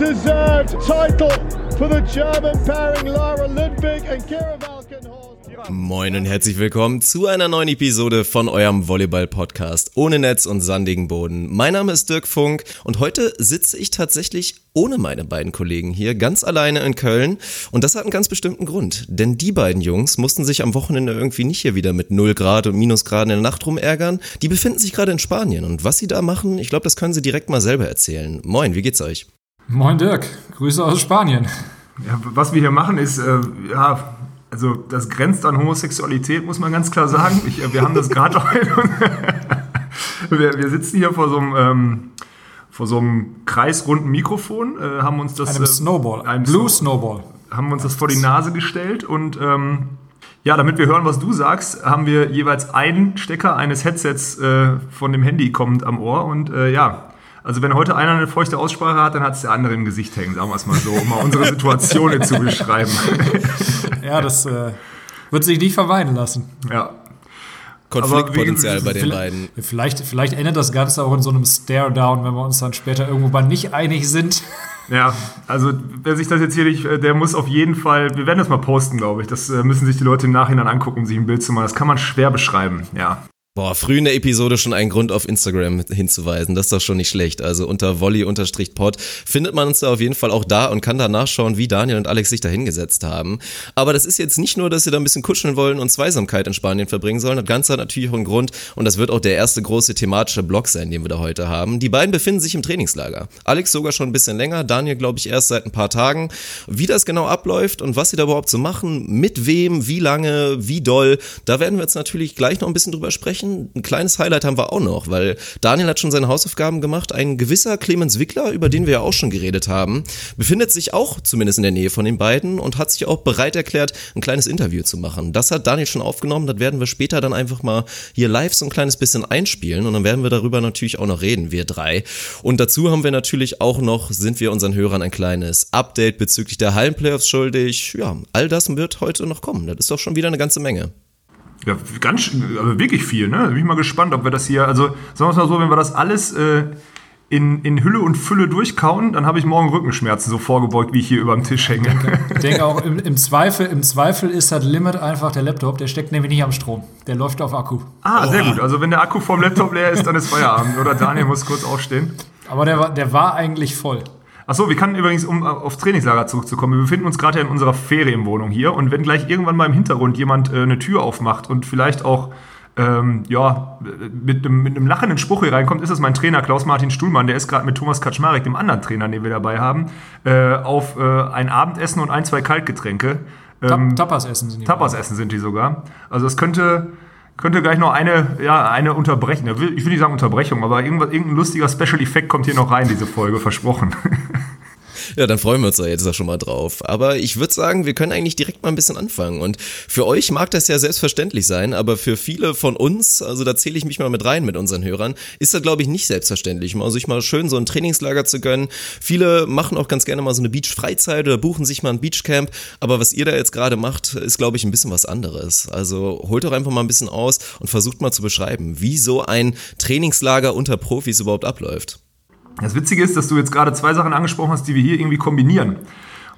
deserved title for the German pairing Lara Lindbeck and Kira. Moin und herzlich willkommen zu einer neuen Episode von eurem Volleyball-Podcast ohne Netz und sandigen Boden. Mein Name ist Dirk Funk und heute sitze ich tatsächlich ohne meine beiden Kollegen hier ganz alleine in Köln und das hat einen ganz bestimmten Grund, denn die beiden Jungs mussten sich am Wochenende irgendwie nicht hier wieder mit 0 Grad und Minusgrad in der Nacht rumärgern. Die befinden sich gerade in Spanien und was sie da machen, ich glaube, das können sie direkt mal selber erzählen. Moin, wie geht's euch? Moin Dirk, Grüße aus Spanien. Ja, was wir hier machen ist, äh, ja, also das grenzt an Homosexualität, muss man ganz klar sagen. Ich, äh, wir haben das gerade heute. wir, wir sitzen hier vor so einem, ähm, vor so einem kreisrunden Mikrofon, äh, haben uns das. Einem Snowball, einem Blue Snow- Snowball. haben uns das vor die Nase gestellt und ähm, ja, damit wir hören, was du sagst, haben wir jeweils einen Stecker eines Headsets äh, von dem Handy kommend am Ohr und äh, ja. Also wenn heute einer eine feuchte Aussprache hat, dann hat es der andere im Gesicht hängen, sagen wir es mal so, um mal unsere Situation zu beschreiben. Ja, das äh, wird sich nicht verweinen lassen. ja. Konfliktpotenzial bei den Vielleicht- beiden. Vielleicht, vielleicht endet das Ganze auch in so einem Stare-Down, wenn wir uns dann später irgendwo mal nicht einig sind. Ja, also wer sich das jetzt hier nicht, äh, der muss auf jeden Fall, wir werden das mal posten, glaube ich. Das äh, müssen sich die Leute im Nachhinein angucken, um sich ein Bild zu machen. Das kann man schwer beschreiben, ja. Boah, früh in der Episode schon einen Grund auf Instagram hinzuweisen. Das ist doch schon nicht schlecht. Also unter volley-pod findet man uns da auf jeden Fall auch da und kann da nachschauen, wie Daniel und Alex sich da hingesetzt haben. Aber das ist jetzt nicht nur, dass sie da ein bisschen kuscheln wollen und Zweisamkeit in Spanien verbringen sollen. Das Ganze hat natürlich auch einen Grund und das wird auch der erste große thematische Block sein, den wir da heute haben. Die beiden befinden sich im Trainingslager. Alex sogar schon ein bisschen länger, Daniel glaube ich erst seit ein paar Tagen. Wie das genau abläuft und was sie da überhaupt so machen, mit wem, wie lange, wie doll, da werden wir jetzt natürlich gleich noch ein bisschen drüber sprechen. Ein kleines Highlight haben wir auch noch, weil Daniel hat schon seine Hausaufgaben gemacht. Ein gewisser Clemens Wickler, über den wir ja auch schon geredet haben, befindet sich auch zumindest in der Nähe von den beiden und hat sich auch bereit erklärt, ein kleines Interview zu machen. Das hat Daniel schon aufgenommen, das werden wir später dann einfach mal hier live so ein kleines bisschen einspielen und dann werden wir darüber natürlich auch noch reden, wir drei. Und dazu haben wir natürlich auch noch, sind wir unseren Hörern ein kleines Update bezüglich der Hallenplayoffs schuldig. Ja, all das wird heute noch kommen. Das ist doch schon wieder eine ganze Menge. Ja, ganz, aber wirklich viel, ne? Bin ich mal gespannt, ob wir das hier, also sagen wir es mal so, wenn wir das alles äh, in, in Hülle und Fülle durchkauen, dann habe ich morgen Rückenschmerzen so vorgebeugt, wie ich hier über dem Tisch hänge. Ich denke auch, im, im, Zweifel, im Zweifel ist das Limit einfach der Laptop. Der steckt nämlich nicht am Strom. Der läuft auf Akku. ah, sehr gut. Also wenn der Akku vom Laptop leer ist, dann ist Feierabend. Oder Daniel muss kurz aufstehen. Aber der war, der war eigentlich voll. Achso, wir können übrigens, um auf Trainingslager zurückzukommen, wir befinden uns gerade ja in unserer Ferienwohnung hier und wenn gleich irgendwann mal im Hintergrund jemand äh, eine Tür aufmacht und vielleicht auch ähm, ja, mit einem, mit einem lachenden Spruch hier reinkommt, ist es mein Trainer Klaus-Martin Stuhlmann, der ist gerade mit Thomas Kaczmarek, dem anderen Trainer, den wir dabei haben, äh, auf äh, ein Abendessen und ein, zwei Kaltgetränke. Ähm, Tapas essen sind die. Tapas essen sind die sogar. Also es könnte, könnte gleich noch eine, ja, eine Unterbrechung, ich will ich will nicht sagen Unterbrechung, aber irgendein lustiger Special-Effekt kommt hier noch rein, diese Folge, versprochen. Ja, dann freuen wir uns da jetzt auch schon mal drauf. Aber ich würde sagen, wir können eigentlich direkt mal ein bisschen anfangen. Und für euch mag das ja selbstverständlich sein, aber für viele von uns, also da zähle ich mich mal mit rein mit unseren Hörern, ist das, glaube ich, nicht selbstverständlich, mal sich mal schön so ein Trainingslager zu gönnen. Viele machen auch ganz gerne mal so eine Beach-Freizeit oder buchen sich mal ein Beachcamp. Aber was ihr da jetzt gerade macht, ist, glaube ich, ein bisschen was anderes. Also holt doch einfach mal ein bisschen aus und versucht mal zu beschreiben, wie so ein Trainingslager unter Profis überhaupt abläuft. Das Witzige ist, dass du jetzt gerade zwei Sachen angesprochen hast, die wir hier irgendwie kombinieren.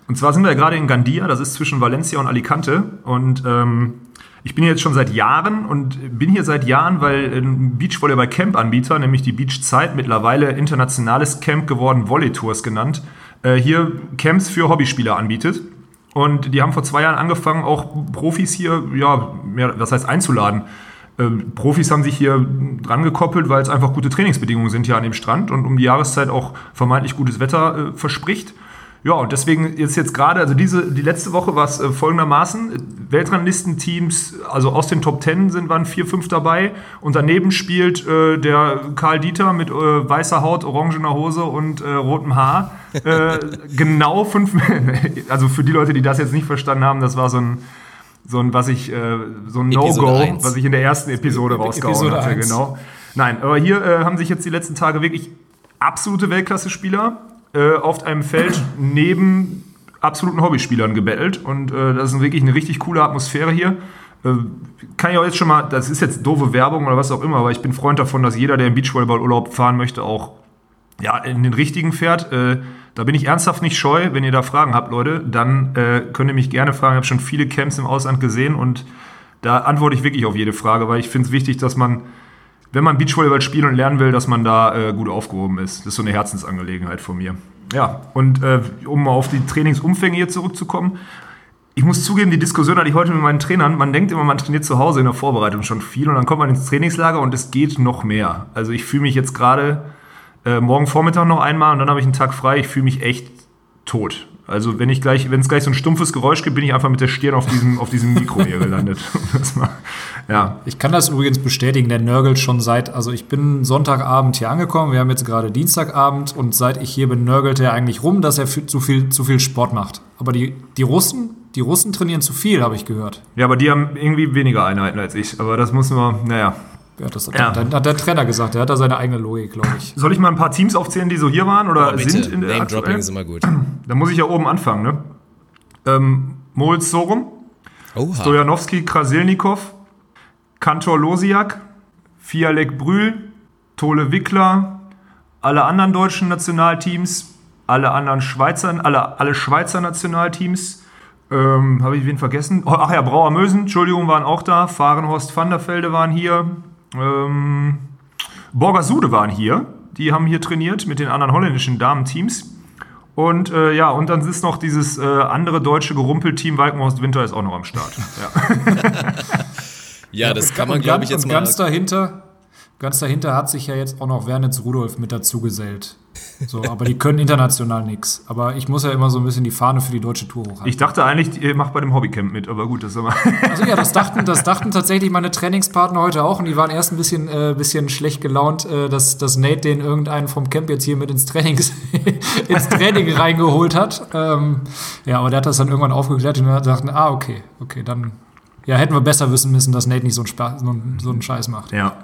Und zwar sind wir ja gerade in Gandia, das ist zwischen Valencia und Alicante. Und ähm, ich bin hier jetzt schon seit Jahren und bin hier seit Jahren, weil ein Beachvolleyball-Camp-Anbieter, nämlich die Beachzeit, mittlerweile internationales Camp geworden, Volley Tours genannt, äh, hier Camps für Hobbyspieler anbietet. Und die haben vor zwei Jahren angefangen, auch Profis hier, ja, mehr, was heißt einzuladen. Ähm, Profis haben sich hier dran gekoppelt, weil es einfach gute Trainingsbedingungen sind hier an dem Strand und um die Jahreszeit auch vermeintlich gutes Wetter äh, verspricht. Ja, und deswegen jetzt jetzt gerade, also diese, die letzte Woche war es äh, folgendermaßen: Weltranglistenteams, also aus den Top Ten sind waren vier, fünf dabei und daneben spielt äh, der Karl Dieter mit äh, weißer Haut, orangener Hose und äh, rotem Haar. Äh, genau fünf, also für die Leute, die das jetzt nicht verstanden haben, das war so ein so ein, was ich, äh, so ein No-Go, was ich in der ersten Episode rausgehauen Episode hatte, 1. genau. Nein, aber hier äh, haben sich jetzt die letzten Tage wirklich absolute Weltklasse-Spieler äh, auf einem Feld neben absoluten Hobbyspielern gebettelt und äh, das ist wirklich eine richtig coole Atmosphäre hier. Äh, kann ich auch jetzt schon mal, das ist jetzt doofe Werbung oder was auch immer, aber ich bin Freund davon, dass jeder, der im Beachvolleyball-Urlaub fahren möchte, auch ja, in den richtigen fährt. Äh, da bin ich ernsthaft nicht scheu. Wenn ihr da Fragen habt, Leute, dann äh, könnt ihr mich gerne fragen. Ich habe schon viele Camps im Ausland gesehen und da antworte ich wirklich auf jede Frage, weil ich finde es wichtig, dass man wenn man Beachvolleyball spielen und lernen will, dass man da äh, gut aufgehoben ist. Das ist so eine Herzensangelegenheit von mir. Ja, und äh, um auf die Trainingsumfänge hier zurückzukommen. Ich muss zugeben, die Diskussion hatte ich heute mit meinen Trainern. Man denkt immer, man trainiert zu Hause in der Vorbereitung schon viel und dann kommt man ins Trainingslager und es geht noch mehr. Also ich fühle mich jetzt gerade äh, morgen Vormittag noch einmal und dann habe ich einen Tag frei. Ich fühle mich echt tot. Also wenn ich gleich, wenn es gleich so ein stumpfes Geräusch gibt, bin ich einfach mit der Stirn auf diesem, auf diesem Mikro hier gelandet. ja. Ich kann das übrigens bestätigen, der nörgelt schon seit, also ich bin Sonntagabend hier angekommen, wir haben jetzt gerade Dienstagabend und seit ich hier bin, nörgelt er eigentlich rum, dass er zu viel, zu viel Sport macht. Aber die, die Russen, die Russen trainieren zu viel, habe ich gehört. Ja, aber die haben irgendwie weniger Einheiten als ich. Aber das muss man, naja, ja, das hat, ja. hat, der Trainer gesagt. Der hat da seine eigene Logik, glaube ich. Soll ich mal ein paar Teams aufzählen, die so hier waren oder oh, sind in der Name Dropping ist immer gut. Da muss ich ja oben anfangen, ne? Ähm, Moritz Sorum, Oha. Stojanowski Krasilnikov, Kantor Losiak, Fialek Brühl, Tole Wickler, alle anderen deutschen Nationalteams, alle anderen Schweizer, alle, alle Schweizer Nationalteams. Ähm, Habe ich wen vergessen? Oh, ach ja, Brauer Mösen, Entschuldigung, waren auch da. Fahrenhorst van der Velde waren hier. Ähm, Borgasude waren hier. Die haben hier trainiert mit den anderen holländischen Damenteams. Und äh, ja, und dann ist noch dieses äh, andere deutsche Gerumpelteam Walkenhorst Winter ist auch noch am Start. Ja, ja das kann man, glaube ich, jetzt mal. Ganz dahinter, ganz dahinter hat sich ja jetzt auch noch Wernitz Rudolf mit dazu gesellt. So, aber die können international nichts. Aber ich muss ja immer so ein bisschen die Fahne für die deutsche Tour hochhalten. Ich dachte eigentlich, ihr macht bei dem Hobbycamp mit, aber gut, das ist immer. Also ja, das dachten, das dachten tatsächlich meine Trainingspartner heute auch und die waren erst ein bisschen, äh, bisschen schlecht gelaunt, äh, dass, dass Nate den irgendeinen vom Camp jetzt hier mit ins, Trainings, ins Training reingeholt hat. Ähm, ja, aber der hat das dann irgendwann aufgeklärt und dachten, ah, okay, okay, dann ja, hätten wir besser wissen müssen, dass Nate nicht so einen, Spaß, so einen Scheiß macht. Ja.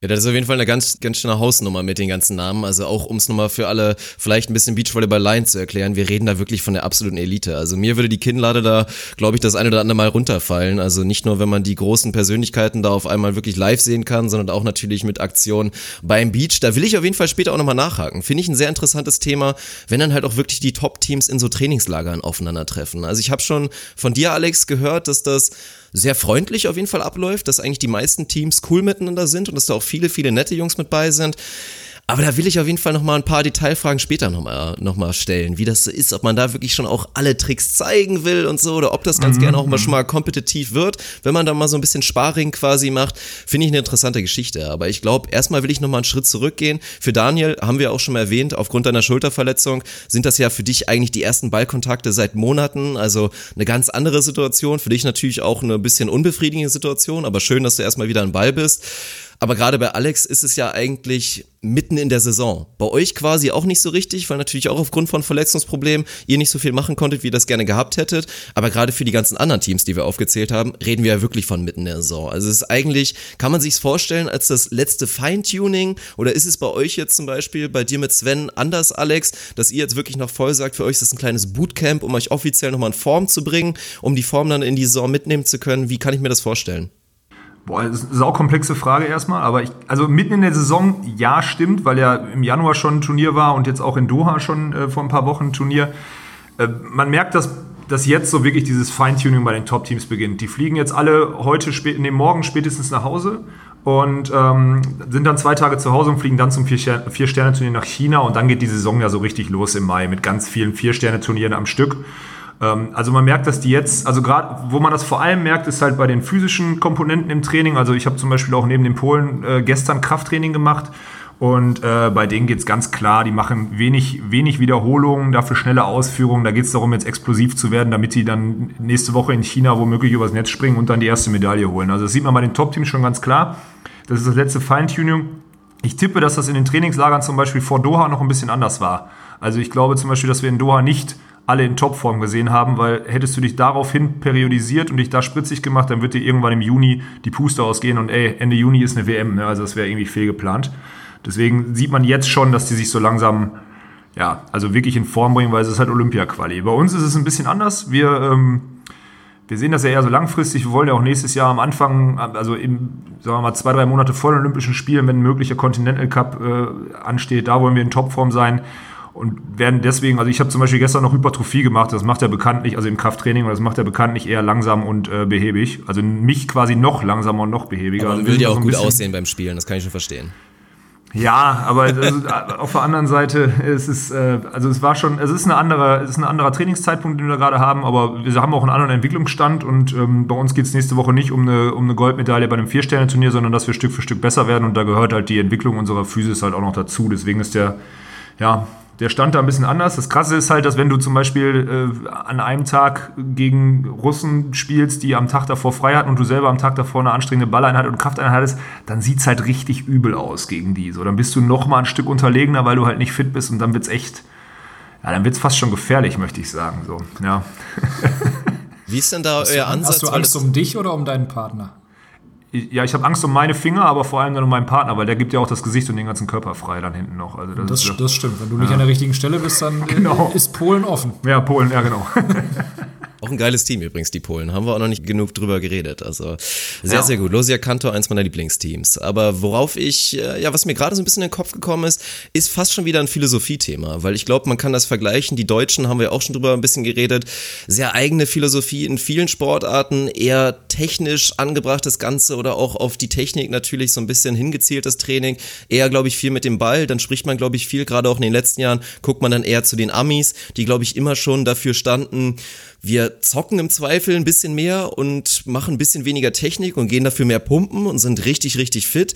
Ja, das ist auf jeden Fall eine ganz, ganz schöne Hausnummer mit den ganzen Namen. Also auch, um es nochmal für alle vielleicht ein bisschen Beachvolleyball Line zu erklären, wir reden da wirklich von der absoluten Elite. Also mir würde die Kinnlade da, glaube ich, das eine oder andere Mal runterfallen. Also nicht nur, wenn man die großen Persönlichkeiten da auf einmal wirklich live sehen kann, sondern auch natürlich mit Aktionen beim Beach. Da will ich auf jeden Fall später auch nochmal nachhaken. Finde ich ein sehr interessantes Thema, wenn dann halt auch wirklich die Top-Teams in so Trainingslagern aufeinandertreffen. Also ich habe schon von dir, Alex, gehört, dass das sehr freundlich auf jeden Fall abläuft, dass eigentlich die meisten Teams cool miteinander sind und dass da auch viele, viele nette Jungs mit bei sind. Aber da will ich auf jeden Fall noch mal ein paar Detailfragen später noch mal, noch mal stellen, wie das so ist, ob man da wirklich schon auch alle Tricks zeigen will und so, oder ob das ganz mhm. gerne auch mal schon mal kompetitiv wird, wenn man da mal so ein bisschen Sparring quasi macht, finde ich eine interessante Geschichte. Aber ich glaube, erstmal will ich noch mal einen Schritt zurückgehen. Für Daniel haben wir auch schon mal erwähnt, aufgrund deiner Schulterverletzung sind das ja für dich eigentlich die ersten Ballkontakte seit Monaten, also eine ganz andere Situation. Für dich natürlich auch eine bisschen unbefriedigende Situation, aber schön, dass du erstmal wieder ein Ball bist. Aber gerade bei Alex ist es ja eigentlich mitten in der Saison. Bei euch quasi auch nicht so richtig, weil natürlich auch aufgrund von Verletzungsproblemen ihr nicht so viel machen konntet, wie ihr das gerne gehabt hättet. Aber gerade für die ganzen anderen Teams, die wir aufgezählt haben, reden wir ja wirklich von mitten in der Saison. Also es ist eigentlich, kann man sich's vorstellen als das letzte Feintuning? Oder ist es bei euch jetzt zum Beispiel, bei dir mit Sven anders, Alex, dass ihr jetzt wirklich noch voll sagt, für euch ist das ein kleines Bootcamp, um euch offiziell nochmal in Form zu bringen, um die Form dann in die Saison mitnehmen zu können? Wie kann ich mir das vorstellen? Boah, das ist eine saukomplexe Frage erstmal, aber ich, also mitten in der Saison, ja, stimmt, weil ja im Januar schon ein Turnier war und jetzt auch in Doha schon äh, vor ein paar Wochen ein Turnier. Äh, man merkt, dass, dass jetzt so wirklich dieses Feintuning bei den Top-Teams beginnt. Die fliegen jetzt alle heute, spät, nee, morgen spätestens nach Hause und ähm, sind dann zwei Tage zu Hause und fliegen dann zum Vier-Sterne-Turnier nach China und dann geht die Saison ja so richtig los im Mai mit ganz vielen Vier-Sterne-Turnieren am Stück. Ähm, also man merkt, dass die jetzt, also gerade, wo man das vor allem merkt, ist halt bei den physischen Komponenten im Training. Also ich habe zum Beispiel auch neben den Polen äh, gestern Krafttraining gemacht Und äh, bei denen geht es ganz klar, die machen wenig, wenig Wiederholungen, dafür schnelle Ausführungen. Da geht es darum, jetzt explosiv zu werden, damit die dann nächste Woche in China womöglich übers Netz springen und dann die erste Medaille holen. Also das sieht man bei den Top-Teams schon ganz klar. Das ist das letzte Feintuning. Ich tippe, dass das in den Trainingslagern zum Beispiel vor Doha noch ein bisschen anders war. Also ich glaube zum Beispiel, dass wir in Doha nicht alle in Topform gesehen haben, weil hättest du dich daraufhin periodisiert und dich da spritzig gemacht, dann wird dir irgendwann im Juni die Puste ausgehen und ey, Ende Juni ist eine WM, ne? also das wäre irgendwie fehlgeplant. Deswegen sieht man jetzt schon, dass die sich so langsam, ja, also wirklich in Form bringen, weil es ist halt Olympia-Quali. Bei uns ist es ein bisschen anders. Wir, ähm, wir sehen das ja eher so langfristig. Wir wollen ja auch nächstes Jahr am Anfang, also im, sagen wir mal, zwei, drei Monate vor den Olympischen Spielen, wenn ein möglicher Continental Cup äh, ansteht, da wollen wir in Topform sein und werden deswegen, also ich habe zum Beispiel gestern noch Hypertrophie gemacht, das macht er bekanntlich, also im Krafttraining, das macht er bekanntlich eher langsam und äh, behäbig. Also mich quasi noch langsamer und noch behäbiger. Aber man also will ja auch so gut aussehen beim Spielen, das kann ich schon verstehen. Ja, aber also, auf der anderen Seite ist es, äh, also es war schon, es ist eine andere, es ist ein anderer Trainingszeitpunkt, den wir gerade haben, aber wir haben auch einen anderen Entwicklungsstand und ähm, bei uns geht es nächste Woche nicht um eine, um eine Goldmedaille bei einem Vier-Sterne-Turnier, sondern dass wir Stück für Stück besser werden und da gehört halt die Entwicklung unserer Physis halt auch noch dazu. Deswegen ist der, ja, der stand da ein bisschen anders. Das Krasse ist halt, dass wenn du zum Beispiel äh, an einem Tag gegen Russen spielst, die am Tag davor frei hatten und du selber am Tag davor eine anstrengende Balleinheit und Krafteinheit hattest, dann sieht's halt richtig übel aus gegen die. So, dann bist du noch mal ein Stück unterlegener, weil du halt nicht fit bist und dann wird's echt, ja, dann wird's fast schon gefährlich, möchte ich sagen. So, ja. Wie ist denn da hast euer du, Ansatz? Hast du Angst um dich oder um deinen Partner? Ja, ich habe Angst um meine Finger, aber vor allem dann um meinen Partner, weil der gibt ja auch das Gesicht und den ganzen Körper frei dann hinten noch. Also das, das, ist, das stimmt. Wenn du nicht ja. an der richtigen Stelle bist, dann genau. ist Polen offen. Ja, Polen, ja genau. Auch ein geiles Team übrigens, die Polen. Haben wir auch noch nicht genug drüber geredet. Also sehr, ja. sehr gut. Losia Kantor, eins meiner Lieblingsteams. Aber worauf ich, äh, ja, was mir gerade so ein bisschen in den Kopf gekommen ist, ist fast schon wieder ein Philosophiethema. Weil ich glaube, man kann das vergleichen. Die Deutschen haben wir auch schon drüber ein bisschen geredet. Sehr eigene Philosophie in vielen Sportarten. Eher technisch angebrachtes Ganze oder auch auf die Technik natürlich so ein bisschen hingezieltes Training. Eher, glaube ich, viel mit dem Ball. Dann spricht man, glaube ich, viel, gerade auch in den letzten Jahren, guckt man dann eher zu den Amis, die, glaube ich, immer schon dafür standen, wir zocken im Zweifel ein bisschen mehr und machen ein bisschen weniger Technik und gehen dafür mehr pumpen und sind richtig, richtig fit.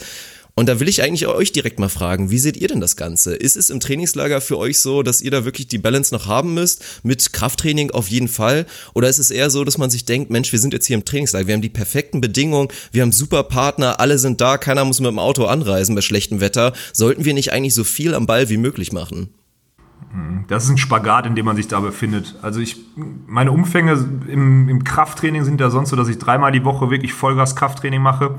Und da will ich eigentlich euch direkt mal fragen, wie seht ihr denn das Ganze? Ist es im Trainingslager für euch so, dass ihr da wirklich die Balance noch haben müsst? Mit Krafttraining auf jeden Fall? Oder ist es eher so, dass man sich denkt, Mensch, wir sind jetzt hier im Trainingslager, wir haben die perfekten Bedingungen, wir haben super Partner, alle sind da, keiner muss mit dem Auto anreisen bei schlechtem Wetter. Sollten wir nicht eigentlich so viel am Ball wie möglich machen? Das ist ein Spagat, in dem man sich da befindet. Also ich, meine Umfänge im, im Krafttraining sind ja sonst so, dass ich dreimal die Woche wirklich Vollgas-Krafttraining mache,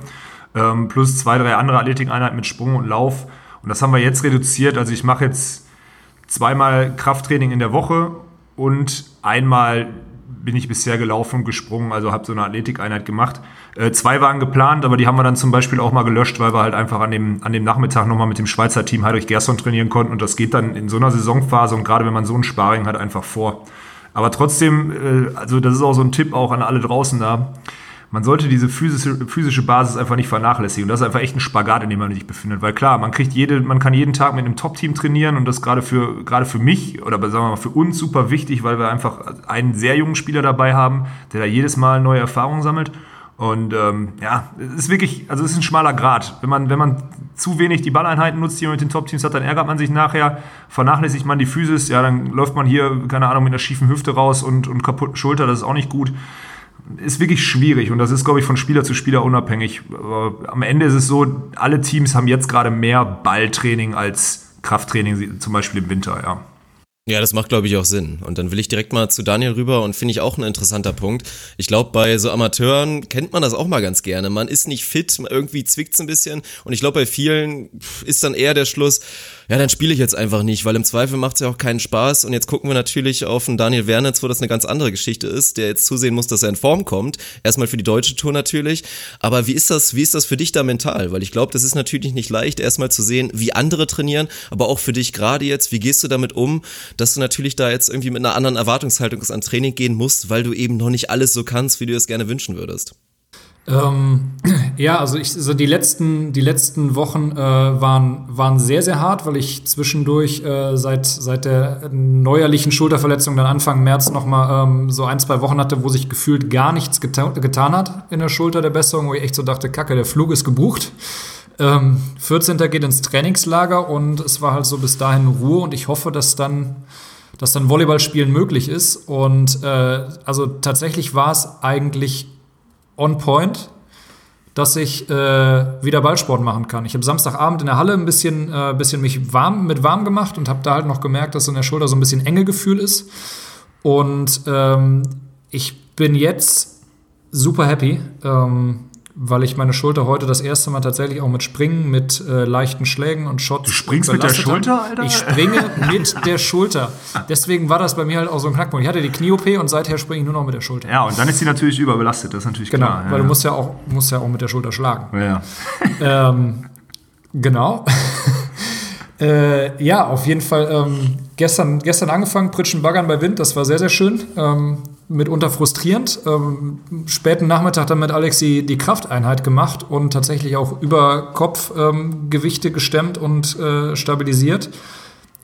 ähm, plus zwei, drei andere Athletikeinheiten mit Sprung und Lauf. Und das haben wir jetzt reduziert. Also ich mache jetzt zweimal Krafttraining in der Woche und einmal bin ich bisher gelaufen gesprungen, also habe so eine Athletikeinheit gemacht. Äh, zwei waren geplant, aber die haben wir dann zum Beispiel auch mal gelöscht, weil wir halt einfach an dem, an dem Nachmittag nochmal mit dem Schweizer Team Heidrich Gerson trainieren konnten und das geht dann in so einer Saisonphase und gerade wenn man so ein Sparring hat, einfach vor. Aber trotzdem, äh, also das ist auch so ein Tipp auch an alle draußen da man sollte diese physische, physische Basis einfach nicht vernachlässigen. Und das ist einfach echt ein Spagat, in dem man sich befindet. Weil klar, man kriegt jede, man kann jeden Tag mit einem Top-Team trainieren und das gerade für, gerade für mich oder sagen wir mal für uns super wichtig, weil wir einfach einen sehr jungen Spieler dabei haben, der da jedes Mal neue Erfahrungen sammelt. Und ähm, ja, es ist wirklich, also es ist ein schmaler Grad. Wenn man, wenn man zu wenig die Balleinheiten nutzt, die man mit den Top-Teams hat, dann ärgert man sich nachher, vernachlässigt man die Physis, ja, dann läuft man hier, keine Ahnung, mit einer schiefen Hüfte raus und, und kaputten Schulter, das ist auch nicht gut ist wirklich schwierig und das ist, glaube ich, von Spieler zu Spieler unabhängig. Aber am Ende ist es so, alle Teams haben jetzt gerade mehr Balltraining als Krafttraining, zum Beispiel im Winter, ja. Ja, das macht, glaube ich, auch Sinn. Und dann will ich direkt mal zu Daniel rüber und finde ich auch ein interessanter Punkt. Ich glaube, bei so Amateuren kennt man das auch mal ganz gerne. Man ist nicht fit, irgendwie zwickt's ein bisschen. Und ich glaube, bei vielen ist dann eher der Schluss, ja, dann spiele ich jetzt einfach nicht, weil im Zweifel macht's ja auch keinen Spaß. Und jetzt gucken wir natürlich auf einen Daniel Wernitz, wo das eine ganz andere Geschichte ist, der jetzt zusehen muss, dass er in Form kommt. Erstmal für die deutsche Tour natürlich. Aber wie ist das, wie ist das für dich da mental? Weil ich glaube, das ist natürlich nicht leicht, erstmal zu sehen, wie andere trainieren, aber auch für dich gerade jetzt, wie gehst du damit um? dass du natürlich da jetzt irgendwie mit einer anderen Erwartungshaltung ans Training gehen musst, weil du eben noch nicht alles so kannst, wie du es gerne wünschen würdest. Ähm, ja, also ich, also die letzten, die letzten Wochen äh, waren, waren sehr, sehr hart, weil ich zwischendurch äh, seit, seit der neuerlichen Schulterverletzung dann Anfang März nochmal ähm, so ein, zwei Wochen hatte, wo sich gefühlt gar nichts geta getan hat in der Schulter der Besserung, wo ich echt so dachte, kacke, der Flug ist gebucht. Ähm, 14. geht ins Trainingslager und es war halt so bis dahin Ruhe und ich hoffe, dass dann, dass dann Volleyballspielen möglich ist. Und äh, also tatsächlich war es eigentlich on point, dass ich äh, wieder Ballsport machen kann. Ich habe Samstagabend in der Halle ein bisschen, äh, bisschen mich warm mit warm gemacht und habe da halt noch gemerkt, dass in der Schulter so ein bisschen enge Gefühl ist. Und ähm, ich bin jetzt super happy. Ähm, weil ich meine Schulter heute das erste Mal tatsächlich auch mit Springen, mit äh, leichten Schlägen und Shots. Du springst mit der Schulter, habe. Alter? Ich springe mit der Schulter. Deswegen war das bei mir halt auch so ein Knackpunkt. Ich hatte die Knie-OP und seither springe ich nur noch mit der Schulter. Ja, und dann ist sie natürlich überbelastet, das ist natürlich genau, klar. Genau, weil ja. du musst ja, auch, musst ja auch mit der Schulter schlagen. Ja. ähm, genau. Äh, ja, auf jeden Fall. Ähm, gestern, gestern angefangen, Pritschen Baggern bei Wind, das war sehr, sehr schön. Ähm, mitunter frustrierend. Ähm, späten Nachmittag dann mit Alexi die Krafteinheit gemacht und tatsächlich auch über Kopf ähm, gestemmt und äh, stabilisiert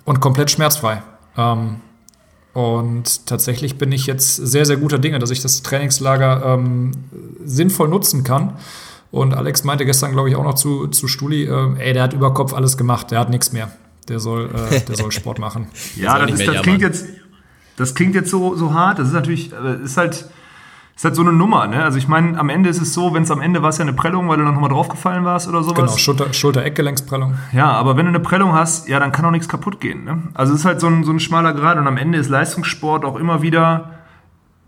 und komplett schmerzfrei. Ähm, und tatsächlich bin ich jetzt sehr, sehr guter Dinge, dass ich das Trainingslager ähm, sinnvoll nutzen kann. Und Alex meinte gestern, glaube ich, auch noch zu, zu Stuli, äh, ey, der hat über Kopf alles gemacht, der hat nichts mehr. Der soll, äh, der soll Sport machen. ja, das, ist, das klingt jetzt das klingt jetzt so, so hart, das ist natürlich, äh, ist halt, ist halt so eine Nummer, ne? Also ich meine, am Ende ist es so, wenn es am Ende war es ja eine Prellung, weil du dann nochmal draufgefallen warst oder sowas. Genau, Schulter, Schulter-Eckgelenksprellung. Ja, aber wenn du eine Prellung hast, ja, dann kann auch nichts kaputt gehen, ne? Also es ist halt so ein, so ein schmaler Grad und am Ende ist Leistungssport auch immer wieder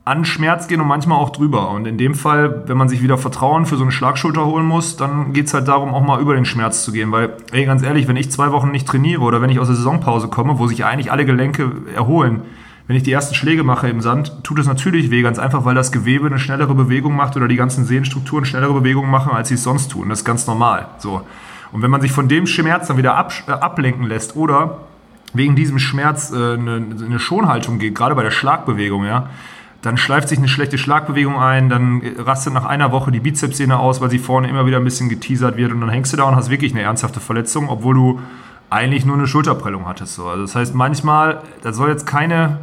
an Schmerz gehen und manchmal auch drüber. Und in dem Fall, wenn man sich wieder Vertrauen für so eine Schlagschulter holen muss, dann geht es halt darum, auch mal über den Schmerz zu gehen. Weil, ey, ganz ehrlich, wenn ich zwei Wochen nicht trainiere oder wenn ich aus der Saisonpause komme, wo sich eigentlich alle Gelenke erholen, wenn ich die ersten Schläge mache im Sand, tut es natürlich weh, ganz einfach, weil das Gewebe eine schnellere Bewegung macht oder die ganzen Sehnenstrukturen schnellere Bewegungen machen, als sie es sonst tun. Das ist ganz normal. So. Und wenn man sich von dem Schmerz dann wieder ab, äh, ablenken lässt oder wegen diesem Schmerz äh, eine, eine Schonhaltung geht, gerade bei der Schlagbewegung, ja, dann schleift sich eine schlechte Schlagbewegung ein, dann rastet nach einer Woche die Bizepssehne aus, weil sie vorne immer wieder ein bisschen geteasert wird und dann hängst du da und hast wirklich eine ernsthafte Verletzung, obwohl du eigentlich nur eine Schulterprellung hattest. So. Also das heißt, manchmal, da soll jetzt keine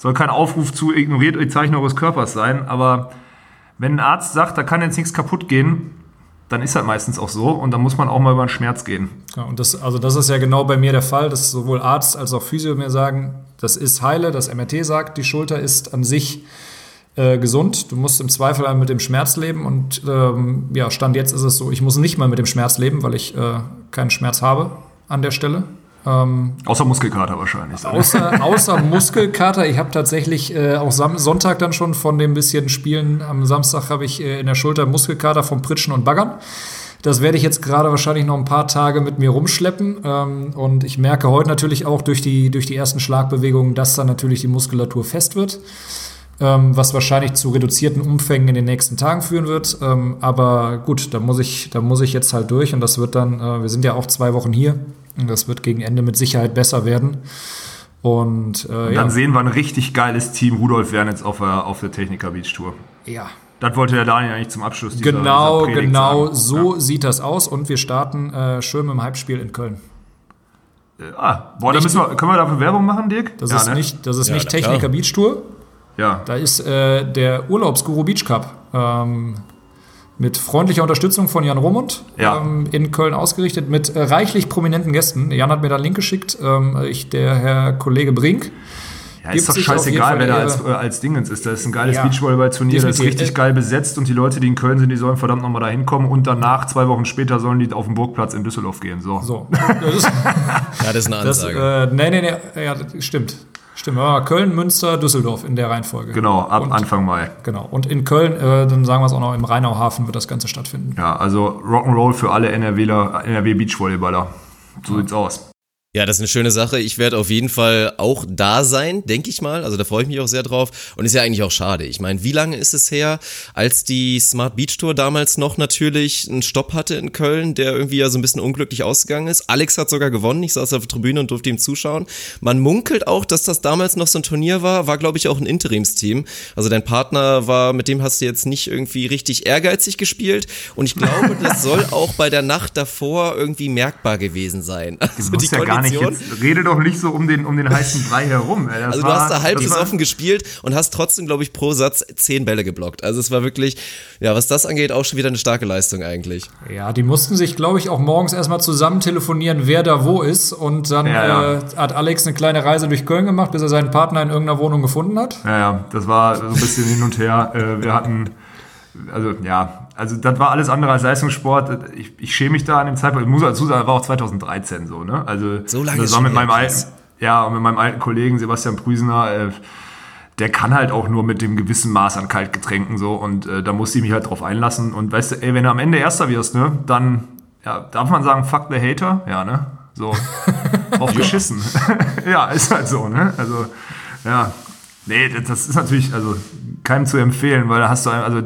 soll kein Aufruf zu ignoriert die Zeichen eures Körpers sein, aber wenn ein Arzt sagt, da kann jetzt nichts kaputt gehen, dann ist das meistens auch so und dann muss man auch mal über den Schmerz gehen. Ja, und das, also das ist ja genau bei mir der Fall, dass sowohl Arzt als auch Physio mir sagen, das ist heile, das MRT sagt, die Schulter ist an sich äh, gesund. Du musst im Zweifel mit dem Schmerz leben und ähm, ja, Stand jetzt ist es so, ich muss nicht mal mit dem Schmerz leben, weil ich äh, keinen Schmerz habe an der Stelle. Ähm, außer Muskelkater wahrscheinlich. Außer, außer Muskelkater. Ich habe tatsächlich äh, auch Sam Sonntag dann schon von dem bisschen Spielen. Am Samstag habe ich äh, in der Schulter Muskelkater vom Pritschen und Baggern. Das werde ich jetzt gerade wahrscheinlich noch ein paar Tage mit mir rumschleppen. Ähm, und ich merke heute natürlich auch durch die, durch die ersten Schlagbewegungen, dass dann natürlich die Muskulatur fest wird. Ähm, was wahrscheinlich zu reduzierten Umfängen in den nächsten Tagen führen wird. Ähm, aber gut, da muss ich, da muss ich jetzt halt durch und das wird dann, äh, wir sind ja auch zwei Wochen hier. Das wird gegen Ende mit Sicherheit besser werden. Und, äh, und dann ja. sehen wir ein richtig geiles Team Rudolf Wernitz auf der, auf der Techniker Beach Tour. Ja. Das wollte der Daniel eigentlich zum Abschluss dieser Genau, dieser genau sagen. so ja. sieht das aus. Und wir starten äh, schön mit dem Hype-Spiel in Köln. Äh, ah, boah, da müssen wir, können wir dafür Werbung machen, Dirk? Das ja, ist ne? nicht, das ist ja, nicht Techniker klar. Beach Tour. Ja. Da ist äh, der Urlaubsguru Beach Cup. Ähm, mit freundlicher Unterstützung von Jan Romund ja. ähm, in Köln ausgerichtet, mit äh, reichlich prominenten Gästen. Jan hat mir da einen Link geschickt, ähm, ich, der Herr Kollege Brink. Ja, ist doch scheißegal, wer da als, äh, als Dingens ist. Das ist ein geiles ja, Beachvolleyball-Turnier, das ist richtig geil besetzt und die Leute, die in Köln sind, die sollen verdammt nochmal da hinkommen und danach, zwei Wochen später, sollen die auf den Burgplatz in Düsseldorf gehen. So. so. Das ist, ja, das ist eine Ansage. Das, äh, nee, nee, nee, ja, stimmt. Stimmt, ja, Köln, Münster, Düsseldorf in der Reihenfolge. Genau, ab und, Anfang Mai. Genau. Und in Köln, äh, dann sagen wir es auch noch, im Rheinauhafen wird das Ganze stattfinden. Ja, also Rock'n'Roll für alle NRWler, NRW Beachvolleyballer. So ja. sieht's aus. Ja, das ist eine schöne Sache. Ich werde auf jeden Fall auch da sein, denke ich mal. Also da freue ich mich auch sehr drauf. Und ist ja eigentlich auch schade. Ich meine, wie lange ist es her, als die Smart Beach Tour damals noch natürlich einen Stopp hatte in Köln, der irgendwie ja so ein bisschen unglücklich ausgegangen ist. Alex hat sogar gewonnen. Ich saß auf der Tribüne und durfte ihm zuschauen. Man munkelt auch, dass das damals noch so ein Turnier war. War, glaube ich, auch ein Interimsteam. Also dein Partner war, mit dem hast du jetzt nicht irgendwie richtig ehrgeizig gespielt. Und ich glaube, das soll auch bei der Nacht davor irgendwie merkbar gewesen sein. Also die ja gar nicht. Jetzt rede doch nicht so um den, um den heißen Brei herum. Das also du war, hast da halb offen gespielt und hast trotzdem, glaube ich, pro Satz zehn Bälle geblockt. Also es war wirklich, ja, was das angeht, auch schon wieder eine starke Leistung eigentlich. Ja, die mussten sich, glaube ich, auch morgens erstmal zusammen telefonieren, wer da wo ist. Und dann ja, ja. Äh, hat Alex eine kleine Reise durch Köln gemacht, bis er seinen Partner in irgendeiner Wohnung gefunden hat. Ja, ja, das war so ein bisschen hin und her. Äh, wir hatten also ja, also das war alles andere als Leistungssport. Ich, ich schäme mich da an dem Zeitpunkt. Ich muss dazu sagen, das war auch 2013 so, ne? Also so lange das war mit meinem alten, ja, und mit meinem alten Kollegen Sebastian Prüsener, äh, der kann halt auch nur mit dem gewissen Maß an Kaltgetränken so und äh, da musste ich mich halt drauf einlassen. Und weißt du, ey, wenn du am Ende Erster wirst, ne, dann ja, darf man sagen, fuck the hater, ja, ne? So, auf geschissen. ja, ist halt so, ne? Also, ja, Nee, das ist natürlich also keinem zu empfehlen, weil da hast du, also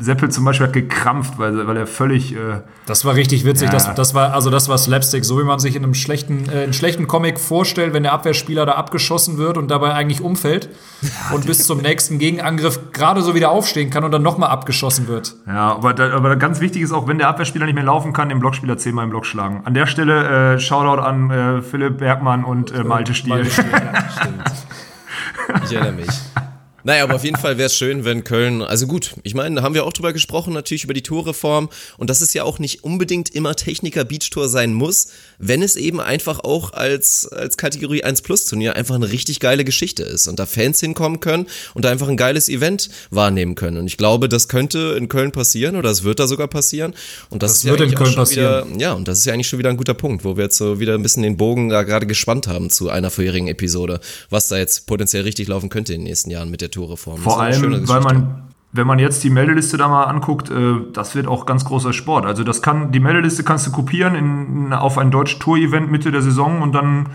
Seppel zum Beispiel hat gekrampft, weil, weil er völlig. Äh, das war richtig witzig. Ja. Das, das war, also das war Slapstick, so wie man sich in einem schlechten, äh, in schlechten Comic vorstellt, wenn der Abwehrspieler da abgeschossen wird und dabei eigentlich umfällt ja, und bis zum nächsten Gegenangriff gerade so wieder aufstehen kann und dann nochmal abgeschossen wird. Ja, aber, da, aber ganz wichtig ist auch, wenn der Abwehrspieler nicht mehr laufen kann, den Blockspieler zehnmal im Block schlagen. An der Stelle äh, Shoutout an äh, Philipp Bergmann und äh, Malte Stiel. Malte Stiel ja, stimmt. Ich erinnere mich. Naja, aber auf jeden Fall wäre es schön, wenn Köln, also gut, ich meine, da haben wir auch drüber gesprochen, natürlich über die Torreform und dass es ja auch nicht unbedingt immer Techniker Beach Tour sein muss, wenn es eben einfach auch als, als Kategorie 1 Plus Turnier einfach eine richtig geile Geschichte ist und da Fans hinkommen können und da einfach ein geiles Event wahrnehmen können. Und ich glaube, das könnte in Köln passieren oder es wird da sogar passieren. Und das, das ist wird ja in Köln passieren. Wieder, ja, und das ist ja eigentlich schon wieder ein guter Punkt, wo wir jetzt so wieder ein bisschen den Bogen da gerade gespannt haben zu einer vorherigen Episode, was da jetzt potenziell richtig laufen könnte in den nächsten Jahren mit der Torreform. Vor allem, weil man, wenn man jetzt die Meldeliste da mal anguckt, äh, das wird auch ganz großer Sport. Also das kann, die Meldeliste kannst du kopieren in, auf ein deutsches Tour-Event Mitte der Saison und dann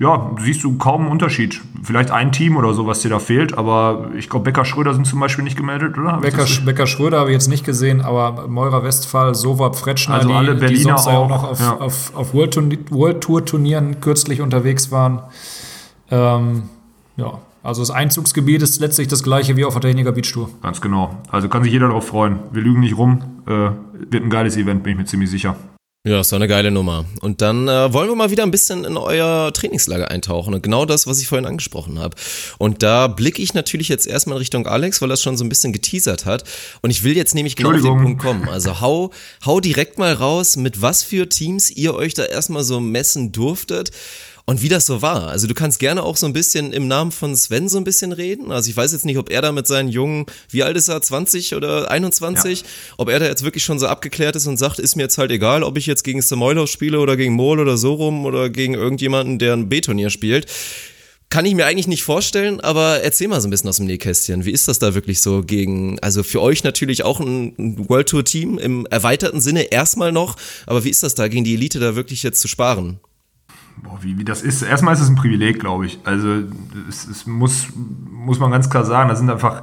ja, siehst du kaum einen Unterschied. Vielleicht ein Team oder so, was dir da fehlt, aber ich glaube, Becker Schröder sind zum Beispiel nicht gemeldet, oder? Becker, Becker Schröder habe ich jetzt nicht gesehen, aber Meurer Westphal, Sowab Fretschner, also alle die, Berliner die sonst auch, noch auf, ja. auf, auf World, World Tour Turnieren kürzlich unterwegs waren. Ähm, ja, also das Einzugsgebiet ist letztlich das gleiche wie auf der Techniker Beach Tour. Ganz genau. Also kann sich jeder darauf freuen. Wir lügen nicht rum. Äh, wird ein geiles Event, bin ich mir ziemlich sicher. Ja, ist doch eine geile Nummer. Und dann äh, wollen wir mal wieder ein bisschen in euer Trainingslager eintauchen und genau das, was ich vorhin angesprochen habe. Und da blicke ich natürlich jetzt erstmal Richtung Alex, weil er schon so ein bisschen geteasert hat. Und ich will jetzt nämlich genau auf den Punkt kommen. Also hau, hau direkt mal raus, mit was für Teams ihr euch da erstmal so messen durftet und wie das so war. Also du kannst gerne auch so ein bisschen im Namen von Sven so ein bisschen reden. Also ich weiß jetzt nicht, ob er da mit seinen Jungen, wie alt ist er, 20 oder 21, ja. ob er da jetzt wirklich schon so abgeklärt ist und sagt, ist mir jetzt halt egal, ob ich jetzt gegen Samoylov spiele oder gegen Mol oder so rum oder gegen irgendjemanden, der ein B-Turnier spielt. Kann ich mir eigentlich nicht vorstellen, aber erzähl mal so ein bisschen aus dem Nähkästchen. Wie ist das da wirklich so gegen, also für euch natürlich auch ein World Tour Team im erweiterten Sinne erstmal noch, aber wie ist das da gegen die Elite da wirklich jetzt zu sparen? Boah, wie, wie das ist. Erstmal ist es ein Privileg, glaube ich. Also es, es, muss, muss man ganz klar sagen, das sind einfach,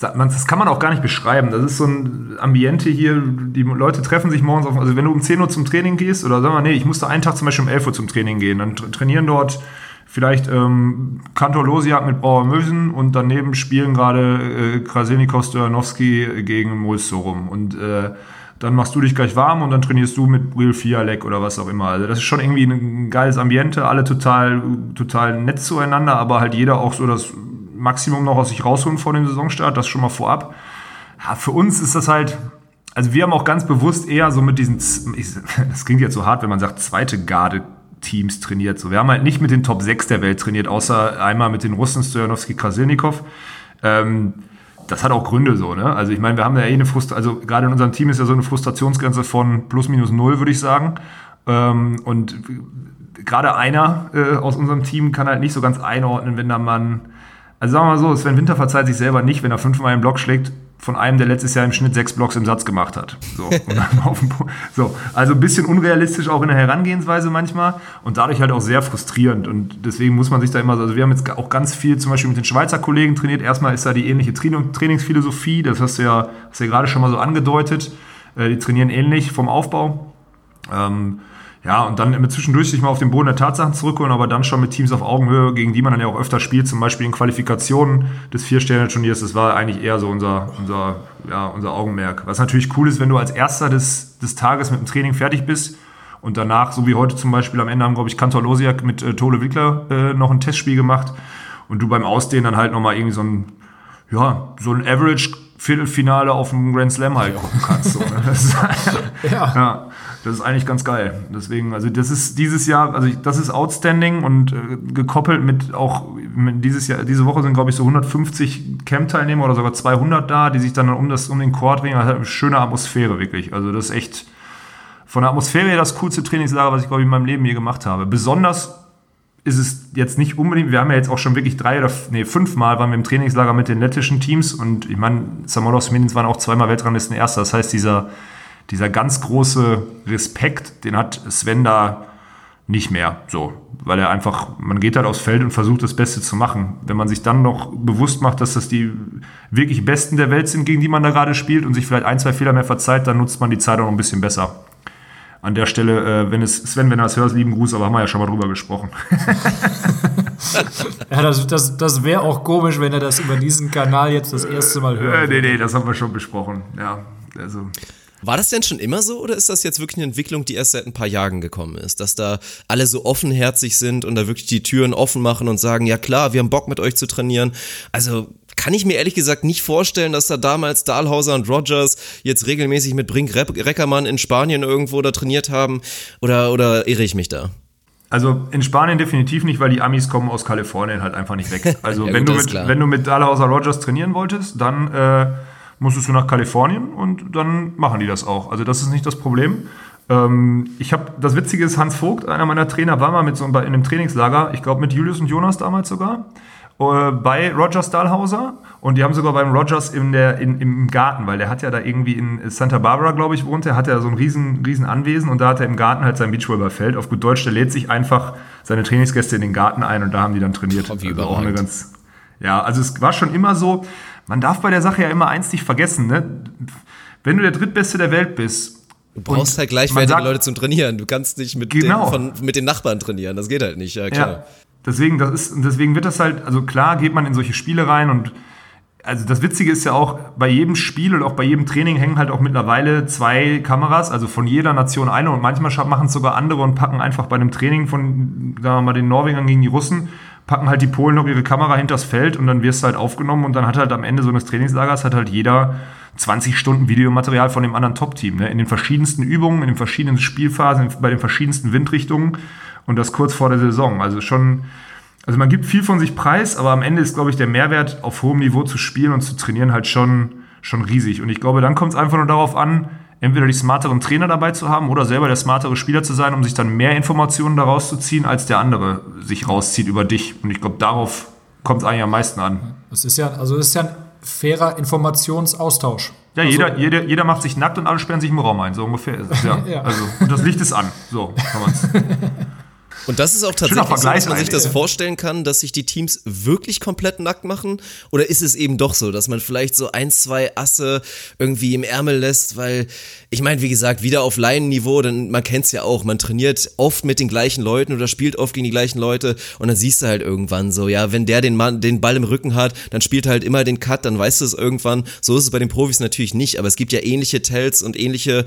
das kann man auch gar nicht beschreiben. Das ist so ein Ambiente hier, die Leute treffen sich morgens auf, also wenn du um 10 Uhr zum Training gehst, oder sagen wir, nee, ich musste einen Tag zum Beispiel um 11 Uhr zum Training gehen, dann trainieren dort vielleicht ähm, Kantor Losiak mit Brauer Mösen und daneben spielen gerade äh, Krasilnikov Stojanowski gegen Mulso rum. Und äh, dann machst du dich gleich warm und dann trainierst du mit Will Fialek oder was auch immer. Also das ist schon irgendwie ein geiles Ambiente, alle total, total nett zueinander, aber halt jeder auch so das Maximum noch aus sich rausholen vor dem Saisonstart, das schon mal vorab. Ja, für uns ist das halt, also wir haben auch ganz bewusst eher so mit diesen, das klingt jetzt so hart, wenn man sagt, zweite Garde Teams trainiert. So, wir haben halt nicht mit den Top 6 der Welt trainiert, außer einmal mit den Russen Stojanowski Krasilnikov. Ähm, das hat auch Gründe so, ne? Also ich meine, wir haben ja eh eine Frust also gerade in unserem Team ist ja so eine Frustrationsgrenze von plus minus null, würde ich sagen. Ähm, und gerade einer äh, aus unserem Team kann halt nicht so ganz einordnen, wenn da man, also sagen wir mal so, Sven Winter verzeiht sich selber nicht, wenn er fünfmal einen Block schlägt von einem, der letztes Jahr im Schnitt sechs Blocks im Satz gemacht hat. So, so, also ein bisschen unrealistisch auch in der Herangehensweise manchmal und dadurch halt auch sehr frustrierend. Und deswegen muss man sich da immer, also wir haben jetzt auch ganz viel zum Beispiel mit den Schweizer Kollegen trainiert. Erstmal ist da die ähnliche Trainingsphilosophie, das hast du ja, hast du ja gerade schon mal so angedeutet. Äh, die trainieren ähnlich vom Aufbau. Ähm, ja, und dann immer zwischendurch sich mal auf den Boden der Tatsachen zurückholen, aber dann schon mit Teams auf Augenhöhe, gegen die man dann ja auch öfter spielt, zum Beispiel in Qualifikationen des Vier-Sterne-Turniers. Das war eigentlich eher so unser, unser, ja, unser Augenmerk. Was natürlich cool ist, wenn du als Erster des, des Tages mit dem Training fertig bist Und danach, so wie heute zum Beispiel, am Ende haben, glaube ich, Kantor Losiak mit äh, Tole Wickler äh, noch ein Testspiel gemacht. Und du beim Ausdehnen dann halt nochmal irgendwie so ein, ja, so ein Average Viertelfinale auf dem Grand Slam halt gucken kannst. So, ne? ja. ja. Das ist eigentlich ganz geil. Deswegen, also das ist dieses Jahr, also das ist outstanding und äh, gekoppelt mit auch mit dieses Jahr, diese Woche sind glaube ich so 150 Camp-Teilnehmer oder sogar 200 da, die sich dann um das um den Court ringen. Also eine schöne Atmosphäre wirklich. Also das ist echt von der Atmosphäre her das coolste Trainingslager, was ich glaube ich in meinem Leben je gemacht habe. Besonders ist es jetzt nicht unbedingt, wir haben ja jetzt auch schon wirklich drei oder nee, fünf Mal waren wir im Trainingslager mit den lettischen Teams und ich meine, Samolos Minins waren auch zweimal Weltranglisten Erster. Das heißt, dieser, dieser ganz große Respekt, den hat Sven da nicht mehr so, weil er einfach, man geht halt aufs Feld und versucht das Beste zu machen. Wenn man sich dann noch bewusst macht, dass das die wirklich Besten der Welt sind, gegen die man da gerade spielt und sich vielleicht ein, zwei Fehler mehr verzeiht, dann nutzt man die Zeit auch noch ein bisschen besser an der Stelle, äh, wenn es Sven, wenn du das hörst, lieben Gruß, aber haben wir ja schon mal drüber gesprochen. ja, das, das, das wäre auch komisch, wenn er das über diesen Kanal jetzt das erste Mal hört. Äh, nee, nee, das haben wir schon besprochen. Ja, also. War das denn schon immer so oder ist das jetzt wirklich eine Entwicklung, die erst seit ein paar Jahren gekommen ist? Dass da alle so offenherzig sind und da wirklich die Türen offen machen und sagen, ja klar, wir haben Bock mit euch zu trainieren. Also kann ich mir ehrlich gesagt nicht vorstellen, dass da damals Dahlhauser und Rogers jetzt regelmäßig mit Brink Reckermann in Spanien irgendwo da trainiert haben. Oder, oder irre ich mich da? Also in Spanien definitiv nicht, weil die Amis kommen aus Kalifornien halt einfach nicht weg. Also ja, wenn, gut, du mit, wenn du mit Dahlhauser Rogers trainieren wolltest, dann äh, musstest du nach Kalifornien und dann machen die das auch. Also das ist nicht das Problem. Ähm, ich habe das Witzige ist, Hans Vogt, einer meiner Trainer, war mal mit so in einem Trainingslager, ich glaube mit Julius und Jonas damals sogar. Äh, bei Rogers Dahlhauser und die haben sogar beim Rogers in der, in, im Garten, weil der hat ja da irgendwie in Santa Barbara, glaube ich, wohnt, er hat ja so ein riesen, riesen Anwesen und da hat er im Garten halt sein Beachvolleyballfeld. Auf gut Deutsch, der lädt sich einfach seine Trainingsgäste in den Garten ein und da haben die dann trainiert. Wie also auch eine ganz, ja, also es war schon immer so, man darf bei der Sache ja immer eins nicht vergessen, ne? Wenn du der Drittbeste der Welt bist, Du brauchst halt gleichwertige Leute zum Trainieren. Du kannst nicht mit, genau. den, von, mit den Nachbarn trainieren. Das geht halt nicht. Ja, klar. Ja. Deswegen, das ist, deswegen wird das halt, also klar geht man in solche Spiele rein und also das Witzige ist ja auch, bei jedem Spiel und auch bei jedem Training hängen halt auch mittlerweile zwei Kameras, also von jeder Nation eine und manchmal machen es sogar andere und packen einfach bei einem Training von, sagen wir mal, den Norwegern gegen die Russen, packen halt die Polen noch ihre Kamera hinters Feld und dann wirst du halt aufgenommen und dann hat halt am Ende so eines Trainingslagers hat halt jeder 20 Stunden Videomaterial von dem anderen Top-Team, ne? in den verschiedensten Übungen, in den verschiedenen Spielphasen, bei den verschiedensten Windrichtungen und das kurz vor der Saison. Also schon, also man gibt viel von sich preis, aber am Ende ist, glaube ich, der Mehrwert auf hohem Niveau zu spielen und zu trainieren halt schon, schon riesig. Und ich glaube, dann kommt es einfach nur darauf an, entweder die smarteren Trainer dabei zu haben oder selber der smartere Spieler zu sein, um sich dann mehr Informationen daraus zu ziehen, als der andere sich rauszieht über dich. Und ich glaube, darauf kommt es eigentlich am meisten an. Es ist ja, also es ist ja ein fairer Informationsaustausch. Ja, also, jeder, jeder, jeder macht sich nackt und alle sperren sich im Raum ein. So ungefähr ist es. Ja. ja. Also, und das Licht ist an. So kann man es. Und das ist auch tatsächlich so, dass man sich das vorstellen kann, dass sich die Teams wirklich komplett nackt machen? Oder ist es eben doch so, dass man vielleicht so ein, zwei Asse irgendwie im Ärmel lässt? Weil, ich meine, wie gesagt, wieder auf Laienniveau, denn man kennt es ja auch, man trainiert oft mit den gleichen Leuten oder spielt oft gegen die gleichen Leute und dann siehst du halt irgendwann so, ja, wenn der den, Mann, den Ball im Rücken hat, dann spielt er halt immer den Cut, dann weißt du es irgendwann. So ist es bei den Profis natürlich nicht, aber es gibt ja ähnliche Tells und ähnliche,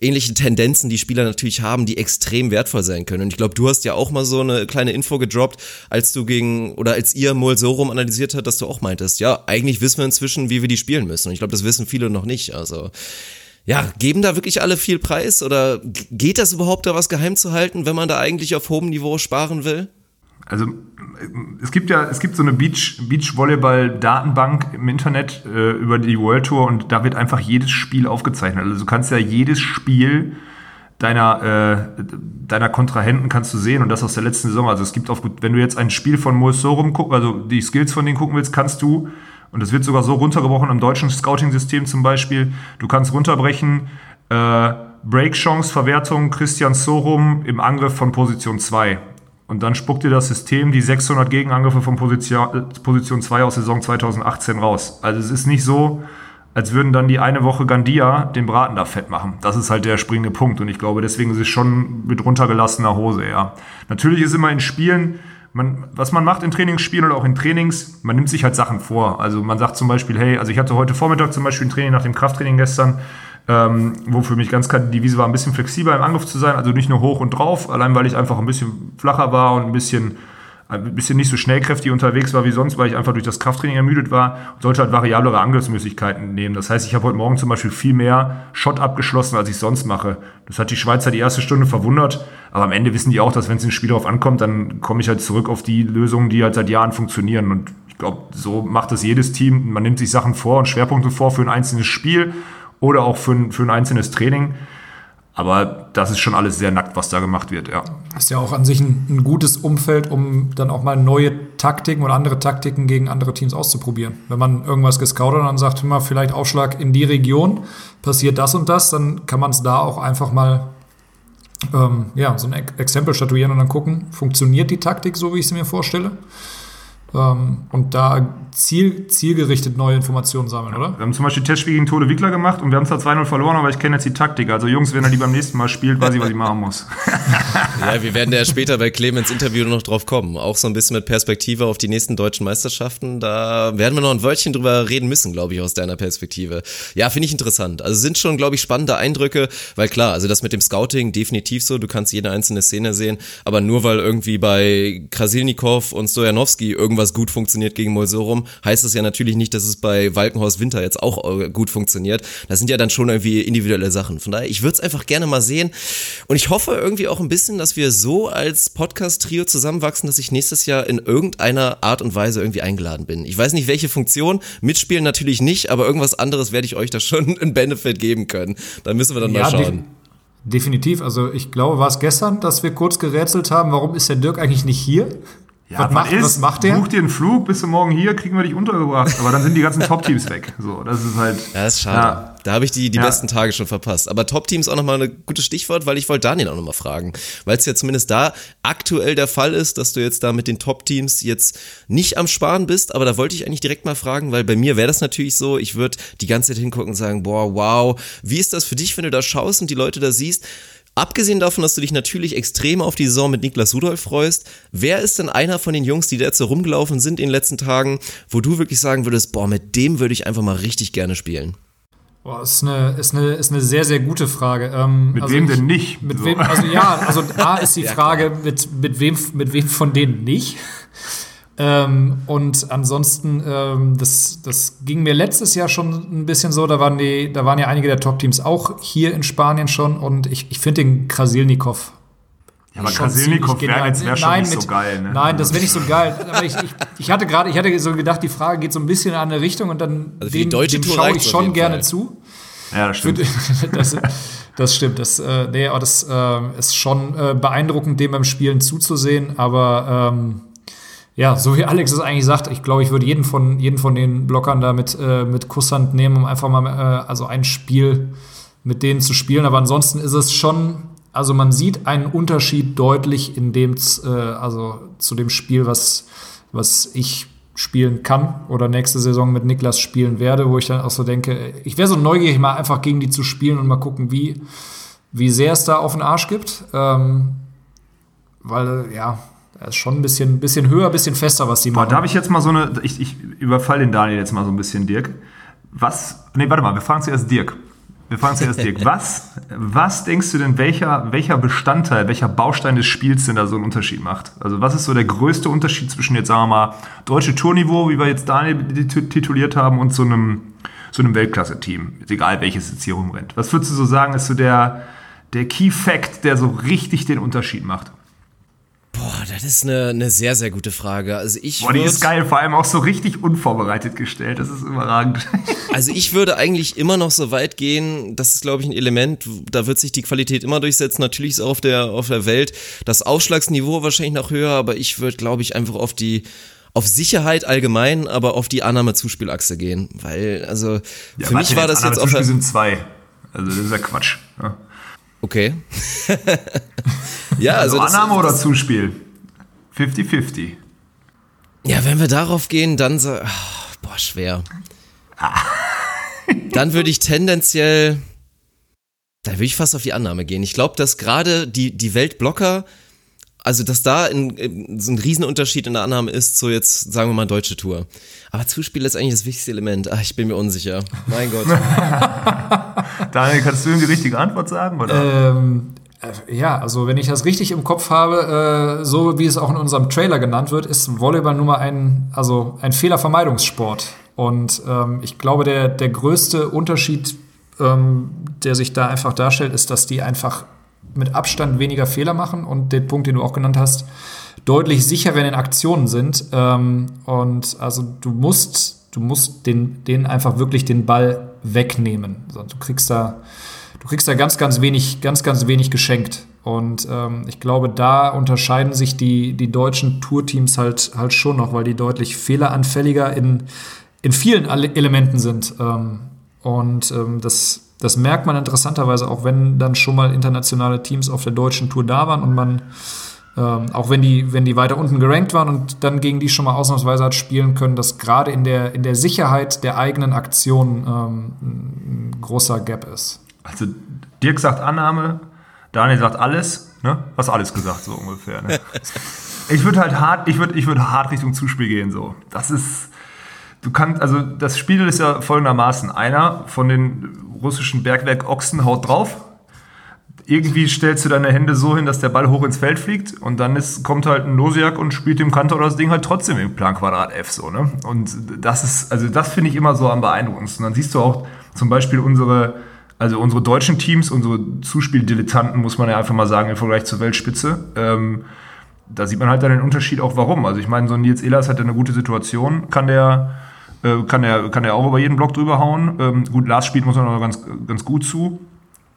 ähnliche Tendenzen, die Spieler natürlich haben, die extrem wertvoll sein können. Und ich glaube, du hast ja auch auch mal so eine kleine Info gedroppt, als du gegen, oder als ihr Mol so rum analysiert hat, dass du auch meintest, ja, eigentlich wissen wir inzwischen, wie wir die spielen müssen. Und ich glaube, das wissen viele noch nicht. Also, ja, geben da wirklich alle viel Preis oder geht das überhaupt da was geheim zu halten, wenn man da eigentlich auf hohem Niveau sparen will? Also es gibt ja, es gibt so eine Beach, Beach-Volleyball-Datenbank im Internet äh, über die World Tour und da wird einfach jedes Spiel aufgezeichnet. Also du kannst ja jedes Spiel deiner, äh, deiner Kontrahenten kannst du sehen und das aus der letzten Saison. Also es gibt auf, wenn du jetzt ein Spiel von Moes Sorum guckst, also die Skills von denen gucken willst, kannst du, und das wird sogar so runtergebrochen im deutschen Scouting-System zum Beispiel, du kannst runterbrechen, äh, Break-Chance, Verwertung, Christian Sorum im Angriff von Position 2. Und dann spuckt dir das System die 600 Gegenangriffe von Position, Position 2 aus Saison 2018 raus. Also es ist nicht so, als würden dann die eine Woche Gandia den Braten da fett machen. Das ist halt der springende Punkt. Und ich glaube, deswegen ist es schon mit runtergelassener Hose, ja. Natürlich ist immer in Spielen, man, was man macht in Trainingsspielen oder auch in Trainings, man nimmt sich halt Sachen vor. Also man sagt zum Beispiel, hey, also ich hatte heute Vormittag zum Beispiel ein Training nach dem Krafttraining gestern, Ähm, wo für mich ganz klar die Devise war, ein bisschen flexibler im Angriff zu sein, also nicht nur hoch und drauf, allein weil ich einfach ein bisschen flacher war und ein bisschen ein bisschen nicht so schnellkräftig unterwegs war wie sonst, weil ich einfach durch das Krafttraining ermüdet war und sollte halt variablere Angriffsmöglichkeiten nehmen. Das heißt, ich habe heute Morgen zum Beispiel viel mehr Shot abgeschlossen, als ich sonst mache. Das hat die Schweizer die erste Stunde verwundert, aber am Ende wissen die auch, dass wenn es ins Spiel darauf ankommt, dann komme ich halt zurück auf die Lösungen, die halt seit Jahren funktionieren. Und ich glaube, so macht das jedes Team. Man nimmt sich Sachen vor und Schwerpunkte vor für ein einzelnes Spiel oder auch für ein, für ein einzelnes Training. Aber das ist schon alles sehr nackt, was da gemacht wird, ja. Ist ja auch an sich ein, ein, gutes Umfeld, um dann auch mal neue Taktiken oder andere Taktiken gegen andere Teams auszuprobieren. Wenn man irgendwas gescoutet und dann sagt, immer vielleicht Aufschlag in die Region, passiert das und das, dann kann man es da auch einfach mal ähm, ja, so ein Exempel statuieren und dann gucken, funktioniert die Taktik so, wie ich sie mir vorstelle? Ähm, und da ziel, zielgerichtet neue Informationen sammeln, oder? Wir haben zum Beispiel Testspiel gegen Tode Wickler gemacht und wir haben zwar 2-0 verloren, aber ich kenne jetzt die Taktik. Also Jungs, wenn er die beim nächsten Mal spielt, weiß ich, was ich machen muss. ja, wir werden ja später bei Clemens Interview noch drauf kommen. Auch so ein bisschen mit Perspektive auf die nächsten deutschen Meisterschaften. Da werden wir noch ein Wörtchen drüber reden müssen, glaube ich, aus deiner Perspektive. Ja, finde ich interessant. Also sind schon, glaube ich, spannende Eindrücke, weil klar, also das mit dem Scouting definitiv so, du kannst jede einzelne Szene sehen, aber nur weil irgendwie bei Krasilnikov und Stojanowski irgendwas gut funktioniert gegen Molsorum, heißt es ja natürlich nicht, dass es bei Walkenhorst Winter jetzt auch äh, gut funktioniert. Das sind ja dann schon irgendwie individuelle Sachen. Von daher, ich würde es einfach gerne mal sehen. Und ich hoffe irgendwie auch ein bisschen, dass wir so als Podcast-Trio zusammenwachsen, dass ich nächstes Jahr in irgendeiner Art und Weise irgendwie eingeladen bin. Ich weiß nicht, welche Funktion. Mitspielen natürlich nicht, aber irgendwas anderes werde ich euch da schon einen Benefit geben können. Da müssen wir dann ja, mal schauen. Definitiv. Also ich glaube, war es gestern, dass wir kurz gerätselt haben, warum ist der Dirk eigentlich nicht hier? Ja, was, macht, ist, was macht der? Buch dir einen Flug, bist du morgen hier, kriegen wir dich untergebracht. Aber dann sind die ganzen Top-Teams weg. So, das ist halt. Ja, das ist schade. Ja. Da habe ich die, die ja. besten Tage schon verpasst. Aber Top-Teams auch nochmal ein gutes Stichwort, weil ich wollte Daniel auch nochmal fragen. Weil es ja zumindest da aktuell der Fall ist, dass du jetzt da mit den Top-Teams jetzt nicht am Sparen bist. Aber da wollte ich eigentlich direkt mal fragen, weil bei mir wäre das natürlich so, ich würde die ganze Zeit hingucken und sagen, boah, wow, wie ist das für dich, wenn du da schaust und die Leute da siehst? Abgesehen davon, dass du dich natürlich extrem auf die Saison mit Niklas Rudolf freust, wer ist denn einer von den Jungs, die da jetzt so rumgelaufen sind in den letzten Tagen, wo du wirklich sagen würdest, boah, mit dem würde ich einfach mal richtig gerne spielen? Boah, ist eine, ist eine, ist eine sehr, sehr gute Frage. Ähm, mit also wem ich, denn nicht? Mit so. wem, also ja, also A ist die Frage, mit, mit, wem, mit wem von denen nicht? Ähm, und ansonsten, ähm, das, das ging mir letztes Jahr schon ein bisschen so. Da waren, die, da waren ja einige der Top-Teams auch hier in Spanien schon. Und ich, ich finde den Krasilnikov ja, aber Krasilnikov wäre jetzt wär schon nein, nicht mit, so geil. Ne? Nein, das wäre nicht so geil. Aber ich, ich, ich, hatte gerade, ich hatte so gedacht, die Frage geht so ein bisschen in eine Richtung und dann also dem, dem schaue ich schon gerne Fall. zu. Ja, das stimmt. das, das, stimmt. Das, äh, nee, aber das äh, ist schon äh, beeindruckend, dem beim Spielen zuzusehen. Aber ähm, ja, so wie Alex es eigentlich sagt, ich glaube, ich würde jeden von, jeden von den Blockern da mit, äh, mit Kusshand nehmen, um einfach mal äh, also ein Spiel mit denen zu spielen. Aber ansonsten ist es schon, also man sieht einen Unterschied deutlich in dem, äh, also zu dem Spiel, was, was ich spielen kann oder nächste Saison mit Niklas spielen werde, wo ich dann auch so denke, ich wäre so neugierig, mal einfach gegen die zu spielen und mal gucken, wie, wie sehr es da auf den Arsch gibt. Ähm, weil, ja, er ist schon ein bisschen, bisschen höher, ein bisschen fester, was die machen. Boah, darf ich jetzt mal so eine. Ich, ich überfall den Daniel jetzt mal so ein bisschen, Dirk. Was. Nee, warte mal, wir fragen zuerst Dirk. Wir fragen zuerst Dirk. Was, was denkst du denn, welcher, welcher Bestandteil, welcher Baustein des Spiels denn da so einen Unterschied macht? Also, was ist so der größte Unterschied zwischen jetzt, sagen wir mal, deutsche Tourniveau, wie wir jetzt Daniel tituliert haben, und so einem, so einem Weltklasse-Team? Egal, welches jetzt hier rumrennt. Was würdest du so sagen, ist so der, der Key Fact, der so richtig den Unterschied macht? Boah, das ist eine, eine sehr, sehr gute Frage. Also ich Boah, die ist geil, vor allem auch so richtig unvorbereitet gestellt. Das ist überragend. Also ich würde eigentlich immer noch so weit gehen, das ist, glaube ich, ein Element, da wird sich die Qualität immer durchsetzen. Natürlich ist auch auf der, auf der Welt das Aufschlagsniveau wahrscheinlich noch höher, aber ich würde, glaube ich, einfach auf die auf Sicherheit allgemein, aber auf die Annahme-Zuspielachse gehen. Weil, also, ja, für mich war das jetzt auf. sind zwei. Also, das ist ja Quatsch. Ja. Okay. ja, also. also Annahme oder Zuspiel? 50-50. Ja, wenn wir darauf gehen, dann so. Oh, boah, schwer. dann würde ich tendenziell. Dann würde ich fast auf die Annahme gehen. Ich glaube, dass gerade die, die Weltblocker also dass da ein, so ein Riesenunterschied in der Annahme ist, so jetzt sagen wir mal deutsche Tour. Aber Zuspiel ist eigentlich das wichtigste Element. Ach, ich bin mir unsicher. Mein Gott. Daniel, kannst du ihm die richtige Antwort sagen? Oder? Ähm, äh, ja, also wenn ich das richtig im Kopf habe, äh, so wie es auch in unserem Trailer genannt wird, ist Volleyball nur mal ein, also ein Fehlervermeidungssport. Und ähm, ich glaube, der, der größte Unterschied, ähm, der sich da einfach darstellt, ist, dass die einfach mit Abstand weniger Fehler machen und den Punkt, den du auch genannt hast, deutlich sicherer in den Aktionen sind. Ähm, und also du musst, du musst den, denen einfach wirklich den Ball wegnehmen. Du kriegst da, du kriegst da ganz, ganz wenig, ganz, ganz wenig geschenkt. Und ähm, ich glaube, da unterscheiden sich die, die deutschen Tourteams halt, halt schon noch, weil die deutlich fehleranfälliger in, in vielen Elementen sind. Ähm, und ähm, das, das merkt man interessanterweise auch, wenn dann schon mal internationale Teams auf der deutschen Tour da waren und man ähm, auch wenn die, wenn die weiter unten gerankt waren und dann gegen die schon mal ausnahmsweise hat spielen können, dass gerade in der, in der Sicherheit der eigenen Aktion ähm, ein großer Gap ist. Also Dirk sagt Annahme, Daniel sagt alles, ne? Hast alles gesagt, so ungefähr. Ne? ich würde halt hart, ich würde ich würd hart Richtung Zuspiel gehen, so. Das ist. Du kannst, also das Spiel ist ja folgendermaßen. Einer von den russischen Bergwerk Ochsen haut drauf, irgendwie stellst du deine Hände so hin, dass der Ball hoch ins Feld fliegt und dann ist, kommt halt ein Nosiak und spielt dem Kantor das Ding halt trotzdem im Plan Quadrat F so, ne? Und das ist, also das finde ich immer so am beeindruckendsten. Dann siehst du auch zum Beispiel unsere, also unsere deutschen Teams, unsere Zuspieldilettanten, muss man ja einfach mal sagen, im Vergleich zur Weltspitze. Ähm, da sieht man halt dann den Unterschied auch, warum. Also ich meine, so ein Nils Ehlers hat ja eine gute Situation, kann der, äh, kann der, kann der auch über jeden Block drüber hauen. Ähm, gut, Lars spielt muss man aber ganz, ganz gut zu.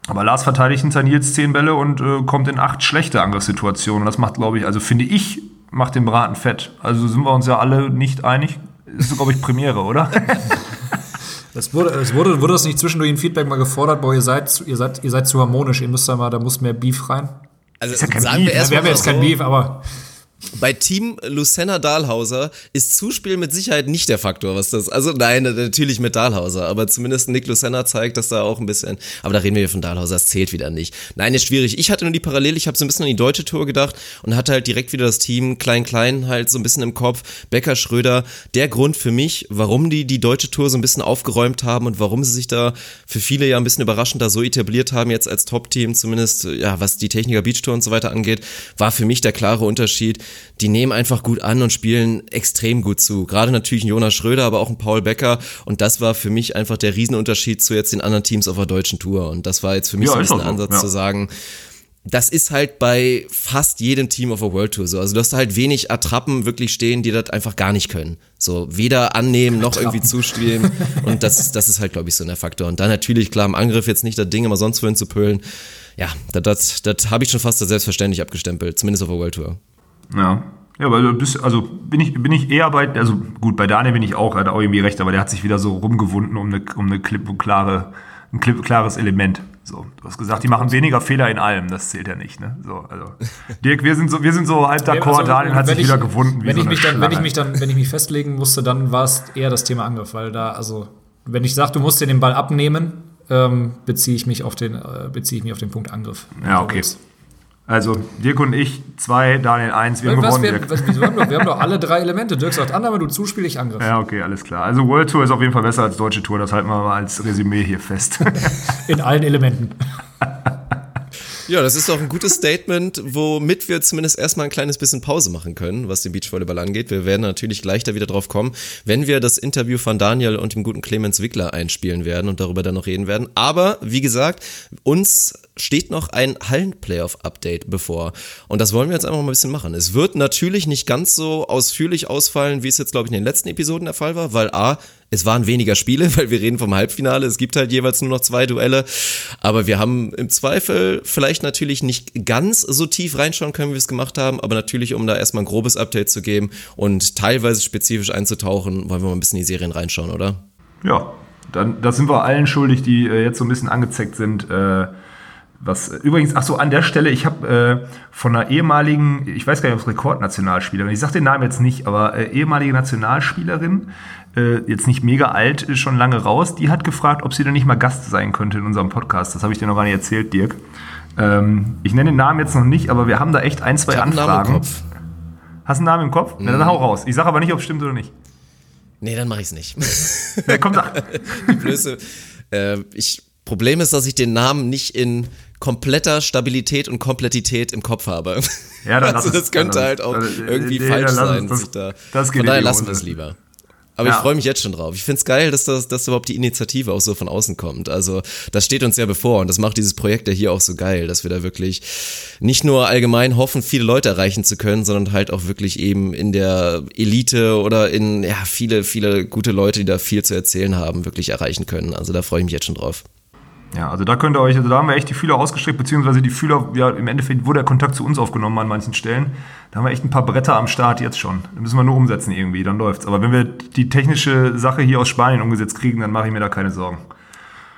Aber Lars verteidigt hinter Nils zehn Bälle und äh, kommt in acht schlechte Angriffssituationen. Und das macht, glaube ich, also finde ich, macht den Braten fett. Also sind wir uns ja alle nicht einig. Ist, glaube ich, Premiere, oder? Das wurde, es wurde, wurde das nicht zwischendurch in Feedback mal gefordert, boah, ihr seid, ihr seid, ihr seid zu harmonisch, ihr müsst da mal, da muss mehr Beef rein. Also, ist ja kein sagen Beef. wir erstmal. Wir haben jetzt kein Beef, aber. Bei Team Lucenna Dahlhauser ist Zuspiel mit Sicherheit nicht der Faktor, was das. Also nein, natürlich mit Dahlhauser, aber zumindest Nick Lucenna zeigt, dass da auch ein bisschen. Aber da reden wir von Dahlhauser, das zählt wieder nicht. Nein, ist schwierig. Ich hatte nur die Parallele, ich habe so ein bisschen an die deutsche Tour gedacht und hatte halt direkt wieder das Team Klein-Klein halt so ein bisschen im Kopf. Becker Schröder, der Grund für mich, warum die die deutsche Tour so ein bisschen aufgeräumt haben und warum sie sich da für viele ja ein bisschen überraschend da so etabliert haben, jetzt als Top-Team, zumindest ja, was die Techniker Beach Tour und so weiter angeht, war für mich der klare Unterschied die nehmen einfach gut an und spielen extrem gut zu. Gerade natürlich ein Jonas Schröder, aber auch ein Paul Becker. Und das war für mich einfach der Riesenunterschied zu jetzt den anderen Teams auf der deutschen Tour. Und das war jetzt für mich ja, so ein bisschen ein Ansatz ja. zu sagen, das ist halt bei fast jedem Team auf der World Tour so. Also du hast halt wenig Attrappen wirklich stehen, die das einfach gar nicht können. So weder annehmen noch irgendwie zuspielen. Und das, das ist halt, glaube ich, so ein Faktor. Und dann natürlich klar im Angriff jetzt nicht das Ding immer sonst wohin zu pölen. Ja, das, das, das habe ich schon fast selbstverständlich abgestempelt, zumindest auf der World Tour. Ja. Ja, weil du bist, also bin ich, bin ich eher bei, also gut, bei Daniel bin ich auch, er hat auch irgendwie recht, aber der hat sich wieder so rumgewunden um eine, um eine klipp und klare, ein klipp, klares Element. So, du hast gesagt, die machen weniger Fehler in allem, das zählt ja nicht, ne? So, also. Dirk, wir sind so, wir sind so halb d'accord, also, Daniel hat sich ich, wieder gewunden. Wenn ich so mich dann, wenn ich mich dann, wenn ich mich festlegen musste, dann war es eher das Thema Angriff, weil da, also, wenn ich sage, du musst dir den Ball abnehmen, ähm, beziehe ich mich auf den, äh, beziehe ich mich auf den Punkt Angriff. Ja, okay. Unterwegs. Also Dirk und ich, zwei, Daniel eins, wir haben gewonnen. Wir, was, wir, haben doch, wir haben doch alle drei Elemente. Dirk sagt Annahme, du Zuspiel, ich Angriff. Ja, okay, alles klar. Also World Tour ist auf jeden Fall besser als Deutsche Tour, das halten wir mal als Resümee hier fest. In allen Elementen. Ja, das ist doch ein gutes Statement, womit wir zumindest erstmal ein kleines bisschen Pause machen können, was den Beachvolleyball angeht. Wir werden natürlich gleich da wieder drauf kommen, wenn wir das Interview von Daniel und dem guten Clemens Wickler einspielen werden und darüber dann noch reden werden. Aber wie gesagt, uns steht noch ein Hallen-Playoff-Update bevor. Und das wollen wir jetzt einfach mal ein bisschen machen. Es wird natürlich nicht ganz so ausführlich ausfallen, wie es jetzt, glaube ich, in den letzten Episoden der Fall war, weil A, es waren weniger Spiele, weil wir reden vom Halbfinale. Es gibt halt jeweils nur noch zwei Duelle. Aber wir haben im Zweifel vielleicht natürlich nicht ganz so tief reinschauen können, wie wir es gemacht haben. Aber natürlich, um da erstmal ein grobes Update zu geben und teilweise spezifisch einzutauchen, wollen wir mal ein bisschen in die Serien reinschauen, oder? Ja, dann das sind wir allen schuldig, die äh, jetzt so ein bisschen angezeckt sind. Äh was übrigens, ach so, an der Stelle, ich habe äh, von einer ehemaligen, ich weiß gar nicht, ob es Rekordnationalspielerin, ich sage den Namen jetzt nicht, aber äh, ehemalige Nationalspielerin, äh, jetzt nicht mega alt, ist schon lange raus, die hat gefragt, ob sie denn nicht mal Gast sein könnte in unserem Podcast. Das habe ich dir noch gar nicht erzählt, Dirk. Ähm, ich nenne den Namen jetzt noch nicht, aber wir haben da echt ein, zwei Ich hab einen Anfragen. Namen im Kopf. Hast du einen Namen im Kopf? Na, dann hau raus. Ich sage aber nicht, ob es stimmt oder nicht. Nee, dann mache ich's nicht. Ja, komm, sag. Die Blöße. Äh, ich, Problem ist, dass ich den Namen nicht in kompletter Stabilität und Komplettität im Kopf habe. Ja, dann also es. das könnte halt auch dann- irgendwie nee, falsch es. sein. Das- da. das Von daher lassen wir es lieber. Aber Ja. ich freue mich jetzt schon drauf. Ich find's geil, dass, das, dass überhaupt die Initiative auch so von außen kommt. Also das steht uns ja bevor und das macht dieses Projekt ja hier auch so geil, dass wir da wirklich nicht nur allgemein hoffen, viele Leute erreichen zu können, sondern halt auch wirklich eben in der Elite oder in ja viele, viele gute Leute, die da viel zu erzählen haben, wirklich erreichen können. Also da freue ich mich jetzt schon drauf. Ja, also da könnt ihr euch, also da haben wir echt die Fühler ausgestreckt, beziehungsweise die Fühler, ja, im Endeffekt wurde der Kontakt zu uns aufgenommen an manchen Stellen. Da haben wir echt ein paar Bretter am Start jetzt schon. Da müssen wir nur umsetzen irgendwie, dann läuft's. Aber wenn wir die technische Sache hier aus Spanien umgesetzt kriegen, dann mache ich mir da keine Sorgen.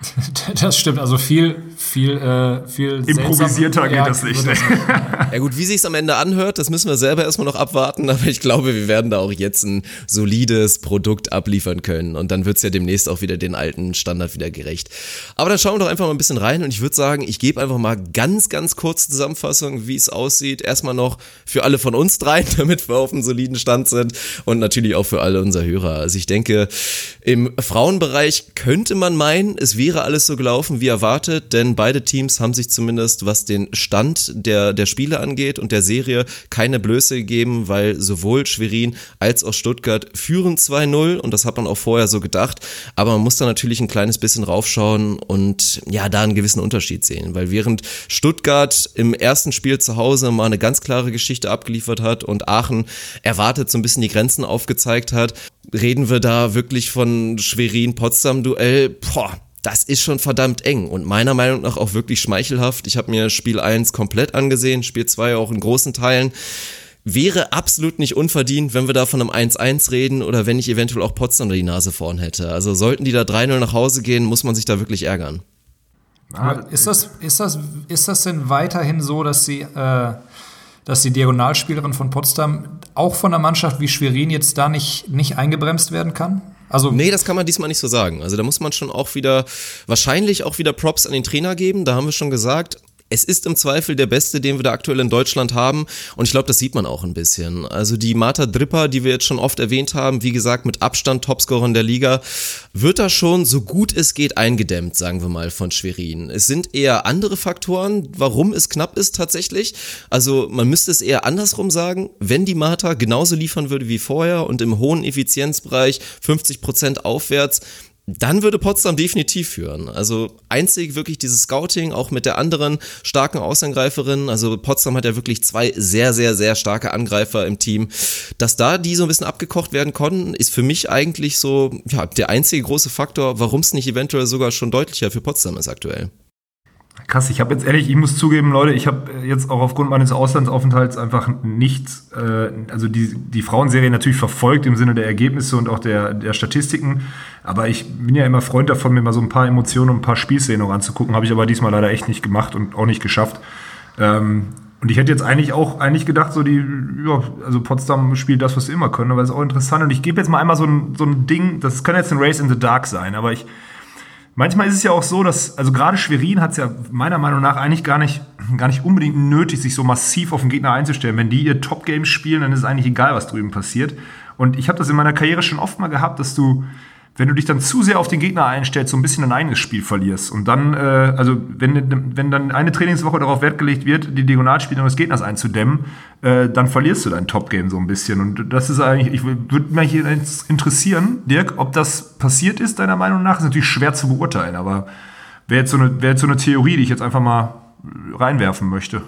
Das stimmt, also viel, viel, äh, viel Improvisierter seltsam- geht ja, das nicht. wird Ja gut, wie sich's am Ende anhört, das müssen wir selber erstmal noch abwarten, aber ich glaube, wir werden da auch jetzt ein solides Produkt abliefern können und dann wird's ja demnächst auch wieder den alten Standard wieder gerecht. Aber dann schauen wir doch einfach mal ein bisschen rein und ich würde sagen, ich gebe einfach mal ganz, ganz kurze Zusammenfassung, wie es aussieht. Erstmal noch für alle von uns drei, damit wir auf einem soliden Stand sind und natürlich auch für alle unser Hörer. Also ich denke, im Frauenbereich könnte man meinen, es wäre alles so gelaufen wie erwartet, denn beide Teams haben sich zumindest, was den Stand der, der Spiele angeht und der Serie, keine Blöße gegeben, weil sowohl Schwerin als auch Stuttgart führen 2-0 und das hat man auch vorher so gedacht, aber man muss da natürlich ein kleines bisschen raufschauen und ja, da einen gewissen Unterschied sehen, weil während Stuttgart im ersten Spiel zu Hause mal eine ganz klare Geschichte abgeliefert hat und Aachen erwartet so ein bisschen die Grenzen aufgezeigt hat, reden wir da wirklich von Schwerin-Potsdam-Duell, boah, das ist schon verdammt eng und meiner Meinung nach auch wirklich schmeichelhaft. Ich habe mir Spiel 1 komplett angesehen, Spiel 2 auch in großen Teilen. Wäre absolut nicht unverdient, wenn wir da von einem 1-1 reden oder wenn ich eventuell auch Potsdam die Nase vorn hätte. Also sollten die da 3-0 nach Hause gehen, muss man sich da wirklich ärgern. Aber Ist das, ist, das, ist das denn weiterhin so, dass sie, äh, dass die Diagonalspielerin von Potsdam auch von einer Mannschaft wie Schwerin jetzt da nicht, nicht eingebremst werden kann? Also, Nee, das kann man diesmal nicht so sagen. Also da muss man schon auch wieder, wahrscheinlich auch wieder Props an den Trainer geben. Da haben wir schon gesagt, es ist im Zweifel der Beste, den wir da aktuell in Deutschland haben. Und ich glaube, das sieht man auch ein bisschen. Also die Marta Dripper, die wir jetzt schon oft erwähnt haben, wie gesagt, mit Abstand Topscorer der Liga, wird da schon so gut es geht eingedämmt, sagen wir mal, von Schwerin. Es sind eher andere Faktoren, warum es knapp ist tatsächlich. Also man müsste es eher andersrum sagen, wenn die Marta genauso liefern würde wie vorher und im hohen Effizienzbereich 50 Prozent aufwärts, dann würde Potsdam definitiv führen. Also einzig wirklich dieses Scouting, auch mit der anderen starken Außangreiferin. Also Potsdam hat ja wirklich zwei sehr, sehr, sehr starke Angreifer im Team. Dass da die so ein bisschen abgekocht werden konnten, ist für mich eigentlich so ja, der einzige große Faktor, warum es nicht eventuell sogar schon deutlicher für Potsdam ist aktuell. Krass, ich habe jetzt ehrlich, ich muss zugeben, Leute, ich habe jetzt auch aufgrund meines Auslandsaufenthalts einfach nichts, äh, also die, die Frauenserie natürlich verfolgt im Sinne der Ergebnisse und auch der, der Statistiken, aber ich bin ja immer Freund davon, mir mal so ein paar Emotionen und ein paar Spielszenen noch anzugucken, habe ich aber diesmal leider echt nicht gemacht und auch nicht geschafft. Ähm, und ich hätte jetzt eigentlich auch eigentlich gedacht, so die, ja, also Potsdam spielt das, was sie immer können, aber das ist auch interessant. Und ich gebe jetzt mal einmal so ein, so ein Ding, das kann jetzt ein Race in the Dark sein, aber ich, Manchmal ist es ja auch so, dass, also gerade Schwerin hat es ja meiner Meinung nach eigentlich gar nicht, gar nicht unbedingt nötig, sich so massiv auf den Gegner einzustellen. Wenn die ihr Top-Game spielen, dann ist es eigentlich egal, was drüben passiert. Und ich habe das in meiner Karriere schon oft mal gehabt, dass du, wenn du dich dann zu sehr auf den Gegner einstellst, so ein bisschen dein eigenes Spiel verlierst. Und dann, äh, also wenn, wenn dann eine Trainingswoche darauf Wert gelegt wird, die Diagonalspielung des Gegners einzudämmen, äh, dann verlierst du dein Top-Game so ein bisschen. Und das ist eigentlich, ich würde mich jetzt interessieren, Dirk, ob das passiert ist, deiner Meinung nach. Ist natürlich schwer zu beurteilen, aber wäre jetzt, so eine, wär jetzt so eine Theorie, die ich jetzt einfach mal reinwerfen möchte.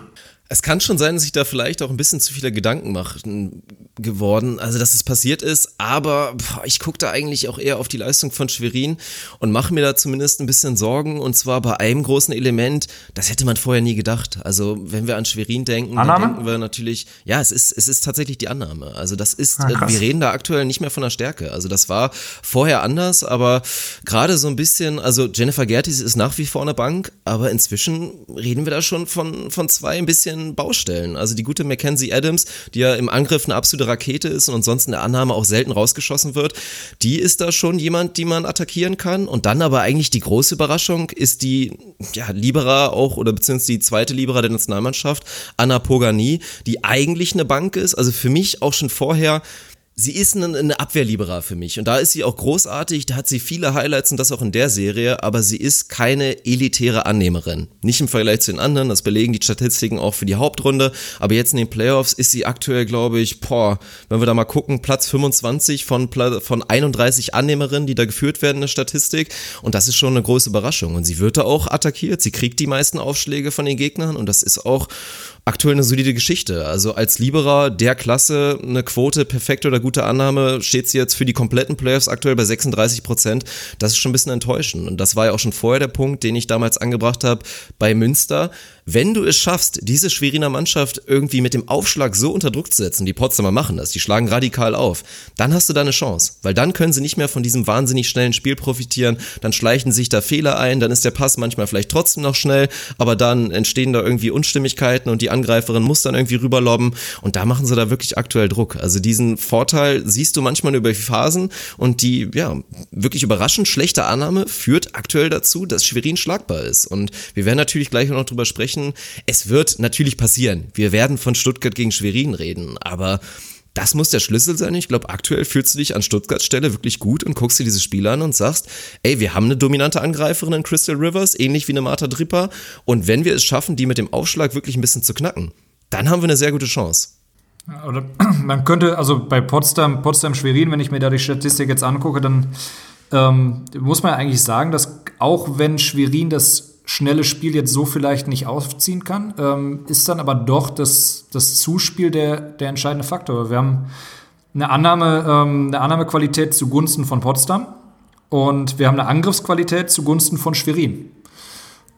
Es kann schon sein, dass sich da vielleicht auch ein bisschen zu viele Gedanken machen geworden, also dass es passiert ist, aber boah, ich gucke da eigentlich auch eher auf die Leistung von Schwerin und mache mir da zumindest ein bisschen Sorgen und zwar bei einem großen Element, das hätte man vorher nie gedacht. Also wenn wir an Schwerin denken, Annahme? dann denken wir natürlich, ja, es ist, es ist tatsächlich die Annahme. Also das ist, Ah, äh, wir reden da aktuell nicht mehr von der Stärke. Also das war vorher anders, aber gerade so ein bisschen, also Jennifer Gertis ist nach wie vor der Bank, aber inzwischen reden wir da schon von, von zwei ein bisschen bisschen Baustellen. Also die gute Mackenzie Adams, die ja im Angriff eine absolute Rakete ist und ansonsten der Annahme auch selten rausgeschossen wird, die ist da schon jemand, die man attackieren kann. Und dann aber eigentlich die große Überraschung ist die ja, Libera auch oder beziehungsweise die zweite Libera der Nationalmannschaft, Anna Pogani, die eigentlich eine Bank ist. Also für mich auch schon vorher Sie ist eine Abwehrliberer für mich. Und da ist sie auch großartig, da hat sie viele Highlights und das auch in der Serie, aber sie ist keine elitäre Annehmerin. Nicht im Vergleich zu den anderen, das belegen die Statistiken auch für die Hauptrunde, aber jetzt in den Playoffs ist sie aktuell, glaube ich, boah, wenn wir da mal gucken, Platz 25 von, von 31 Annehmerinnen, die da geführt werden in der Statistik. Und das ist schon eine große Überraschung. Und sie wird da auch attackiert, sie kriegt die meisten Aufschläge von den Gegnern. Und das ist auch aktuell eine solide Geschichte. Also als Liberer der Klasse eine Quote, perfekte oder gute Annahme, steht sie jetzt für die kompletten Playoffs aktuell bei 36 Prozent. Das ist schon ein bisschen enttäuschend. Und das war ja auch schon vorher der Punkt, den ich damals angebracht habe bei Münster. Wenn du es schaffst, diese Schweriner Mannschaft irgendwie mit dem Aufschlag so unter Druck zu setzen, die Potsdamer machen das, die schlagen radikal auf, dann hast du da eine Chance. Weil dann können sie nicht mehr von diesem wahnsinnig schnellen Spiel profitieren, dann schleichen sich da Fehler ein, dann ist der Pass manchmal vielleicht trotzdem noch schnell, aber dann entstehen da irgendwie Unstimmigkeiten und die Angreiferin muss dann irgendwie rüberlobben und da machen sie da wirklich aktuell Druck. Also diesen Vorteil siehst du manchmal über Phasen und die, ja, wirklich überraschend schlechte Annahme führt aktuell dazu, dass Schwerin schlagbar ist. Und wir werden natürlich gleich noch drüber sprechen, sprechen. Es wird natürlich passieren. Wir werden von Stuttgart gegen Schwerin reden, aber das muss der Schlüssel sein. Ich glaube, aktuell fühlst du dich an Stuttgarts Stelle wirklich gut und guckst dir dieses Spiel an und sagst, ey, wir haben eine dominante Angreiferin in Crystal Rivers, ähnlich wie eine Martha Dripper. Und wenn wir es schaffen, die mit dem Aufschlag wirklich ein bisschen zu knacken, dann haben wir eine sehr gute Chance. Oder man könnte, also bei Potsdam, Potsdam Schwerin, wenn ich mir da die Statistik jetzt angucke, dann ähm, muss man eigentlich sagen, dass auch wenn Schwerin das schnelle Spiel jetzt so vielleicht nicht aufziehen kann, ähm, ist dann aber doch das, das Zuspiel der, der entscheidende Faktor. Wir haben eine Annahme, ähm, eine Annahmequalität zugunsten von Potsdam und wir haben eine Angriffsqualität zugunsten von Schwerin.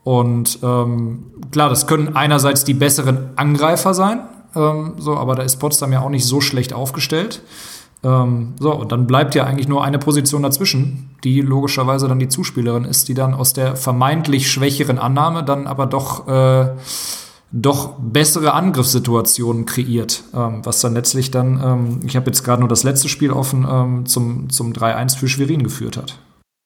Und ähm, klar, das können einerseits die besseren Angreifer sein, ähm, so, aber da ist Potsdam ja auch nicht so schlecht aufgestellt. Ähm, so, und dann bleibt ja eigentlich nur eine Position dazwischen, die logischerweise dann die Zuspielerin ist, die dann aus der vermeintlich schwächeren Annahme dann aber doch, äh, doch bessere Angriffssituationen kreiert, ähm, was dann letztlich dann, ähm, ich habe jetzt gerade nur das letzte Spiel offen, ähm, zum, zum 3-1 für Schwerin geführt hat.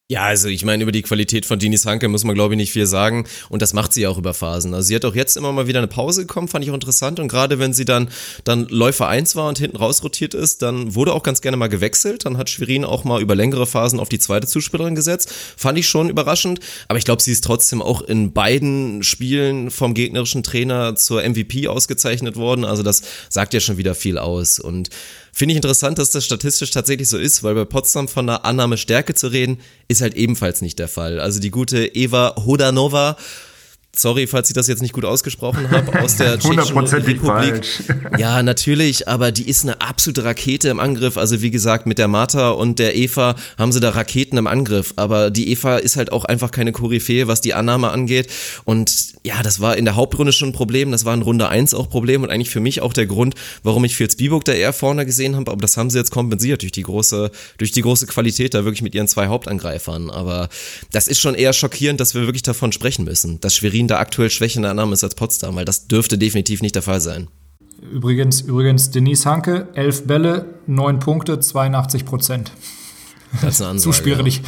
Ja, also ich meine, über die Qualität von Dinis Hanke muss man, glaube ich, nicht viel sagen. Und das macht sie auch über Phasen. Also sie hat auch jetzt immer mal wieder eine Pause gekommen, fand ich auch interessant. Und gerade wenn sie dann, dann Läufer 1 war und hinten raus rotiert ist, dann wurde auch ganz gerne mal gewechselt. Dann hat Schwerin auch mal über längere Phasen auf die zweite Zuspielerin gesetzt. Fand ich schon überraschend. Aber ich glaube, sie ist trotzdem auch in beiden Spielen vom gegnerischen Trainer zur MVP ausgezeichnet worden. Also das sagt ja schon wieder viel aus. Und Finde ich interessant, dass das statistisch tatsächlich so ist, weil bei Potsdam von einer Annahmestärke zu reden, ist halt ebenfalls nicht der Fall. Also die gute Eva Hodanova sorry, falls ich das jetzt nicht gut ausgesprochen habe, aus der Tschechischen Republik. Falsch. Ja, natürlich, aber die ist eine absolute Rakete im Angriff. Also wie gesagt, mit der Martha und der Eva haben sie da Raketen im Angriff. Aber die Eva ist halt auch einfach keine Koryphäe, was die Annahme angeht. Und ja, das war in der Hauptrunde schon ein Problem. Das war in Runde 1 auch Problem und eigentlich für mich auch der Grund, warum ich Fitz Biburg da eher vorne gesehen habe. Aber das haben sie jetzt kompensiert durch die große, durch die große Qualität da wirklich mit ihren zwei Hauptangreifern. Aber das ist schon eher schockierend, dass wir wirklich davon sprechen müssen, dass Schwerin Berlin da aktuell schwächender Annahme ist als Potsdam, weil das dürfte definitiv nicht der Fall sein. Übrigens, übrigens Denise Hanke, 11 Bälle, 9 Punkte, 82 Prozent. Das ist eine Ansage, Zuspiele ja. nicht.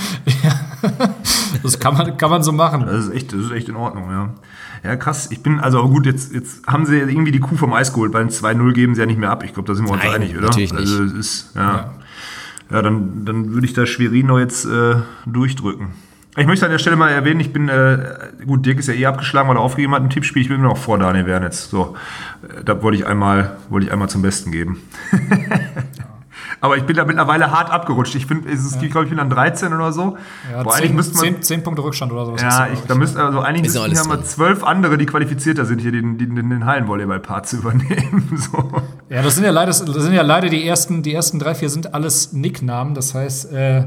das kann man, kann man so machen. Das ist echt, das ist echt in Ordnung, ja. Ja, krass. Ich bin, also gut, jetzt, jetzt haben sie irgendwie die Kuh vom Eis geholt. Beim 2-0 geben sie ja nicht mehr ab. Ich glaube, da sind wir uns Nein, einig, oder? Natürlich nicht. Also, es ist, ja. ja. ja dann, dann würde ich da Schwerino jetzt äh, durchdrücken. Ich möchte an der Stelle mal erwähnen, ich bin, äh, gut, Dirk ist ja eh abgeschlagen, weil er aufgegeben hat im Tippspiel. Ich bin immer noch vor Daniel Wernitz. So, äh, da wollte ich einmal, wollte ich einmal zum Besten geben. Aber ich bin da mittlerweile hart abgerutscht. Ich finde, es ist, ja. glaube ich, bin dann 13 oder so. Ja, Boah, 10, man, 10, 10, Punkte Rückstand oder sowas. Ja, ich, da müsste, also eigentlich müssten wir mal zwölf andere, die qualifizierter sind, hier den, den, den Hallenvolleyball-Part zu übernehmen. So. Ja, das sind ja leider, das sind ja leider die ersten, die ersten drei, vier sind alles Nicknamen. Das heißt, äh,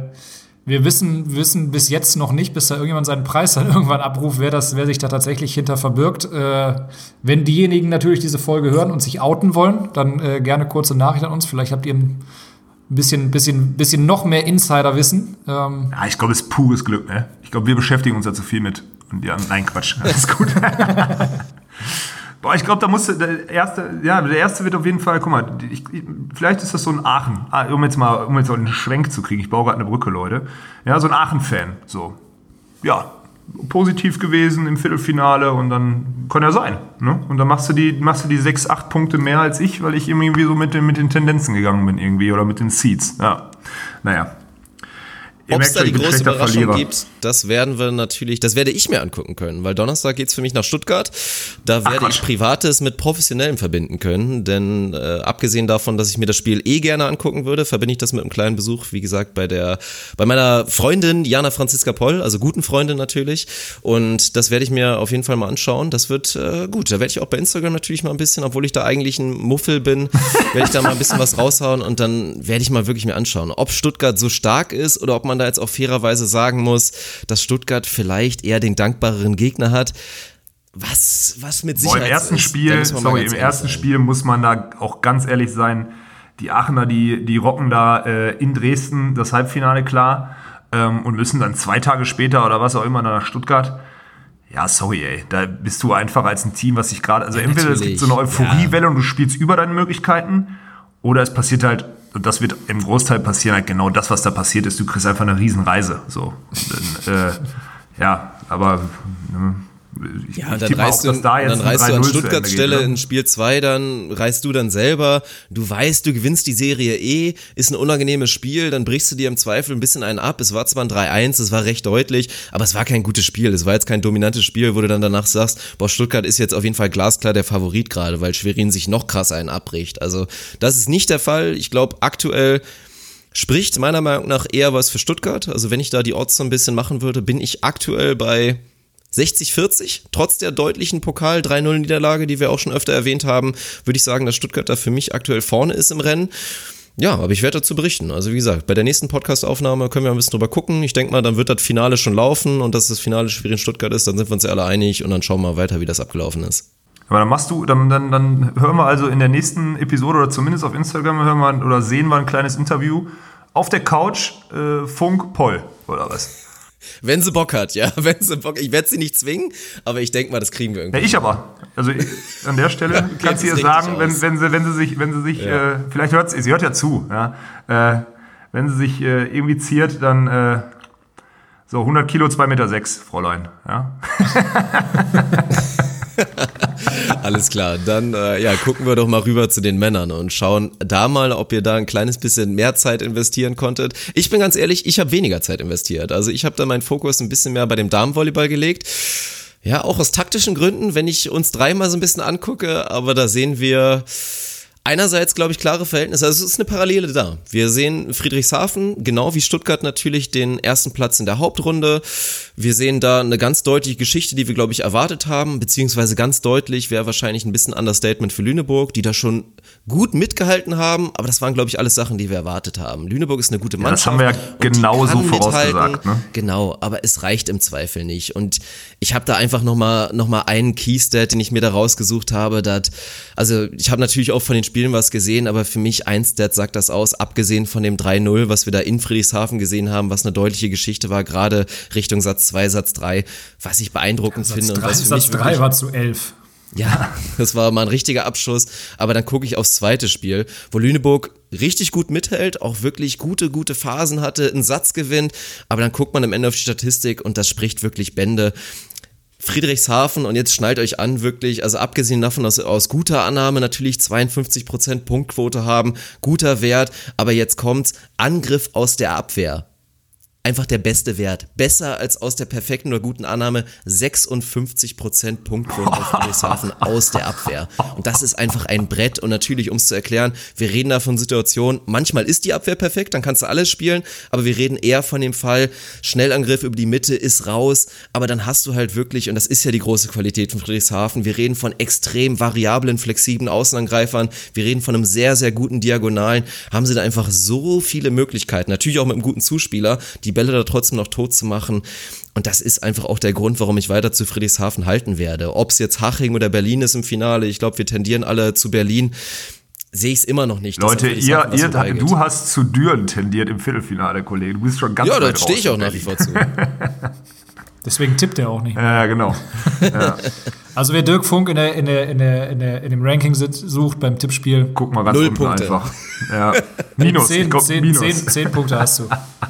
wir wissen, wissen bis jetzt noch nicht, bis da irgendjemand seinen Preis dann irgendwann abruft, wer, das, wer sich da tatsächlich hinter verbirgt. Äh, wenn diejenigen natürlich diese Folge hören und sich outen wollen, dann äh, gerne kurze Nachricht an uns. Vielleicht habt ihr ein bisschen, bisschen, bisschen noch mehr Insiderwissen. Ähm ja, ich glaube, es ist pures Glück. Ne? Ich glaube, wir beschäftigen uns da zu viel mit. Und ja, nein, Quatsch. Alles gut. Boah, ich glaube, da musste der erste, ja, der erste wird auf jeden Fall, guck mal, ich, vielleicht ist das so ein Aachen, ah, um jetzt mal, um jetzt mal einen Schwenk zu kriegen. Ich baue gerade eine Brücke, Leute. Ja, so ein Aachen-Fan, so. Ja, positiv gewesen im Viertelfinale und dann kann ja sein. Ne? Und dann machst du die, machst du die sechs, acht Punkte mehr als ich, weil ich irgendwie so mit den, mit den Tendenzen gegangen bin irgendwie oder mit den Seeds. Ja, naja. Ob es da die große Überraschung Verlierer. gibt, das werden wir natürlich, das werde ich mir angucken können, weil Donnerstag geht's für mich nach Stuttgart. Da werde Ach, ich Privates mit Professionellem verbinden können, denn äh, abgesehen davon, dass ich mir das Spiel eh gerne angucken würde, verbinde ich das mit einem kleinen Besuch, wie gesagt, bei der, bei meiner Freundin Jana Franziska Poll, also guten Freundin natürlich. Und das werde ich mir auf jeden Fall mal anschauen. Das wird äh, gut. Da werde ich auch bei Instagram natürlich mal ein bisschen, obwohl ich da eigentlich ein Muffel bin, werde ich da mal ein bisschen was raushauen und dann werde ich mal wirklich mir anschauen, ob Stuttgart so stark ist oder ob man da jetzt auch fairerweise sagen muss, dass Stuttgart vielleicht eher den dankbareren Gegner hat. Was, was mit Sicherheit Boah, im ersten ist, Spiel, sorry, im ersten sein. Spiel muss man da auch ganz ehrlich sein. Die Aachener, die, die rocken da äh, in Dresden das Halbfinale klar ähm, und müssen dann zwei Tage später oder was auch immer nach Stuttgart. Ja, sorry, ey. Da bist du einfach als ein Team, was sich gerade. Also ja, entweder es gibt so eine Euphoriewelle ja. und du spielst über deine Möglichkeiten, oder es passiert halt und das wird im Großteil passieren, halt genau das, was da passiert ist. Du kriegst einfach eine Riesenreise. So. Dann, äh, ja, aber ne, ich, ja, ich dann reißt auch, du, da dann reißt du an Stuttgarts Stelle geht, ne? in Spiel 2, dann reißt du dann selber. Du weißt, du gewinnst die Serie eh, ist ein unangenehmes Spiel, dann brichst du dir im Zweifel ein bisschen einen ab. Es war zwar ein 3-1, es war recht deutlich, aber es war kein gutes Spiel. Es war jetzt kein dominantes Spiel, wo du dann danach sagst, boah, Stuttgart ist jetzt auf jeden Fall glasklar der Favorit gerade, weil Schwerin sich noch krasser einen abbricht. Also, das ist nicht der Fall. Ich glaube, aktuell spricht meiner Meinung nach eher was für Stuttgart. Also, wenn ich da die Odds so ein bisschen machen würde, bin ich aktuell bei 60-40, trotz der deutlichen Pokal 3-0-Niederlage, die wir auch schon öfter erwähnt haben, würde ich sagen, dass Stuttgart da für mich aktuell vorne ist im Rennen. Ja, aber ich werde dazu berichten. Also wie gesagt, bei der nächsten Podcast-Aufnahme können wir ein bisschen drüber gucken. Ich denke mal, dann wird das Finale schon laufen und dass das Finale schwierig in Stuttgart ist, dann sind wir uns ja alle einig und dann schauen wir mal weiter, wie das abgelaufen ist. Aber dann machst du, dann, dann, dann hören wir also in der nächsten Episode oder zumindest auf Instagram hören wir oder sehen wir ein kleines Interview auf der Couch äh, Funk Poll oder was? Wenn sie Bock hat, ja. Wenn sie Bock, ich werde sie nicht zwingen, aber ich denke mal, das kriegen wir irgendwie. Ja, ich aber. Also ich, an der Stelle ja, kannst du ihr sagen, wenn, wenn, sie, wenn sie sich, wenn sie sich, ja. äh, vielleicht hört sie, sie hört ja zu, ja. Äh, wenn sie sich äh, irgendwie ziert, dann äh, so 100 Kilo, 2,6 Meter, sechs, Fräulein, ja. Alles klar, dann äh, ja, gucken wir doch mal rüber zu den Männern und schauen da mal, ob ihr da ein kleines bisschen mehr Zeit investieren konntet. Ich bin ganz ehrlich, ich habe weniger Zeit investiert. Also ich habe da meinen Fokus ein bisschen mehr bei dem Damenvolleyball gelegt. Ja, auch aus taktischen Gründen, wenn ich uns dreimal so ein bisschen angucke, aber da sehen wir einerseits, glaube ich, klare Verhältnisse. Also es ist eine Parallele da. Wir sehen Friedrichshafen, genau wie Stuttgart natürlich, den ersten Platz in der Hauptrunde. Wir sehen da eine ganz deutliche Geschichte, die wir, glaube ich, erwartet haben, beziehungsweise ganz deutlich wäre wahrscheinlich ein bisschen Understatement für Lüneburg, die da schon gut mitgehalten haben, aber das waren, glaube ich, alles Sachen, die wir erwartet haben. Lüneburg ist eine gute Mannschaft. Ja, das haben wir ja genauso vorausgesagt. Ne? Genau, aber es reicht im Zweifel nicht. Und ich habe da einfach nochmal noch mal einen Keystat, den ich mir da rausgesucht habe. Dat, also ich habe natürlich auch von den Spielen was gesehen, aber für mich ein Stat sagt das aus, abgesehen von dem 3-0, was wir da in Friedrichshafen gesehen haben, was eine deutliche Geschichte war, gerade Richtung Satz 2, Satz 3, was ich beeindruckend ja, finde. Drei, und was für Satz 3 war zu 11. Ja, das war mal ein richtiger Abschuss. Aber dann gucke ich aufs zweite Spiel, wo Lüneburg richtig gut mithält, auch wirklich gute, gute Phasen hatte, einen Satz gewinnt. Aber dann guckt man am Ende auf die Statistik und das spricht wirklich Bände. Friedrichshafen und jetzt schnallt euch an, wirklich, also abgesehen davon, dass aus guter Annahme natürlich 52% Punktquote haben, guter Wert, aber jetzt kommt's, Angriff aus der Abwehr einfach der beste Wert. Besser als aus der perfekten oder guten Annahme 56% Punktquote auf Friedrichshafen aus der Abwehr. Und das ist einfach ein Brett. Und natürlich, um es zu erklären, wir reden da von Situationen, manchmal ist die Abwehr perfekt, dann kannst du alles spielen, aber wir reden eher von dem Fall, Schnellangriff über die Mitte ist raus, aber dann hast du halt wirklich, und das ist ja die große Qualität von Friedrichshafen, wir reden von extrem variablen, flexiblen Außenangreifern, wir reden von einem sehr, sehr guten Diagonalen, haben sie da einfach so viele Möglichkeiten, natürlich auch mit einem guten Zuspieler, die Bälle da trotzdem noch tot zu machen. Und das ist einfach auch der Grund, warum ich weiter zu Friedrichshafen halten werde. Ob es jetzt Haching oder Berlin ist im Finale, ich glaube, wir tendieren alle zu Berlin sehe ich es immer noch nicht. Leute, ihr, ihr du hast zu Düren tendiert im Viertelfinale, Kollege. Du bist schon ganz Ja, da stehe ich auch nach wie vor zu. Deswegen tippt er auch nicht. Ja, genau. Ja. Also wer Dirk Funk in, der, in, der, in, der, in, der, in dem Ranking sitzt, sucht beim Tippspiel. Guck mal ganz Null unten Punkte. einfach. Ja. Minus. Zehn, ich glaub, zehn, Minus. zehn, zehn Punkte hast du.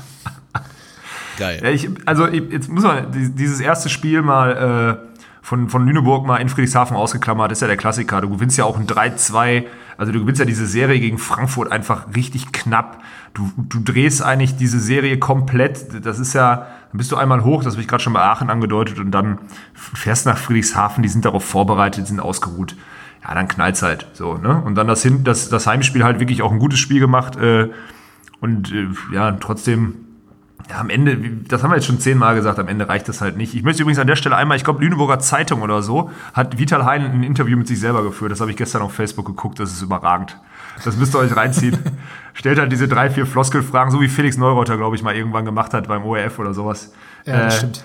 Geil. Ich, also ich, jetzt muss man die- dieses erste Spiel mal äh, von, von Lüneburg mal in Friedrichshafen ausgeklammert, ist ja der Klassiker. Du gewinnst ja auch ein 3-2, also du gewinnst ja diese Serie gegen Frankfurt einfach richtig knapp. Du, du drehst eigentlich diese Serie komplett. Das ist ja, dann bist du einmal hoch, das habe ich gerade schon bei Aachen angedeutet, und dann fährst nach Friedrichshafen, die sind darauf vorbereitet, sind ausgeruht. Ja, dann knallt's halt so, ne? Und dann das, das, das Heimspiel halt wirklich auch ein gutes Spiel gemacht. Äh, und äh, ja, trotzdem ja, am Ende, das haben wir jetzt schon zehnmal gesagt, am Ende reicht das halt nicht. Ich möchte übrigens an der Stelle einmal, ich glaube, Lüneburger Zeitung oder so, hat Vital Hein ein Interview mit sich selber geführt. Das habe ich gestern auf Facebook geguckt, das ist überragend. Das müsst ihr euch reinziehen. Stellt halt diese drei, vier Floskelfragen, so wie Felix Neureuter, glaube ich, mal irgendwann gemacht hat beim ORF oder sowas. Ja, das Äh, stimmt.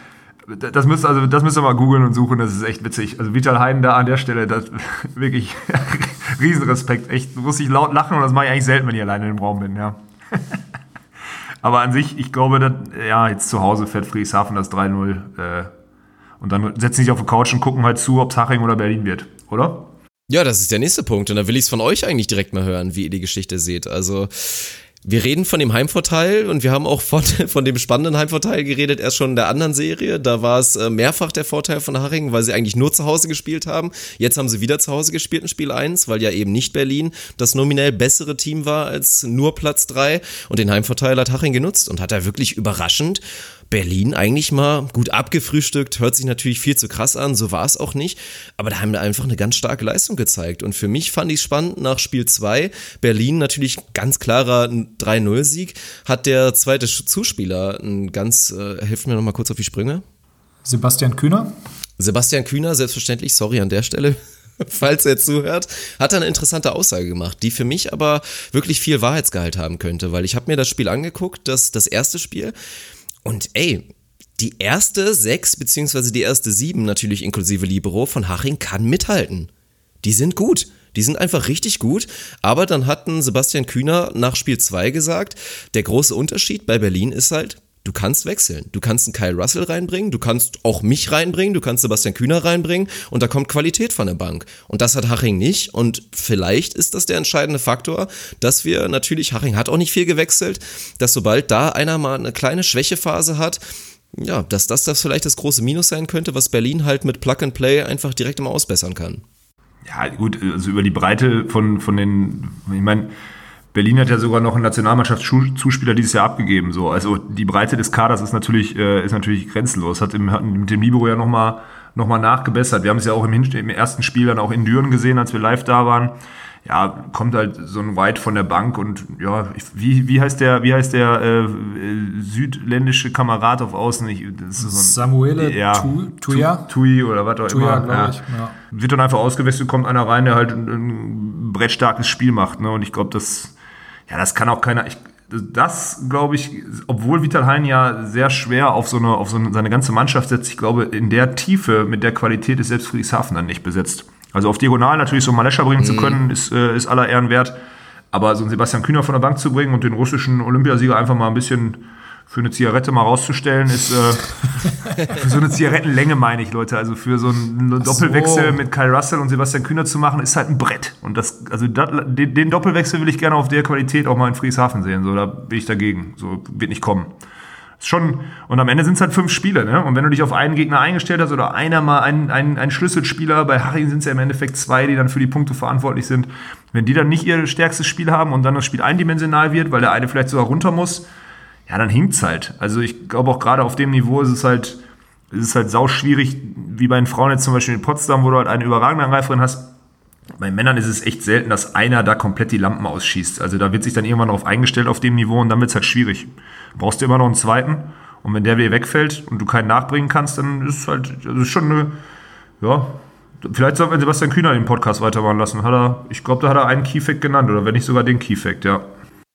Das müsst, also, das müsst ihr mal googeln und suchen, das ist echt witzig. Also Vital Hein da an der Stelle, das wirklich Riesenrespekt. Echt, muss ich laut lachen und das mache ich eigentlich selten, wenn ich alleine im Raum bin, ja. Aber an sich, ich glaube, dass, ja, jetzt zu Hause fährt Friedrichshafen das 3-0. Äh, und dann setzen sich auf die Couch und gucken halt zu, ob es Haching oder Berlin wird, oder? Ja, das ist der nächste Punkt. Und da will ich es von euch eigentlich direkt mal hören, wie ihr die Geschichte seht. Also, wir reden von dem Heimvorteil und wir haben auch von, von dem spannenden Heimvorteil geredet, erst schon in der anderen Serie. Da war es äh, mehrfach der Vorteil von Haring, weil sie eigentlich nur zu Hause gespielt haben. Jetzt haben sie wieder zu Hause gespielt in Spiel 1, weil ja eben nicht Berlin das nominell bessere Team war als nur Platz 3. Und den Heimvorteil hat Haching genutzt und hat da wirklich überraschend Berlin eigentlich mal gut abgefrühstückt, hört sich natürlich viel zu krass an, so war es auch nicht, aber da haben wir einfach eine ganz starke Leistung gezeigt. Und für mich fand ich spannend nach Spiel 2, Berlin natürlich ganz klarer 3-0-Sieg, hat der zweite Zuspieler ein ganz, äh, helft mir nochmal kurz auf die Sprünge. Sebastian Kühner. Sebastian Kühner, selbstverständlich, sorry an der Stelle, falls er zuhört, hat eine interessante Aussage gemacht, die für mich aber wirklich viel Wahrheitsgehalt haben könnte, weil ich habe mir das Spiel angeguckt, das, das erste Spiel, und ey, die erste sechs beziehungsweise die erste sieben, natürlich inklusive Libero von Haching, kann mithalten. Die sind gut. Die sind einfach richtig gut. Aber dann hatten Sebastian Kühner nach Spiel 2 gesagt, der große Unterschied bei Berlin ist halt, du kannst wechseln. Du kannst einen Kyle Russell reinbringen, du kannst auch mich reinbringen, du kannst Sebastian Kühner reinbringen und da kommt Qualität von der Bank. Und das hat Haching nicht und vielleicht ist das der entscheidende Faktor, dass wir natürlich, Haching hat auch nicht viel gewechselt, dass sobald da einer mal eine kleine Schwächephase hat, ja, dass das das vielleicht das große Minus sein könnte, was Berlin halt mit Plug and Play einfach direkt immer ausbessern kann. Ja, gut, also über die Breite von, von den, ich meine, Berlin hat ja sogar noch einen Nationalmannschaftszuspieler dieses Jahr abgegeben. So. Also die Breite des Kaders ist natürlich, äh, ist natürlich grenzenlos. Hat, im, hat mit dem Libero ja nochmal noch mal nachgebessert. Wir haben es ja auch im, im ersten Spiel dann auch in Düren gesehen, als wir live da waren. Ja, kommt halt so ein White von der Bank und ja, ich, wie, wie heißt der, wie heißt der äh, südländische Kamerad auf Außen? Ich, so ein, Samuele ja, Tu- Tuya. Tui oder was auch Tuya, immer. glaube ich, ja. Wird dann einfach ausgewechselt, kommt einer rein, der halt ein, ein brettstarkes Spiel macht. Ne? Und ich glaube, das, ja, das kann auch keiner. Ich, das glaube ich, obwohl Vital Hein ja sehr schwer auf so eine, auf so eine, seine ganze Mannschaft setzt, ich glaube, in der Tiefe mit der Qualität ist selbst Friedrichshafen dann nicht besetzt. Also auf Diagonal natürlich so einen Malescher bringen zu können, ist, äh, ist aller Ehren wert. Aber so einen Sebastian Kühner von der Bank zu bringen und den russischen Olympiasieger einfach mal ein bisschen für eine Zigarette mal rauszustellen, ist äh, für so eine Zigarettenlänge, meine ich, Leute. Also für so einen Doppelwechsel mit Kyle Russell und Sebastian Kühner zu machen, ist halt ein Brett. Und das, also das, den, den Doppelwechsel will ich gerne auf der Qualität auch mal in Frieshafen sehen. So, da bin ich dagegen. So wird nicht kommen. Ist schon, und am Ende sind es halt fünf Spiele, ne? Und wenn du dich auf einen Gegner eingestellt hast oder einer mal ein, ein, ein Schlüsselspieler, bei Harry sind es ja im Endeffekt zwei, die dann für die Punkte verantwortlich sind, wenn die dann nicht ihr stärkstes Spiel haben und dann das Spiel eindimensional wird, weil der eine vielleicht sogar runter muss, ja, dann hinkt's halt. Also ich glaube auch gerade auf dem Niveau ist es halt, ist es halt sau schwierig, wie bei den Frauen jetzt zum Beispiel in Potsdam, wo du halt eine überragende Angreiferin hast. Bei Männern ist es echt selten, dass einer da komplett die Lampen ausschießt. Also da wird sich dann irgendwann darauf eingestellt auf dem Niveau und dann wird's halt schwierig. Brauchst du immer noch einen zweiten und wenn der wieder wegfällt und du keinen nachbringen kannst, dann ist es halt, also ist schon eine, ja, vielleicht sollten wir Sebastian Kühner den Podcast weitermachen lassen. Hat er, ich glaube, da hat er einen Keyfact genannt oder wenn nicht sogar den Keyfact, ja.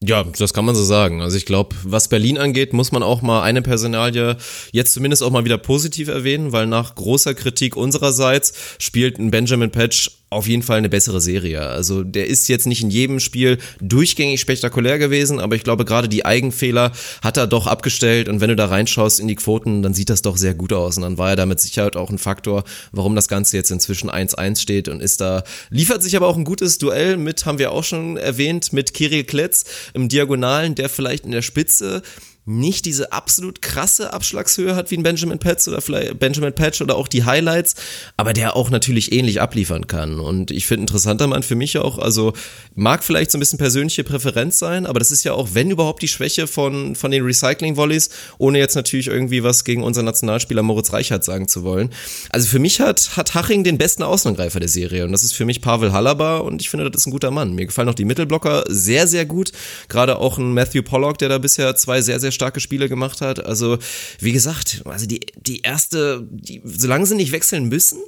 Ja, das kann man so sagen. Also ich glaube, was Berlin angeht, muss man auch mal eine Personalie jetzt zumindest auch mal wieder positiv erwähnen, weil nach großer Kritik unsererseits spielt ein Benjamin Patch auf jeden Fall eine bessere Serie. Also der ist jetzt nicht in jedem Spiel durchgängig spektakulär gewesen, aber ich glaube gerade die Eigenfehler hat er doch abgestellt und wenn du da reinschaust in die Quoten, dann sieht das doch sehr gut aus und dann war er da mit Sicherheit auch ein Faktor, warum das Ganze jetzt inzwischen 1-1 steht und ist da, liefert sich aber auch ein gutes Duell mit, haben wir auch schon erwähnt, mit Kirill Kletz im Diagonalen, der vielleicht in der Spitze nicht diese absolut krasse Abschlagshöhe hat wie ein Benjamin Patch oder vielleicht Benjamin Patch oder auch die Highlights, aber der auch natürlich ähnlich abliefern kann. Und ich finde interessanter Mann für mich auch, also mag vielleicht so ein bisschen persönliche Präferenz sein, aber das ist ja auch, wenn überhaupt, die Schwäche von, von den Recycling-Volleys, ohne jetzt natürlich irgendwie was gegen unseren Nationalspieler Moritz Reichert sagen zu wollen. Also für mich hat, hat Haching den besten Außenangreifer der Serie und das ist für mich Pavel Halaba und ich finde, das ist ein guter Mann. Mir gefallen auch die Mittelblocker sehr, sehr gut. Gerade auch ein Matthew Pollock, der da bisher zwei sehr, sehr starke Spiele gemacht hat. Also, wie gesagt, also die, die erste, die, solange sie nicht wechseln müssen,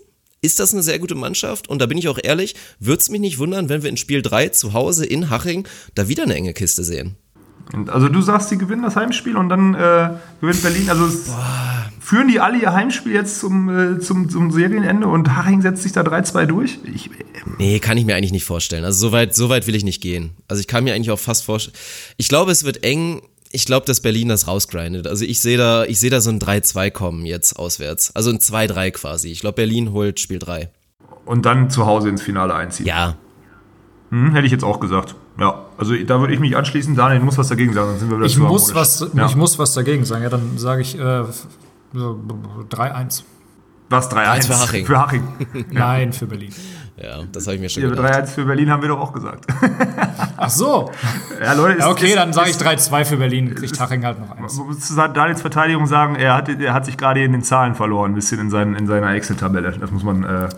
ist das eine sehr gute Mannschaft. Und da bin ich auch ehrlich, würde es mich nicht wundern, wenn wir in Spiel 3 zu Hause in Haching da wieder eine enge Kiste sehen. Also du sagst, sie gewinnen das Heimspiel und dann äh, gewinnt Berlin. Also führen die alle ihr Heimspiel jetzt zum, äh, zum, zum Serienende und Haching setzt sich da 3-2 durch? Ich, äh, nee, kann ich mir eigentlich nicht vorstellen. Also so weit, so weit will ich nicht gehen. Also ich kann mir eigentlich auch fast vorstellen. Ich glaube, es wird eng ich glaube, dass Berlin das rausgrindet. Also ich sehe da, ich sehe da so ein 3-2 kommen jetzt auswärts. Also ein 2-3 quasi. Ich glaube, Berlin holt Spiel 3. Und dann zu Hause ins Finale einziehen. Ja. Hm, hätte ich jetzt auch gesagt. Ja, also da würde ich mich anschließen. Daniel, du musst was dagegen sagen, dann sind wir wieder ich zu muss was, ja. Ich muss was dagegen sagen. Ja, dann sage ich äh, 3-1. Was, 3-1? Für Haching. Für Haching. Nein, für Berlin. Ja, das habe ich mir schon ja, gedacht. 3-1 für Berlin haben wir doch auch gesagt. Ach so. Ja, Leute, ja, okay, ist, dann sage ich 3-2 für Berlin, kriegt Haching halt noch eins. Man muss zu Daniels Verteidigung sagen, er hat, er hat sich gerade in den Zahlen verloren, ein bisschen in, seinen, in seiner Excel-Tabelle. Das muss man äh,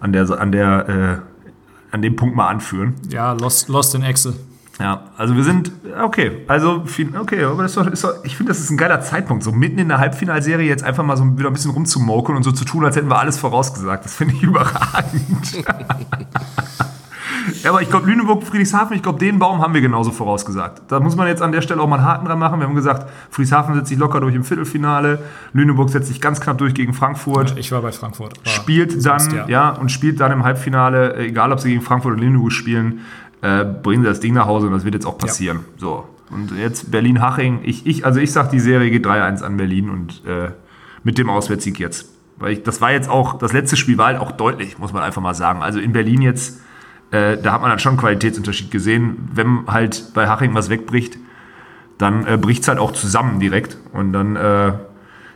an, der, an, der, äh, an dem Punkt mal anführen. Ja, lost, lost in Excel. Ja, also wir sind, okay, also, okay, aber das ist doch, ist doch, ich finde, das ist ein geiler Zeitpunkt, so mitten in der Halbfinalserie jetzt einfach mal so wieder ein bisschen rumzumokeln und so zu tun, als hätten wir alles vorausgesagt. Das finde ich überragend. ja, aber ich glaube, Lüneburg, Friedrichshafen, ich glaube, den Baum haben wir genauso vorausgesagt. Da muss man jetzt an der Stelle auch mal einen Haken dran machen. Wir haben gesagt, Friedrichshafen setzt sich locker durch im Viertelfinale, Lüneburg setzt sich ganz knapp durch gegen Frankfurt. Ich war bei Frankfurt. War spielt dann, ja. ja, und spielt dann im Halbfinale, egal ob sie gegen Frankfurt oder Lüneburg spielen, äh, bringen sie das Ding nach Hause und das wird jetzt auch passieren. Ja. So. Und jetzt Berlin-Haching. Ich, ich, also ich sag, die Serie geht 3-1 an Berlin und äh, mit dem Auswärtssieg jetzt. Weil ich, das war jetzt auch, das letzte Spiel war halt auch deutlich, muss man einfach mal sagen. Also in Berlin jetzt, äh, da hat man dann schon einen Qualitätsunterschied gesehen. Wenn halt bei Haching was wegbricht, dann äh, bricht es halt auch zusammen direkt. Und dann, äh,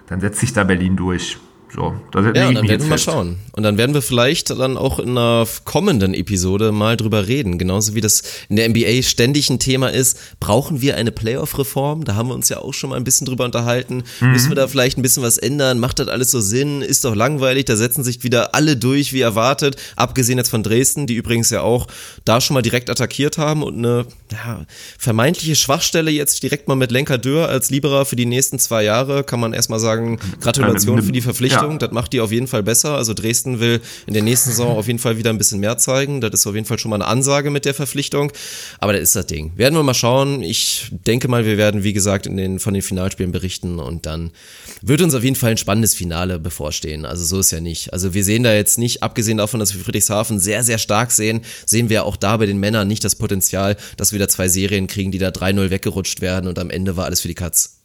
dann setzt sich da Berlin durch. So, da ja, dann werden wir mal schauen. Und dann werden wir vielleicht dann auch in einer kommenden Episode mal drüber reden. Genauso wie das in der NBA ständig ein Thema ist, brauchen wir eine Playoff-Reform? Da haben wir uns ja auch schon mal ein bisschen drüber unterhalten. Mhm. Müssen wir da vielleicht ein bisschen was ändern? Macht das alles so Sinn? Ist doch langweilig. Da setzen sich wieder alle durch, wie erwartet. Abgesehen jetzt von Dresden, die übrigens ja auch da schon mal direkt attackiert haben und eine ja, vermeintliche Schwachstelle jetzt direkt mal mit Lenker Dürr als Liberer für die nächsten zwei Jahre, kann man erstmal sagen, Gratulation für die Verpflichtung. Richtung. Ja. Das macht die auf jeden Fall besser. Also Dresden will in der nächsten Saison auf jeden Fall wieder ein bisschen mehr zeigen. Das ist auf jeden Fall schon mal eine Ansage mit der Verpflichtung. Aber das ist das Ding. Werden wir mal schauen. Ich denke mal, wir werden, wie gesagt, in den, von den Finalspielen berichten und dann wird uns auf jeden Fall ein spannendes Finale bevorstehen. Also so ist ja nicht. Also wir sehen da jetzt nicht, abgesehen davon, dass wir Friedrichshafen sehr, sehr stark sehen, sehen wir auch da bei den Männern nicht das Potenzial, dass wir da zwei Serien kriegen, die da 3-0 weggerutscht werden und am Ende war alles für die Katz.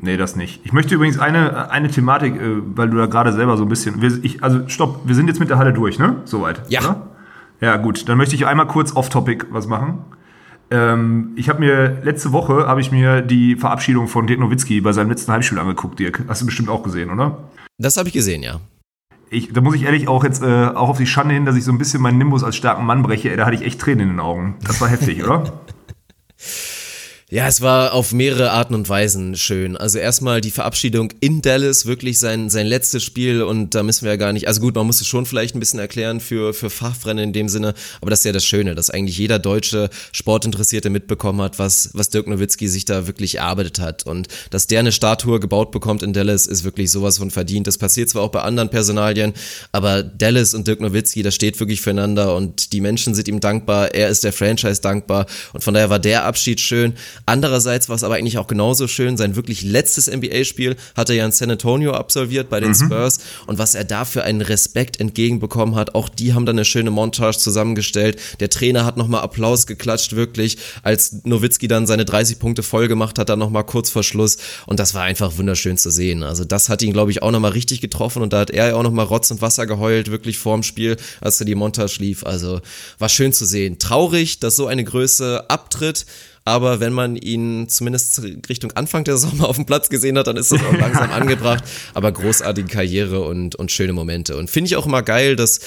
Nee, das nicht. Ich möchte übrigens eine, eine Thematik, äh, weil du da gerade selber so ein bisschen. Wir, ich, also, stopp, wir sind jetzt mit der Halle durch, ne? Soweit. Ja. Oder? Ja, gut. Dann möchte ich einmal kurz off-topic was machen. Ähm, ich habe mir letzte Woche habe ich mir die Verabschiedung von Dirk Nowitzki bei seinem letzten Heimspiel angeguckt, Dirk. Hast du bestimmt auch gesehen, oder? Das habe ich gesehen, ja. Ich, da muss ich ehrlich auch jetzt äh, auch auf die Schande hin, dass ich so ein bisschen meinen Nimbus als starken Mann breche. Ey, da hatte ich echt Tränen in den Augen. Das war heftig, oder? Ja, es war auf mehrere Arten und Weisen schön. Also erstmal die Verabschiedung in Dallas, wirklich sein, sein letztes Spiel und da müssen wir ja gar nicht, also gut, man muss es schon vielleicht ein bisschen erklären für, für Fachfreunde in dem Sinne, aber das ist ja das Schöne, dass eigentlich jeder deutsche Sportinteressierte mitbekommen hat, was, was Dirk Nowitzki sich da wirklich erarbeitet hat und dass der eine Statue gebaut bekommt in Dallas, ist wirklich sowas von verdient. Das passiert zwar auch bei anderen Personalien, aber Dallas und Dirk Nowitzki, das steht wirklich füreinander und die Menschen sind ihm dankbar, er ist der Franchise dankbar und von daher war der Abschied schön Andererseits war es aber eigentlich auch genauso schön. Sein wirklich letztes NBA-Spiel hat er ja in San Antonio absolviert bei den mhm. Spurs und was er da für einen Respekt entgegenbekommen hat, auch die haben dann eine schöne Montage zusammengestellt. Der Trainer hat nochmal Applaus geklatscht, wirklich, als Nowitzki dann seine 30 Punkte voll gemacht hat, dann nochmal kurz vor Schluss und das war einfach wunderschön zu sehen. Also das hat ihn, glaube ich, auch nochmal richtig getroffen und da hat er ja auch nochmal Rotz und Wasser geheult, wirklich vorm Spiel, als er die Montage lief. Also war schön zu sehen. Traurig, dass so eine Größe abtritt, aber wenn man ihn zumindest Richtung Anfang der mal auf dem Platz gesehen hat, dann ist das auch langsam angebracht. Aber großartige Karriere und, und schöne Momente. Und finde ich auch immer geil, dass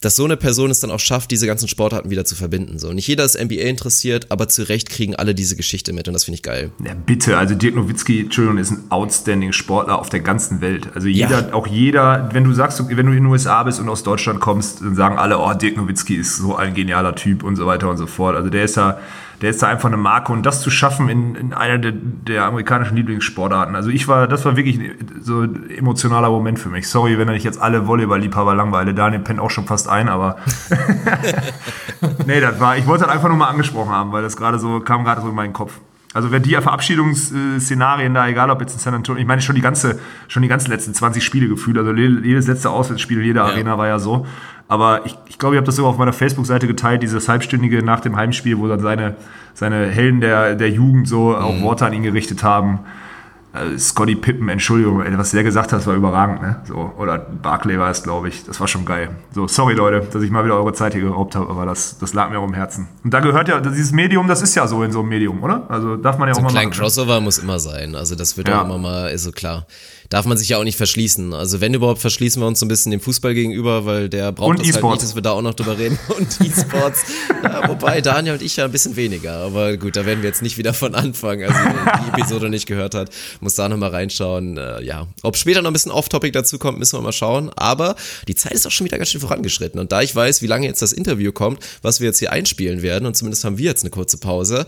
dass so eine Person es dann auch schafft, diese ganzen Sportarten wieder zu verbinden. So, nicht jeder ist NBA interessiert, aber zu Recht kriegen alle diese Geschichte mit und das finde ich geil. Ja, bitte, also Dirk Nowitzki, Entschuldigung, ist ein outstanding Sportler auf der ganzen Welt. Also jeder, ja. auch jeder, wenn du sagst, wenn du in den USA bist und aus Deutschland kommst, dann sagen alle, oh, Dirk Nowitzki ist so ein genialer Typ und so weiter und so fort. Also der ist ja der ist da einfach eine Marke und das zu schaffen in, in einer der, der amerikanischen Lieblingssportarten. Also ich war, das war wirklich so ein emotionaler Moment für mich. Sorry, wenn ich jetzt alle Volleyball-Liebhaber langweile. Daniel pennt auch schon fast ein, aber nee, das war, ich wollte das einfach nur mal angesprochen haben, weil das gerade so, kam gerade so in meinen Kopf. Also wenn die Verabschiedungsszenarien da, egal ob jetzt in San Antonio, ich meine schon die ganze, schon die ganzen letzten 20 Spiele gefühlt, also jedes letzte Auswärtsspiel, jede ja. Arena war ja so. Aber ich, ich glaube, ich habe das sogar auf meiner Facebook-Seite geteilt, dieses halbstündige nach dem Heimspiel, wo dann seine, seine Helden der, der Jugend so auch mhm. Worte an ihn gerichtet haben. Äh, Scotty Pippen, Entschuldigung, was der gesagt hat, war überragend, ne? So, oder Barclay war es, glaube ich. Das war schon geil. So, sorry Leute, dass ich mal wieder eure Zeit hier geraubt habe, aber das, das lag mir auch im Herzen. Und da gehört ja, dieses Medium, das ist ja so in so einem Medium, oder? Also darf man ja so auch mal. Ein kleiner Crossover muss immer sein. Also das wird ja. auch immer mal, ist so klar darf man sich ja auch nicht verschließen. Also wenn überhaupt, verschließen wir uns so ein bisschen dem Fußball gegenüber, weil der braucht und das e halt nicht, dass wir da auch noch drüber reden. Und E-Sports. ja, wobei Daniel und ich ja ein bisschen weniger. Aber gut, da werden wir jetzt nicht wieder von anfangen. Also wer die Episode nicht gehört hat, muss da nochmal reinschauen. Äh, ja, ob später noch ein bisschen Off-Topic dazu kommt, müssen wir mal schauen. Aber die Zeit ist auch schon wieder ganz schön vorangeschritten. Und da ich weiß, wie lange jetzt das Interview kommt, was wir jetzt hier einspielen werden, und zumindest haben wir jetzt eine kurze Pause,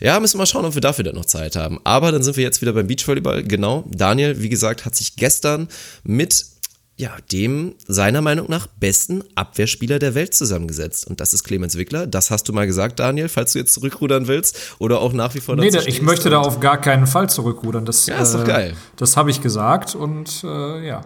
ja, müssen wir mal schauen, ob wir dafür dann noch Zeit haben. Aber dann sind wir jetzt wieder beim Beachvolleyball. Genau. Daniel, wie gesagt, hat sich gestern mit ja, dem seiner Meinung nach besten Abwehrspieler der Welt zusammengesetzt. Und das ist Clemens Wickler. Das hast du mal gesagt, Daniel, falls du jetzt zurückrudern willst oder auch nach wie vor Nee, ich möchte da auf gar keinen Fall zurückrudern. Das, ja, ist doch äh, geil. Das habe ich gesagt und äh, ja.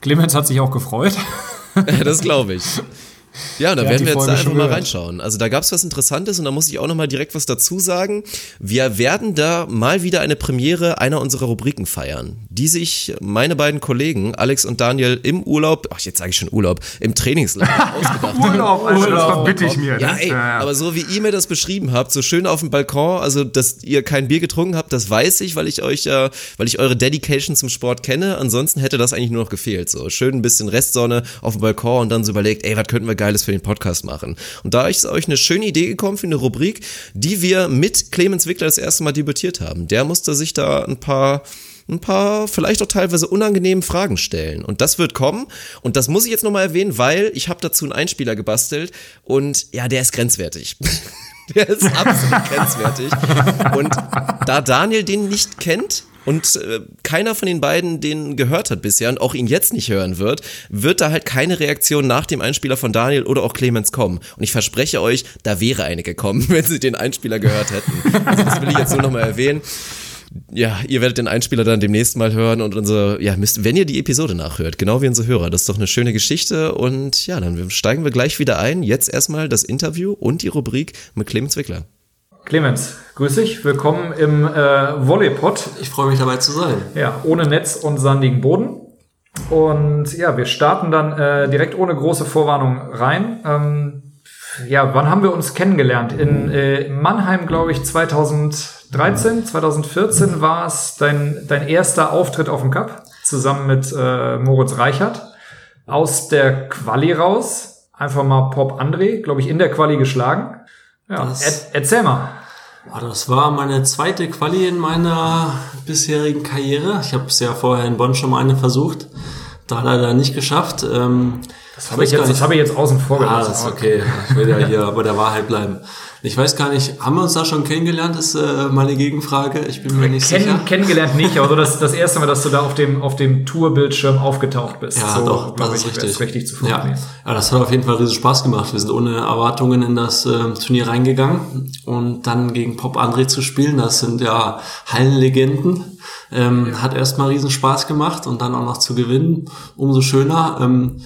Clemens hat sich auch gefreut. das glaube ich. Ja, da werden wir jetzt einfach mal reinschauen. Also da gab es was Interessantes und da muss ich auch noch mal direkt was dazu sagen. Wir werden da mal wieder eine Premiere einer unserer Rubriken feiern, die sich meine beiden Kollegen Alex und Daniel im Urlaub, ach jetzt sage ich schon Urlaub, im Trainingslager ausgedacht haben. Urlaub, also Urlaub. das verbitte ich mir. Ja, ne? ey, ja, ja. aber so wie ihr mir das beschrieben habt, so schön auf dem Balkon, also dass ihr kein Bier getrunken habt, das weiß ich, weil ich euch ja, weil ich eure Dedication zum Sport kenne. Ansonsten hätte das eigentlich nur noch gefehlt. So schön ein bisschen Restsonne auf dem Balkon und dann so überlegt, ey, was könnten wir Geiles für den Podcast machen. Und da ist euch eine schöne Idee gekommen für eine Rubrik, die wir mit Clemens Wickler das erste Mal debütiert haben. Der musste sich da ein paar ein paar vielleicht auch teilweise unangenehmen Fragen stellen. Und das wird kommen. Und das muss ich jetzt nochmal erwähnen, weil ich habe dazu einen Einspieler gebastelt und ja, der ist grenzwertig. der ist absolut grenzwertig. Und da Daniel den nicht kennt, und äh, keiner von den beiden den gehört hat bisher und auch ihn jetzt nicht hören wird, wird da halt keine Reaktion nach dem Einspieler von Daniel oder auch Clemens kommen. Und ich verspreche euch, da wäre eine gekommen, wenn sie den Einspieler gehört hätten. Also das will ich jetzt nur nochmal erwähnen. Ja, ihr werdet den Einspieler dann demnächst mal hören und unsere, ja, müsst, wenn ihr die Episode nachhört, genau wie unsere Hörer. Das ist doch eine schöne Geschichte und ja, dann steigen wir gleich wieder ein. Jetzt erstmal das Interview und die Rubrik mit Clemens Wickler. Clemens, grüß dich. Willkommen im äh, Volleypod. Ich freue mich dabei zu sein. Ja, ohne Netz und sandigen Boden. Und ja, wir starten dann äh, direkt ohne große Vorwarnung rein. Ähm, ja, wann haben wir uns kennengelernt? In äh, Mannheim, glaube ich, 2013, 2014 war es dein, dein erster Auftritt auf dem Cup, zusammen mit äh, Moritz Reichert. Aus der Quali raus, einfach mal Pop André, glaube ich, in der Quali geschlagen. Ja, er, erzähl mal. Das war meine zweite Quali in meiner bisherigen Karriere. Ich habe es ja vorher in Bonn schon mal eine versucht, da leider nicht geschafft. Ähm, Das habe ich, jetzt, das hab ich jetzt außen vor gelassen. Ah, das ist okay. Ich will ja hier aber der Wahrheit bleiben. Ich weiß gar nicht, haben wir uns da schon kennengelernt, ist äh, meine Gegenfrage. Ich bin mir nicht Kenn, sicher. Kennengelernt nicht, aber so das, das erste Mal, dass du da auf dem, auf dem Tourbildschirm aufgetaucht bist. Ja, so, doch, das ist ich, richtig. richtig zu ja. ja, das hat auf jeden Fall riesen Spaß gemacht. Wir sind ohne Erwartungen in das äh, Turnier reingegangen und dann gegen Pop André zu spielen, das sind ja Hallenlegenden. Ähm, hat erstmal riesen Spaß gemacht und dann auch noch zu gewinnen, umso schöner. Ähm,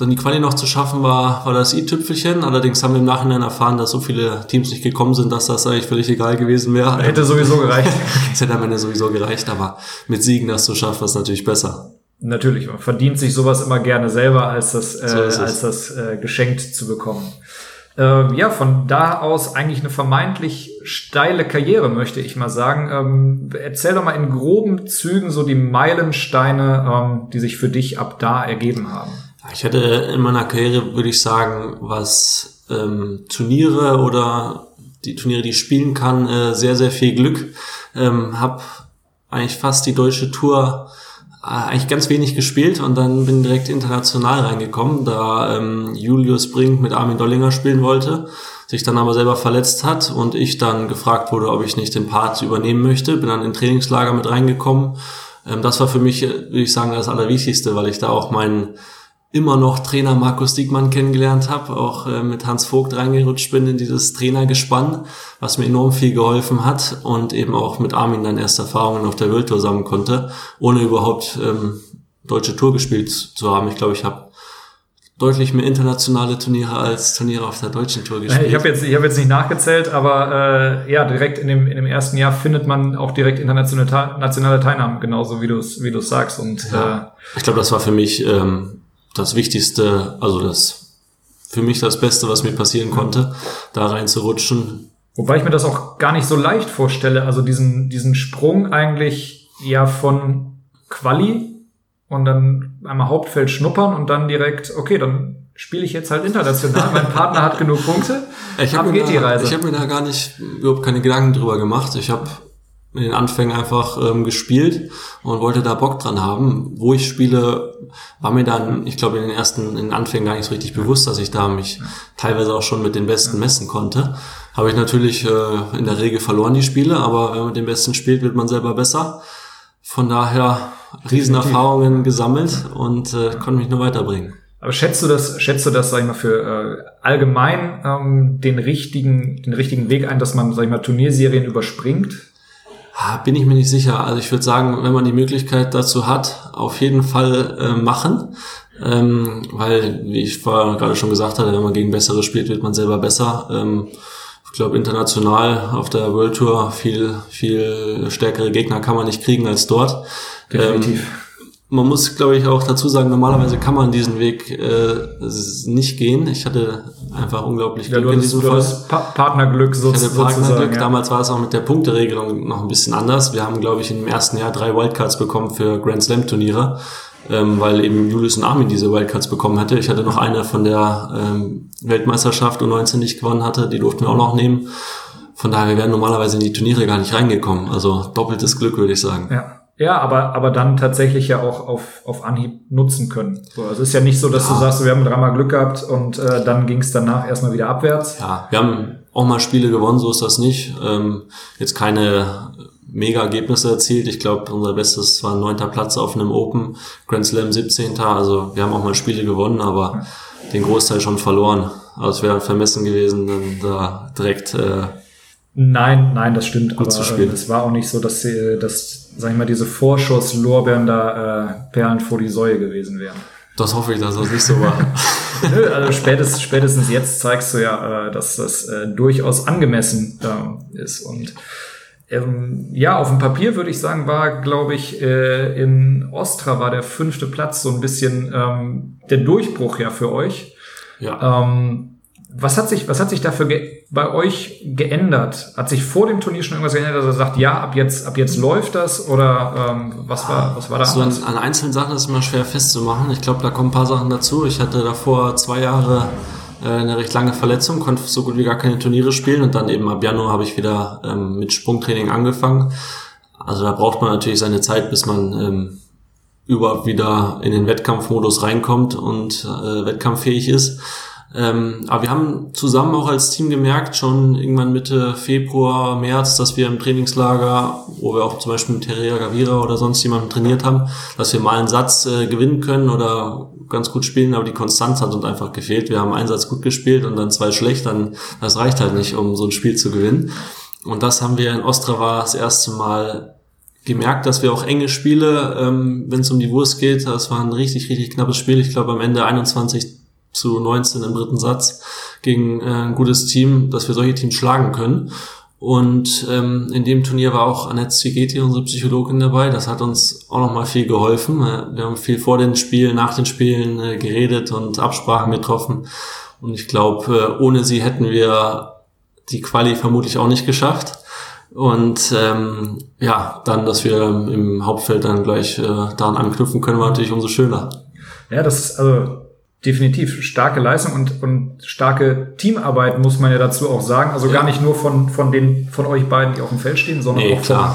dann die Quali noch zu schaffen, war, war das i-Tüpfelchen. Allerdings haben wir im Nachhinein erfahren, dass so viele Teams nicht gekommen sind, dass das eigentlich völlig egal gewesen wäre. Hätte sowieso gereicht. Es hätte am Ende sowieso gereicht, aber mit Siegen das zu schaffen, ist natürlich besser. Natürlich, man verdient sich sowas immer gerne selber, als das, äh, so als das äh, geschenkt zu bekommen. Äh, ja, von da aus eigentlich eine vermeintlich steile Karriere, möchte ich mal sagen. Ähm, erzähl doch mal in groben Zügen so die Meilensteine, ähm, die sich für dich ab da ergeben haben. Ich hatte in meiner Karriere, würde ich sagen, was ähm, Turniere oder die Turniere, die ich spielen kann, äh, sehr, sehr viel Glück. Ähm, hab eigentlich fast die deutsche Tour äh, eigentlich ganz wenig gespielt und dann bin direkt international reingekommen, da ähm, Julius Brink mit Armin Dollinger spielen wollte, sich dann aber selber verletzt hat und ich dann gefragt wurde, ob ich nicht den Part übernehmen möchte, bin dann in Trainingslager mit reingekommen. Ähm, das war für mich, würde ich sagen, das Allerwichtigste, weil ich da auch meinen immer noch Trainer Markus Diekmann kennengelernt habe, auch äh, mit Hans Vogt reingerutscht bin in dieses Trainergespann, was mir enorm viel geholfen hat und eben auch mit Armin dann erste Erfahrungen auf der World Tour sammeln konnte, ohne überhaupt ähm, deutsche Tour gespielt zu haben. Ich glaube, ich habe deutlich mehr internationale Turniere als Turniere auf der deutschen Tour gespielt. Ich habe jetzt, ich hab jetzt nicht nachgezählt, aber äh, ja, direkt in dem, in dem ersten Jahr findet man auch direkt internationale nationale Teilnahmen, genauso wie du es wie du's sagst. Und ja. äh, ich glaube, das war für mich ähm, das Wichtigste, also das für mich das Beste, was mir passieren konnte, da reinzurutschen. Wobei ich mir das auch gar nicht so leicht vorstelle, also diesen, diesen Sprung eigentlich ja von Quali und dann einmal Hauptfeld schnuppern und dann direkt, okay, dann spiele ich jetzt halt international. mein Partner hat genug Punkte. Ich habe mir, da, ich hab mir da gar nicht überhaupt keine Gedanken drüber gemacht. Ich habe in den Anfängen einfach ähm, gespielt und wollte da Bock dran haben. Wo ich spiele, war mir dann, ich glaube, in den ersten in den Anfängen gar nicht so richtig bewusst, dass ich da mich teilweise auch schon mit den Besten messen konnte. Habe ich natürlich äh, in der Regel verloren die Spiele, aber wenn man mit den Besten spielt, wird man selber besser. Von daher Riesenerfahrungen gesammelt und äh, konnte mich nur weiterbringen. Aber schätzt du das, schätzt du das, sag ich mal, für äh, allgemein ähm, den richtigen, den richtigen Weg ein, dass man, sag ich mal, Turnierserien überspringt? Bin ich mir nicht sicher. Also ich würde sagen, wenn man die Möglichkeit dazu hat, auf jeden Fall äh, machen. Ähm, weil, wie ich vorher gerade schon gesagt hatte, wenn man gegen Bessere spielt, wird man selber besser. Ähm, ich glaube, international auf der World Tour viel, viel stärkere Gegner kann man nicht kriegen als dort. Definitiv. Ähm, man muss, glaube ich, auch dazu sagen, normalerweise kann man diesen Weg äh, nicht gehen. Ich hatte einfach unglaublich Glück ja, in diesem Fall. Pa Partnerglück so, ich hatte Partnerglück. Ja. Damals war es auch mit der Punkteregelung noch ein bisschen anders. Wir haben, glaube ich, im ersten Jahr drei Wildcards bekommen für Grand Slam Turniere, ähm, weil eben Julius und Armin diese Wildcards bekommen hätte. Ich hatte noch eine von der ähm, Weltmeisterschaft U19 nicht gewonnen hatte, die durften wir auch noch nehmen. Von daher, wir wären normalerweise in die Turniere gar nicht reingekommen. Also doppeltes Glück, würde ich sagen. Ja. Ja, aber, aber dann tatsächlich ja auch auf, auf Anhieb nutzen können. So, also es ist ja nicht so, dass ja. du sagst, wir haben dreimal Glück gehabt und äh, dann ging es danach erstmal wieder abwärts. Ja, wir haben auch mal Spiele gewonnen, so ist das nicht. Ähm, jetzt keine mega Ergebnisse erzielt. Ich glaube, unser Bestes war ein neunter Platz auf einem Open, Grand Slam 17. Also wir haben auch mal Spiele gewonnen, aber den Großteil schon verloren. Also es wäre vermessen gewesen, dann da direkt äh, Nein, nein, das stimmt. aber äh, es war auch nicht so, dass, sie, dass sag ich mal, diese Vorschusslorbeeren da äh, Perlen vor die Säue gewesen wären. Das hoffe ich, dass das nicht so war. Nö, also spätestens, spätestens jetzt zeigst du ja, äh, dass das äh, durchaus angemessen äh, ist. Und ähm, ja, auf dem Papier würde ich sagen, war, glaube ich, äh, in Ostra war der fünfte Platz so ein bisschen ähm, der Durchbruch ja für euch. Ja. Ähm, was hat sich, was hat sich dafür bei euch geändert? Hat sich vor dem Turnier schon irgendwas geändert, dass er sagt, ja, ab jetzt, ab jetzt läuft das? Oder ähm, was war, was war da? So an, an einzelnen Sachen ist immer schwer festzumachen. Ich glaube, da kommen ein paar Sachen dazu. Ich hatte davor zwei Jahre äh, eine recht lange Verletzung, konnte so gut wie gar keine Turniere spielen und dann eben ab Januar habe ich wieder ähm, mit Sprungtraining angefangen. Also da braucht man natürlich seine Zeit, bis man ähm, überhaupt wieder in den Wettkampfmodus reinkommt und äh, wettkampffähig ist. Ähm, aber wir haben zusammen auch als Team gemerkt, schon irgendwann Mitte Februar, März, dass wir im Trainingslager, wo wir auch zum Beispiel mit Terrea Gavira oder sonst jemanden trainiert haben, dass wir mal einen Satz äh, gewinnen können oder ganz gut spielen, aber die Konstanz hat uns einfach gefehlt. Wir haben einen Satz gut gespielt und dann zwei schlecht, dann das reicht halt nicht, um so ein Spiel zu gewinnen. Und das haben wir in Ostrava das erste Mal gemerkt, dass wir auch enge Spiele, ähm, wenn es um die Wurst geht, das war ein richtig, richtig knappes Spiel. Ich glaube am Ende 21 zu 19 im dritten Satz gegen äh, ein gutes Team, dass wir solche Teams schlagen können. Und ähm, in dem Turnier war auch Annette Zigeti, unsere Psychologin, dabei. Das hat uns auch nochmal viel geholfen. Wir haben viel vor den Spielen, nach den Spielen äh, geredet und Absprachen getroffen. Und ich glaube, äh, ohne sie hätten wir die Quali vermutlich auch nicht geschafft. Und ähm, ja, dann, dass wir im Hauptfeld dann gleich äh, daran anknüpfen können, war natürlich umso schöner. Ja, das ist also definitiv starke Leistung und, und starke Teamarbeit, muss man ja dazu auch sagen. Also ja. gar nicht nur von, von den, von euch beiden, die auf dem Feld stehen, sondern nee, auch vom,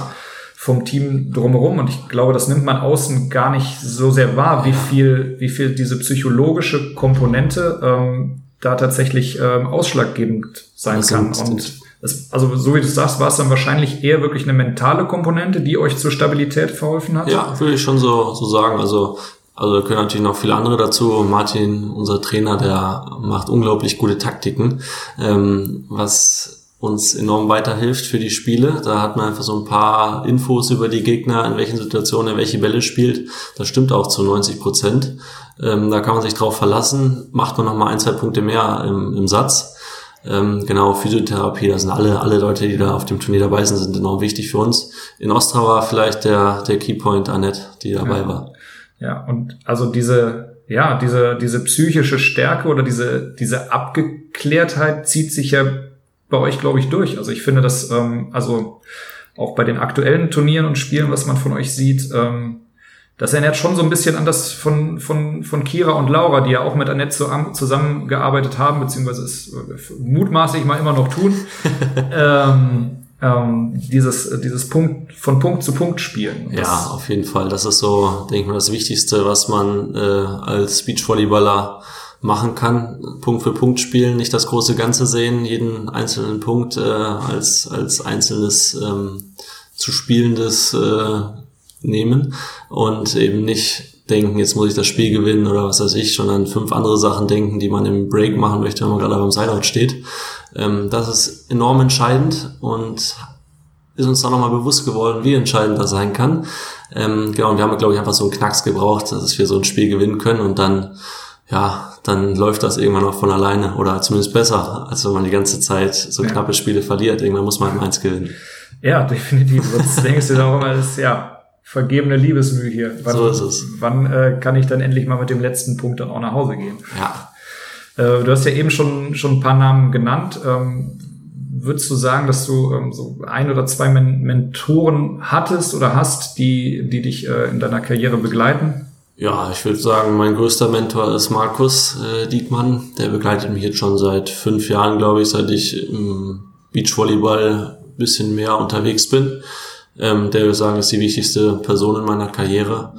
vom, Team drumherum. Und ich glaube, das nimmt man außen gar nicht so sehr wahr, wie viel, wie viel diese psychologische Komponente ähm, da tatsächlich ähm, ausschlaggebend sein das kann. Und das, also so wie du sagst, war es dann wahrscheinlich eher wirklich eine mentale Komponente, die euch zur Stabilität verholfen hat? Ja, würde ich schon so, so sagen. Also also da können natürlich noch viele andere dazu. Martin, unser Trainer, der macht unglaublich gute Taktiken, ähm, was uns enorm weiterhilft für die Spiele. Da hat man einfach so ein paar Infos über die Gegner, in welchen Situationen er welche Bälle spielt. Das stimmt auch zu 90 Prozent. Ähm, da kann man sich drauf verlassen. Macht man noch mal ein, zwei Punkte mehr im, im Satz. Ähm, genau, Physiotherapie, das sind alle, alle Leute, die da auf dem Turnier dabei sind, sind enorm wichtig für uns. In Ostrava vielleicht der, der Keypoint Annette, die dabei ja. war. Ja, und also diese, ja, diese, diese psychische Stärke oder diese, diese Abgeklärtheit zieht sich ja bei euch, glaube ich, durch. Also ich finde das, ähm, also auch bei den aktuellen Turnieren und Spielen, was man von euch sieht, ähm, das erinnert schon so ein bisschen an das von, von, von Kira und Laura, die ja auch mit Annette zusammengearbeitet haben, beziehungsweise es äh, mutmaßlich mal immer noch tun. ähm, ähm, dieses, dieses Punkt von Punkt zu Punkt spielen. Das ja, auf jeden Fall. Das ist so, denke ich mal, das Wichtigste, was man äh, als Beachvolleyballer machen kann. Punkt für Punkt spielen, nicht das große Ganze sehen, jeden einzelnen Punkt äh, als, als einzelnes ähm, zu spielendes äh, nehmen und eben nicht denken, jetzt muss ich das Spiel gewinnen oder was weiß ich, sondern fünf andere Sachen denken, die man im Break machen möchte, wenn man gerade beim Sideout steht. Ähm, das ist enorm entscheidend und ist uns dann nochmal bewusst geworden, wie entscheidend das sein kann. Ähm, genau, und wir haben, glaube ich, einfach so einen Knacks gebraucht, dass wir so ein Spiel gewinnen können und dann, ja, dann läuft das irgendwann auch von alleine oder zumindest besser, als wenn man die ganze Zeit so ja. knappe Spiele verliert. Irgendwann muss man halt eins gewinnen. Ja, definitiv. Was denkst du auch immer, ist ja vergebene Liebesmühe hier. Wann, so ist es. Wann äh, kann ich dann endlich mal mit dem letzten Punkt dann auch nach Hause gehen? Ja. Äh, du hast ja eben schon, schon ein paar Namen genannt. Ähm, würdest du sagen, dass du ähm, so ein oder zwei Men Mentoren hattest oder hast, die, die dich äh, in deiner Karriere begleiten? Ja, ich würde sagen, mein größter Mentor ist Markus äh, Diekmann. Der begleitet mich jetzt schon seit fünf Jahren, glaube ich, seit ich im Beachvolleyball bisschen mehr unterwegs bin. Ähm, der würde sagen, ist die wichtigste Person in meiner Karriere.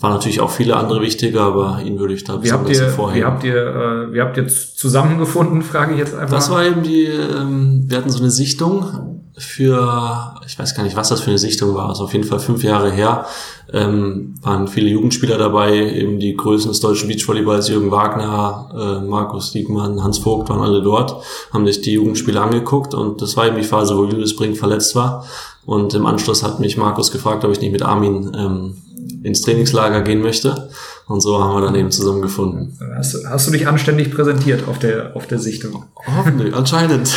War natürlich auch viele andere wichtige, aber ihn würde ich da wie habt ihr. Wie habt ihr, äh, wie habt ihr zusammengefunden, frage ich jetzt einfach. Das war eben die, ähm, wir hatten so eine Sichtung für, ich weiß gar nicht, was das für eine Sichtung war, also auf jeden Fall fünf Jahre her, ähm, waren viele Jugendspieler dabei, eben die Größen des deutschen Beachvolleyballs, Jürgen Wagner, äh, Markus Diekmann, Hans Vogt waren alle dort, haben sich die Jugendspieler angeguckt und das war eben die Phase, wo Julius Brink verletzt war und im Anschluss hat mich Markus gefragt, ob ich nicht mit Armin ähm, ins Trainingslager gehen möchte. Und so haben wir dann eben zusammengefunden. Hast, hast du dich anständig präsentiert auf der, auf der Sichtung? Hoffentlich, anscheinend.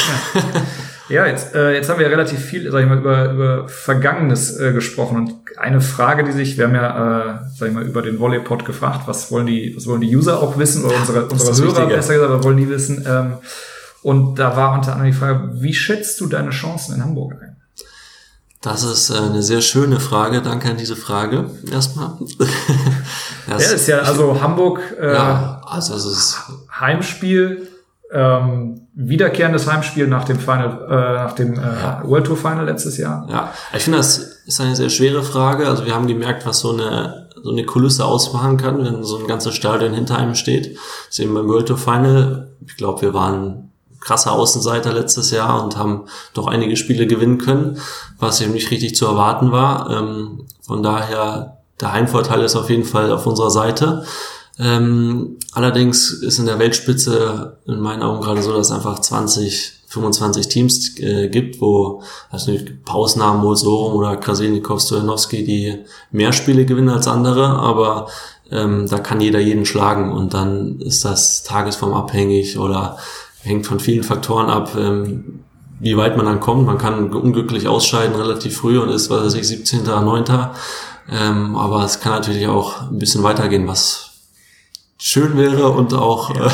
Ja, jetzt, äh, jetzt haben wir ja relativ viel, sag ich mal, über, über Vergangenes äh, gesprochen. Und eine Frage, die sich, wir haben ja, äh, sag ich mal, über den Volleypod gefragt, was wollen die, was wollen die User auch wissen, oder unsere, unsere Hörer Wichtige. besser gesagt, was wollen die wissen? Ähm, und da war unter anderem die Frage, wie schätzt du deine Chancen in Hamburg ein? Das ist äh, eine sehr schöne Frage. Danke an diese Frage erstmal. das ja, ist ja also Hamburg. Äh, ja, also es ist Heimspiel, ähm, wiederkehrendes Heimspiel nach dem Final, äh, nach dem äh, ja. World Tour Final letztes Jahr. Ja, ich finde, das ist eine sehr schwere Frage. Also wir haben gemerkt, was so eine so eine Kulisse ausmachen kann, wenn so ein ganzes Stadion hinter einem steht. Das ist eben beim World Tour Final. Ich glaube, wir waren krasser Außenseiter letztes Jahr und haben doch einige Spiele gewinnen können, was eben nicht richtig zu erwarten war. Ähm, von daher, der Heimvorteil ist auf jeden Fall auf unserer Seite. Ähm, allerdings ist in der Weltspitze in meinen Augen gerade so, dass einfach 20, 25 Teams äh, gibt, wo also Pausnamen, Molsorum oder Krasilnikov, Stojanowski, die mehr Spiele gewinnen als andere, aber ähm, da kann jeder jeden schlagen und dann ist das tagesformabhängig oder hängt von vielen Faktoren ab, ähm, wie weit man dann kommt. Man kann unglücklich ausscheiden relativ früh und ist, was weiß ich, 17., 9. Ähm, aber es kann natürlich auch ein bisschen weitergehen, was schön wäre und auch ja. äh,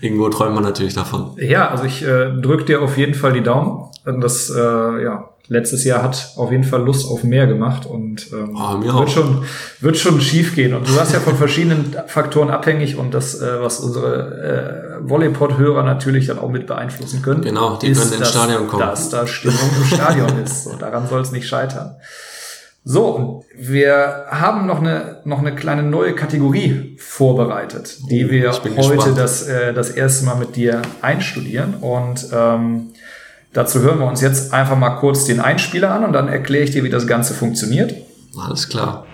irgendwo träumt man natürlich davon. Ja, also ich äh, drücke dir auf jeden Fall die Daumen. Das äh, ja, letztes Jahr hat auf jeden Fall Lust auf mehr gemacht und ähm, oh, wird, auch. schon, wird schon schief gehen. Und du warst ja von verschiedenen Faktoren abhängig und das, äh, was unsere äh, Volleypod-Hörer natürlich dann auch mit beeinflussen können. Genau, die können ins Stadion kommen. Dass da Stimmung im Stadion ist. So, daran soll es nicht scheitern. So, und wir haben noch eine, noch eine kleine neue Kategorie vorbereitet, die oh, wir heute das, äh, das erste Mal mit dir einstudieren. Und ähm, Dazu hören wir uns jetzt einfach mal kurz den Einspieler an und dann erkläre ich dir, wie das Ganze funktioniert. Alles klar.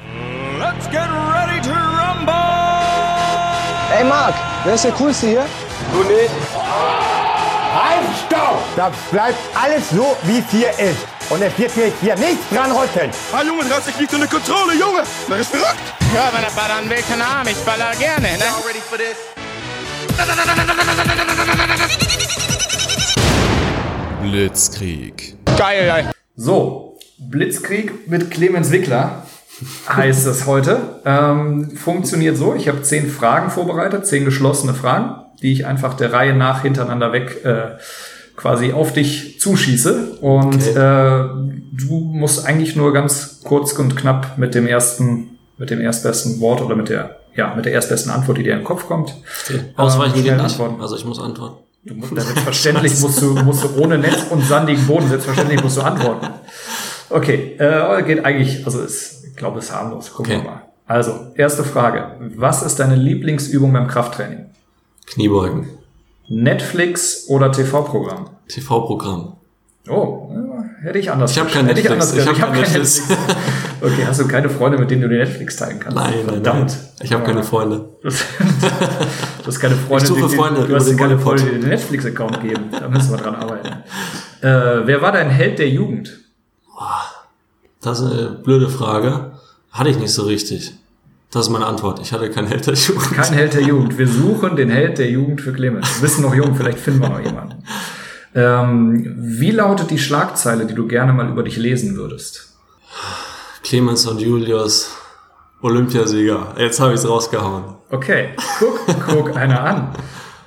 Let's get ready to rumble! Hey Marc, wer ist der Coolste hier? Du nicht. Halt, stopp! Das bleibt alles so, wie es hier ist. Und es wird sich hier nichts dran rütteln. Ah, Junge, du hast dich nicht unter Kontrolle, Junge. Das ist verrückt. Ja, wenn er ballern will, keine Ahnung. Ich baller gerne, ne? ready for this? Blitzkrieg. Geil, geil. So, Blitzkrieg mit Clemens Wickler heißt es heute. Ähm, funktioniert so, ich habe zehn Fragen vorbereitet, zehn geschlossene Fragen, die ich einfach der Reihe nach hintereinander weg äh, quasi auf dich zuschieße. Und okay. äh, du musst eigentlich nur ganz kurz und knapp mit dem ersten, mit dem erstbesten Wort oder mit der, ja, mit der erstbesten Antwort, die dir in den Kopf kommt. Okay. Ausweichen äh, geht nicht. Also ich muss antworten. Du musst, selbstverständlich musst du, musst du ohne Netz und sandigen Boden, selbstverständlich musst du antworten. Okay, äh, geht eigentlich, also ist, ich glaube, ist harmlos. Gucken okay. wir mal. Also, erste Frage. Was ist deine Lieblingsübung beim Krafttraining? Kniebeugen. Netflix oder TV-Programm? TV-Programm. Oh, hätte ich anders. Ich habe kein Netflix. Ich, ich habe kein Netflix. Okay, hast du keine Freunde, mit denen du den Netflix teilen kannst? Nein, Verdammt. Nein, Ich habe keine Freunde. du hast keine Freunde, ich suche Freunde, die, du hast keine Freunde, die den Netflix-Account geben. Da müssen wir dran arbeiten. Äh, wer war dein Held der Jugend? Das ist eine blöde Frage. Hatte ich nicht so richtig. Das ist meine Antwort. Ich hatte keinen Held der Jugend. Kein Held der Jugend. Wir suchen den Held der Jugend für Clemens. Du bist noch jung, vielleicht finden wir noch jemanden. Ähm, wie lautet die Schlagzeile, die du gerne mal über dich lesen würdest? Clemens und Julius, Olympiasieger. Jetzt habe ich es rausgehauen. Okay, guck, guck einer an.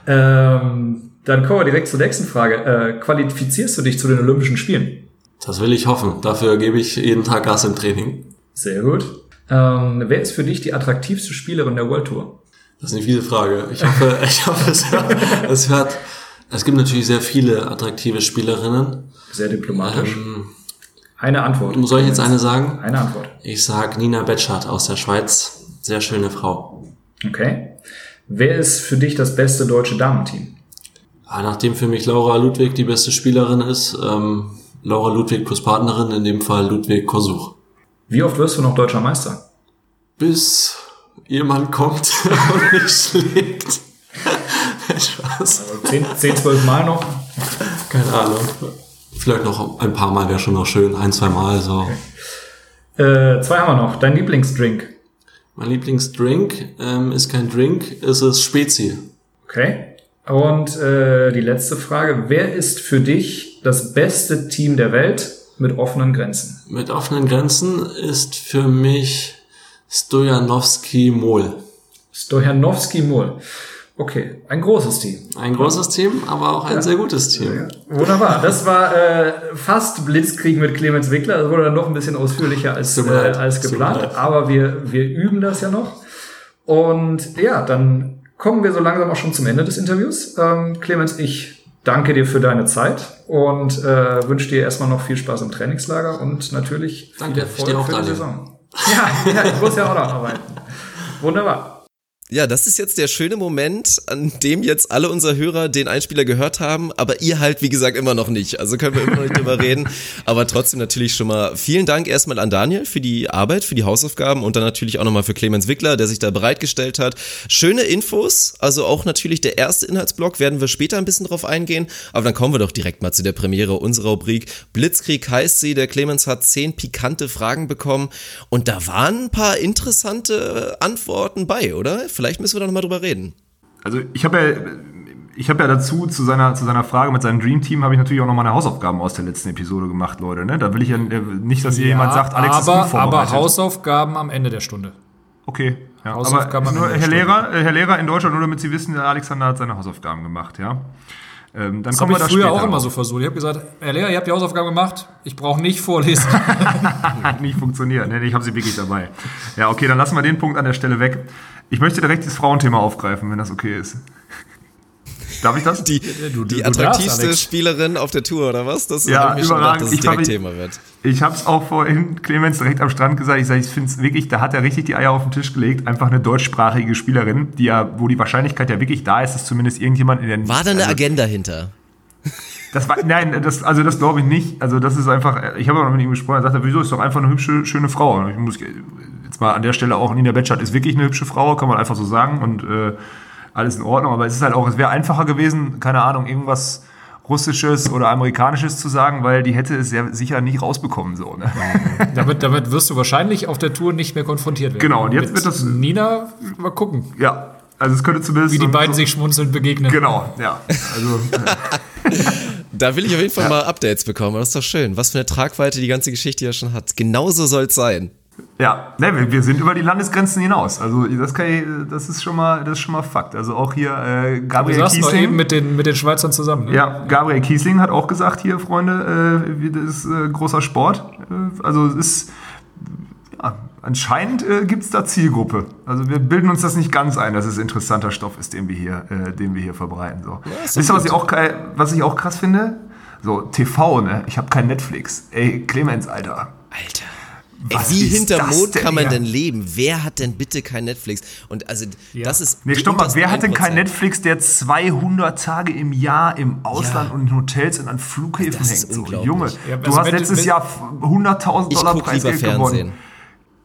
Ähm, dann kommen wir direkt zur nächsten Frage. Äh, qualifizierst du dich zu den Olympischen Spielen? Das will ich hoffen. Dafür gebe ich jeden Tag Gas im Training. Sehr gut. Ähm, wer ist für dich die attraktivste Spielerin der World Tour? Das ist eine fiese Frage. Ich hoffe, ich hoffe es, hört, es hört es gibt natürlich sehr viele attraktive Spielerinnen. Sehr diplomatisch. Ähm, eine Antwort. Soll ich jetzt eine sagen? Eine Antwort. Ich sag Nina Betschart aus der Schweiz. Sehr schöne Frau. Okay. Wer ist für dich das beste deutsche Damenteam? Ja, nachdem für mich Laura Ludwig die beste Spielerin ist, ähm, Laura Ludwig plus Partnerin, in dem Fall Ludwig Kosuch. Wie oft wirst du noch deutscher Meister? Bis jemand kommt und mich schlägt. Spaß. Also 10, 10, 12 Mal noch? Keine Ahnung. Vielleicht noch ein paar Mal wäre schon noch schön. Ein, zwei Mal so. Okay. Äh, zwei haben wir noch. Dein Lieblingsdrink? Mein Lieblingsdrink ähm, ist kein Drink, es ist Spezi. Okay. Und äh, die letzte Frage. Wer ist für dich das beste Team der Welt mit offenen Grenzen? Mit offenen Grenzen ist für mich Stojanowski Mol. Stojanowski Mol. Okay, ein großes Team. Ein großes Team, aber auch ein ja. sehr gutes Team. Ja. Wunderbar. Das war äh, fast Blitzkrieg mit Clemens Wickler. Das wurde dann noch ein bisschen ausführlicher als, äh, als geplant. Aber wir, wir üben das ja noch. Und ja, dann kommen wir so langsam auch schon zum Ende des Interviews. Ähm, Clemens, ich danke dir für deine Zeit und äh, wünsche dir erstmal noch viel Spaß im Trainingslager und natürlich danke, viel Erfolg für die Saison. Ja, ja, ich muss ja auch noch arbeiten. Wunderbar. Ja, das ist jetzt der schöne Moment, an dem jetzt alle unsere Hörer den Einspieler gehört haben, aber ihr halt, wie gesagt, immer noch nicht. Also können wir immer noch nicht drüber reden. Aber trotzdem natürlich schon mal vielen Dank erstmal an Daniel für die Arbeit, für die Hausaufgaben und dann natürlich auch nochmal für Clemens Wickler, der sich da bereitgestellt hat. Schöne Infos, also auch natürlich der erste Inhaltsblock, werden wir später ein bisschen drauf eingehen. Aber dann kommen wir doch direkt mal zu der Premiere unserer Rubrik. Blitzkrieg heißt sie, der Clemens hat zehn pikante Fragen bekommen und da waren ein paar interessante Antworten bei, oder? Vielleicht müssen wir da nochmal drüber reden. Also ich habe ja, ich habe ja dazu zu seiner, zu seiner Frage mit seinem Dream Team habe ich natürlich auch noch meine Hausaufgaben aus der letzten Episode gemacht, Leute. Ne? Da will ich ja nicht, dass hier ja, jemand sagt, Alex aber, ist unvorbereitet. Aber Hausaufgaben am Ende der Stunde. Okay. Ja, aber nur, Herr Lehrer, Herr Lehrer in Deutschland, nur damit Sie wissen, der Alexander hat seine Hausaufgaben gemacht, ja. Ähm, dann das habe ich da früher auch immer so versucht. Ich habe gesagt, Herr Lehrer, ihr habt die Hausaufgaben gemacht, ich brauche nicht vorlesen. nicht funktioniert, nee, ich habe sie wirklich dabei. Ja, okay, dann lassen wir den Punkt an der Stelle weg. Ich möchte direkt das Frauenthema aufgreifen, wenn das okay ist. Darf ich das? Die, du, die attraktivste darfst, Spielerin auf der Tour, oder was? Das ja, überragend. Gedacht, dass es direkt Thema wird. Ich habe es auch vorhin Clemens direkt am Strand gesagt. Ich sage, ich finde es wirklich, da hat er richtig die Eier auf den Tisch gelegt. Einfach eine deutschsprachige Spielerin, die ja, wo die Wahrscheinlichkeit ja wirklich da ist, dass zumindest irgendjemand in der. War da eine also, Agenda hinter? Das war, nein, das, also das glaube ich nicht. Also das ist einfach, ich habe auch noch mit ihm gesprochen, er sagte, wieso ist doch einfach eine hübsche, schöne Frau. Ich muss mal an der Stelle auch, Nina Betschart ist wirklich eine hübsche Frau, kann man einfach so sagen und äh, alles in Ordnung. Aber es ist halt auch, es wäre einfacher gewesen, keine Ahnung, irgendwas Russisches oder Amerikanisches zu sagen, weil die hätte es ja sicher nicht rausbekommen. So, ne? damit, damit wirst du wahrscheinlich auf der Tour nicht mehr konfrontiert werden. Genau, und jetzt Mit wird das. Nina, mal gucken. Ja, also es könnte zumindest. Wie die beiden so sich schmunzelnd begegnen. Genau, ja. Also, da will ich auf jeden Fall ja. mal Updates bekommen. Das ist doch schön. Was für eine Tragweite die ganze Geschichte ja schon hat. Genauso soll es sein. Ja, ne, wir sind über die Landesgrenzen hinaus. Also das, ich, das ist schon mal, das ist schon mal Fakt. Also auch hier äh, Gabriel du Kiesling. eben mit den mit den Schweizern zusammen. Ne? Ja, Gabriel Kiesling hat auch gesagt hier, Freunde, äh, das ist äh, großer Sport. Äh, also es ist ja, anscheinend äh, gibt es da Zielgruppe. Also wir bilden uns das nicht ganz ein, dass es interessanter Stoff ist, den wir hier, äh, den wir hier verbreiten. So. Ja, Wisst ihr, was ich auch was ich auch krass finde? So TV, ne? Ich habe kein Netflix. Ey, Clemens, Alter. Alter. Ey, wie hinter Mond kann man denn leben? Wer hat denn bitte kein Netflix? Und also, ja. das ist. Nee, stopp mal, wer hat denn kein Netflix, der 200 Tage im Jahr im Ausland ja. und in Hotels und an Flughäfen das hängt? So, Junge, ja, du hast letztes Jahr 100.000 Dollar Preisgeld gewonnen.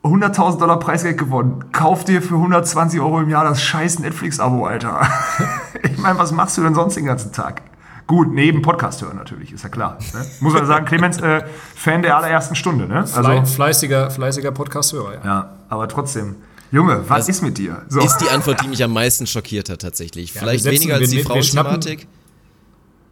100.000 Dollar Preisgeld gewonnen. Kauf dir für 120 Euro im Jahr das scheiß Netflix-Abo, Alter. ich meine, was machst du denn sonst den ganzen Tag? Gut, neben Podcast hören natürlich, ist ja klar. Ne? Muss man sagen, Clemens, äh, Fan der allerersten Stunde, ne? Also, fleißiger, fleißiger Podcast-Hörer, ja. Ja, aber trotzdem. Junge, was, was ist mit dir? So. Ist die Antwort, die mich am meisten schockiert hat, tatsächlich. Ja, Vielleicht weniger als die Frauenthematik.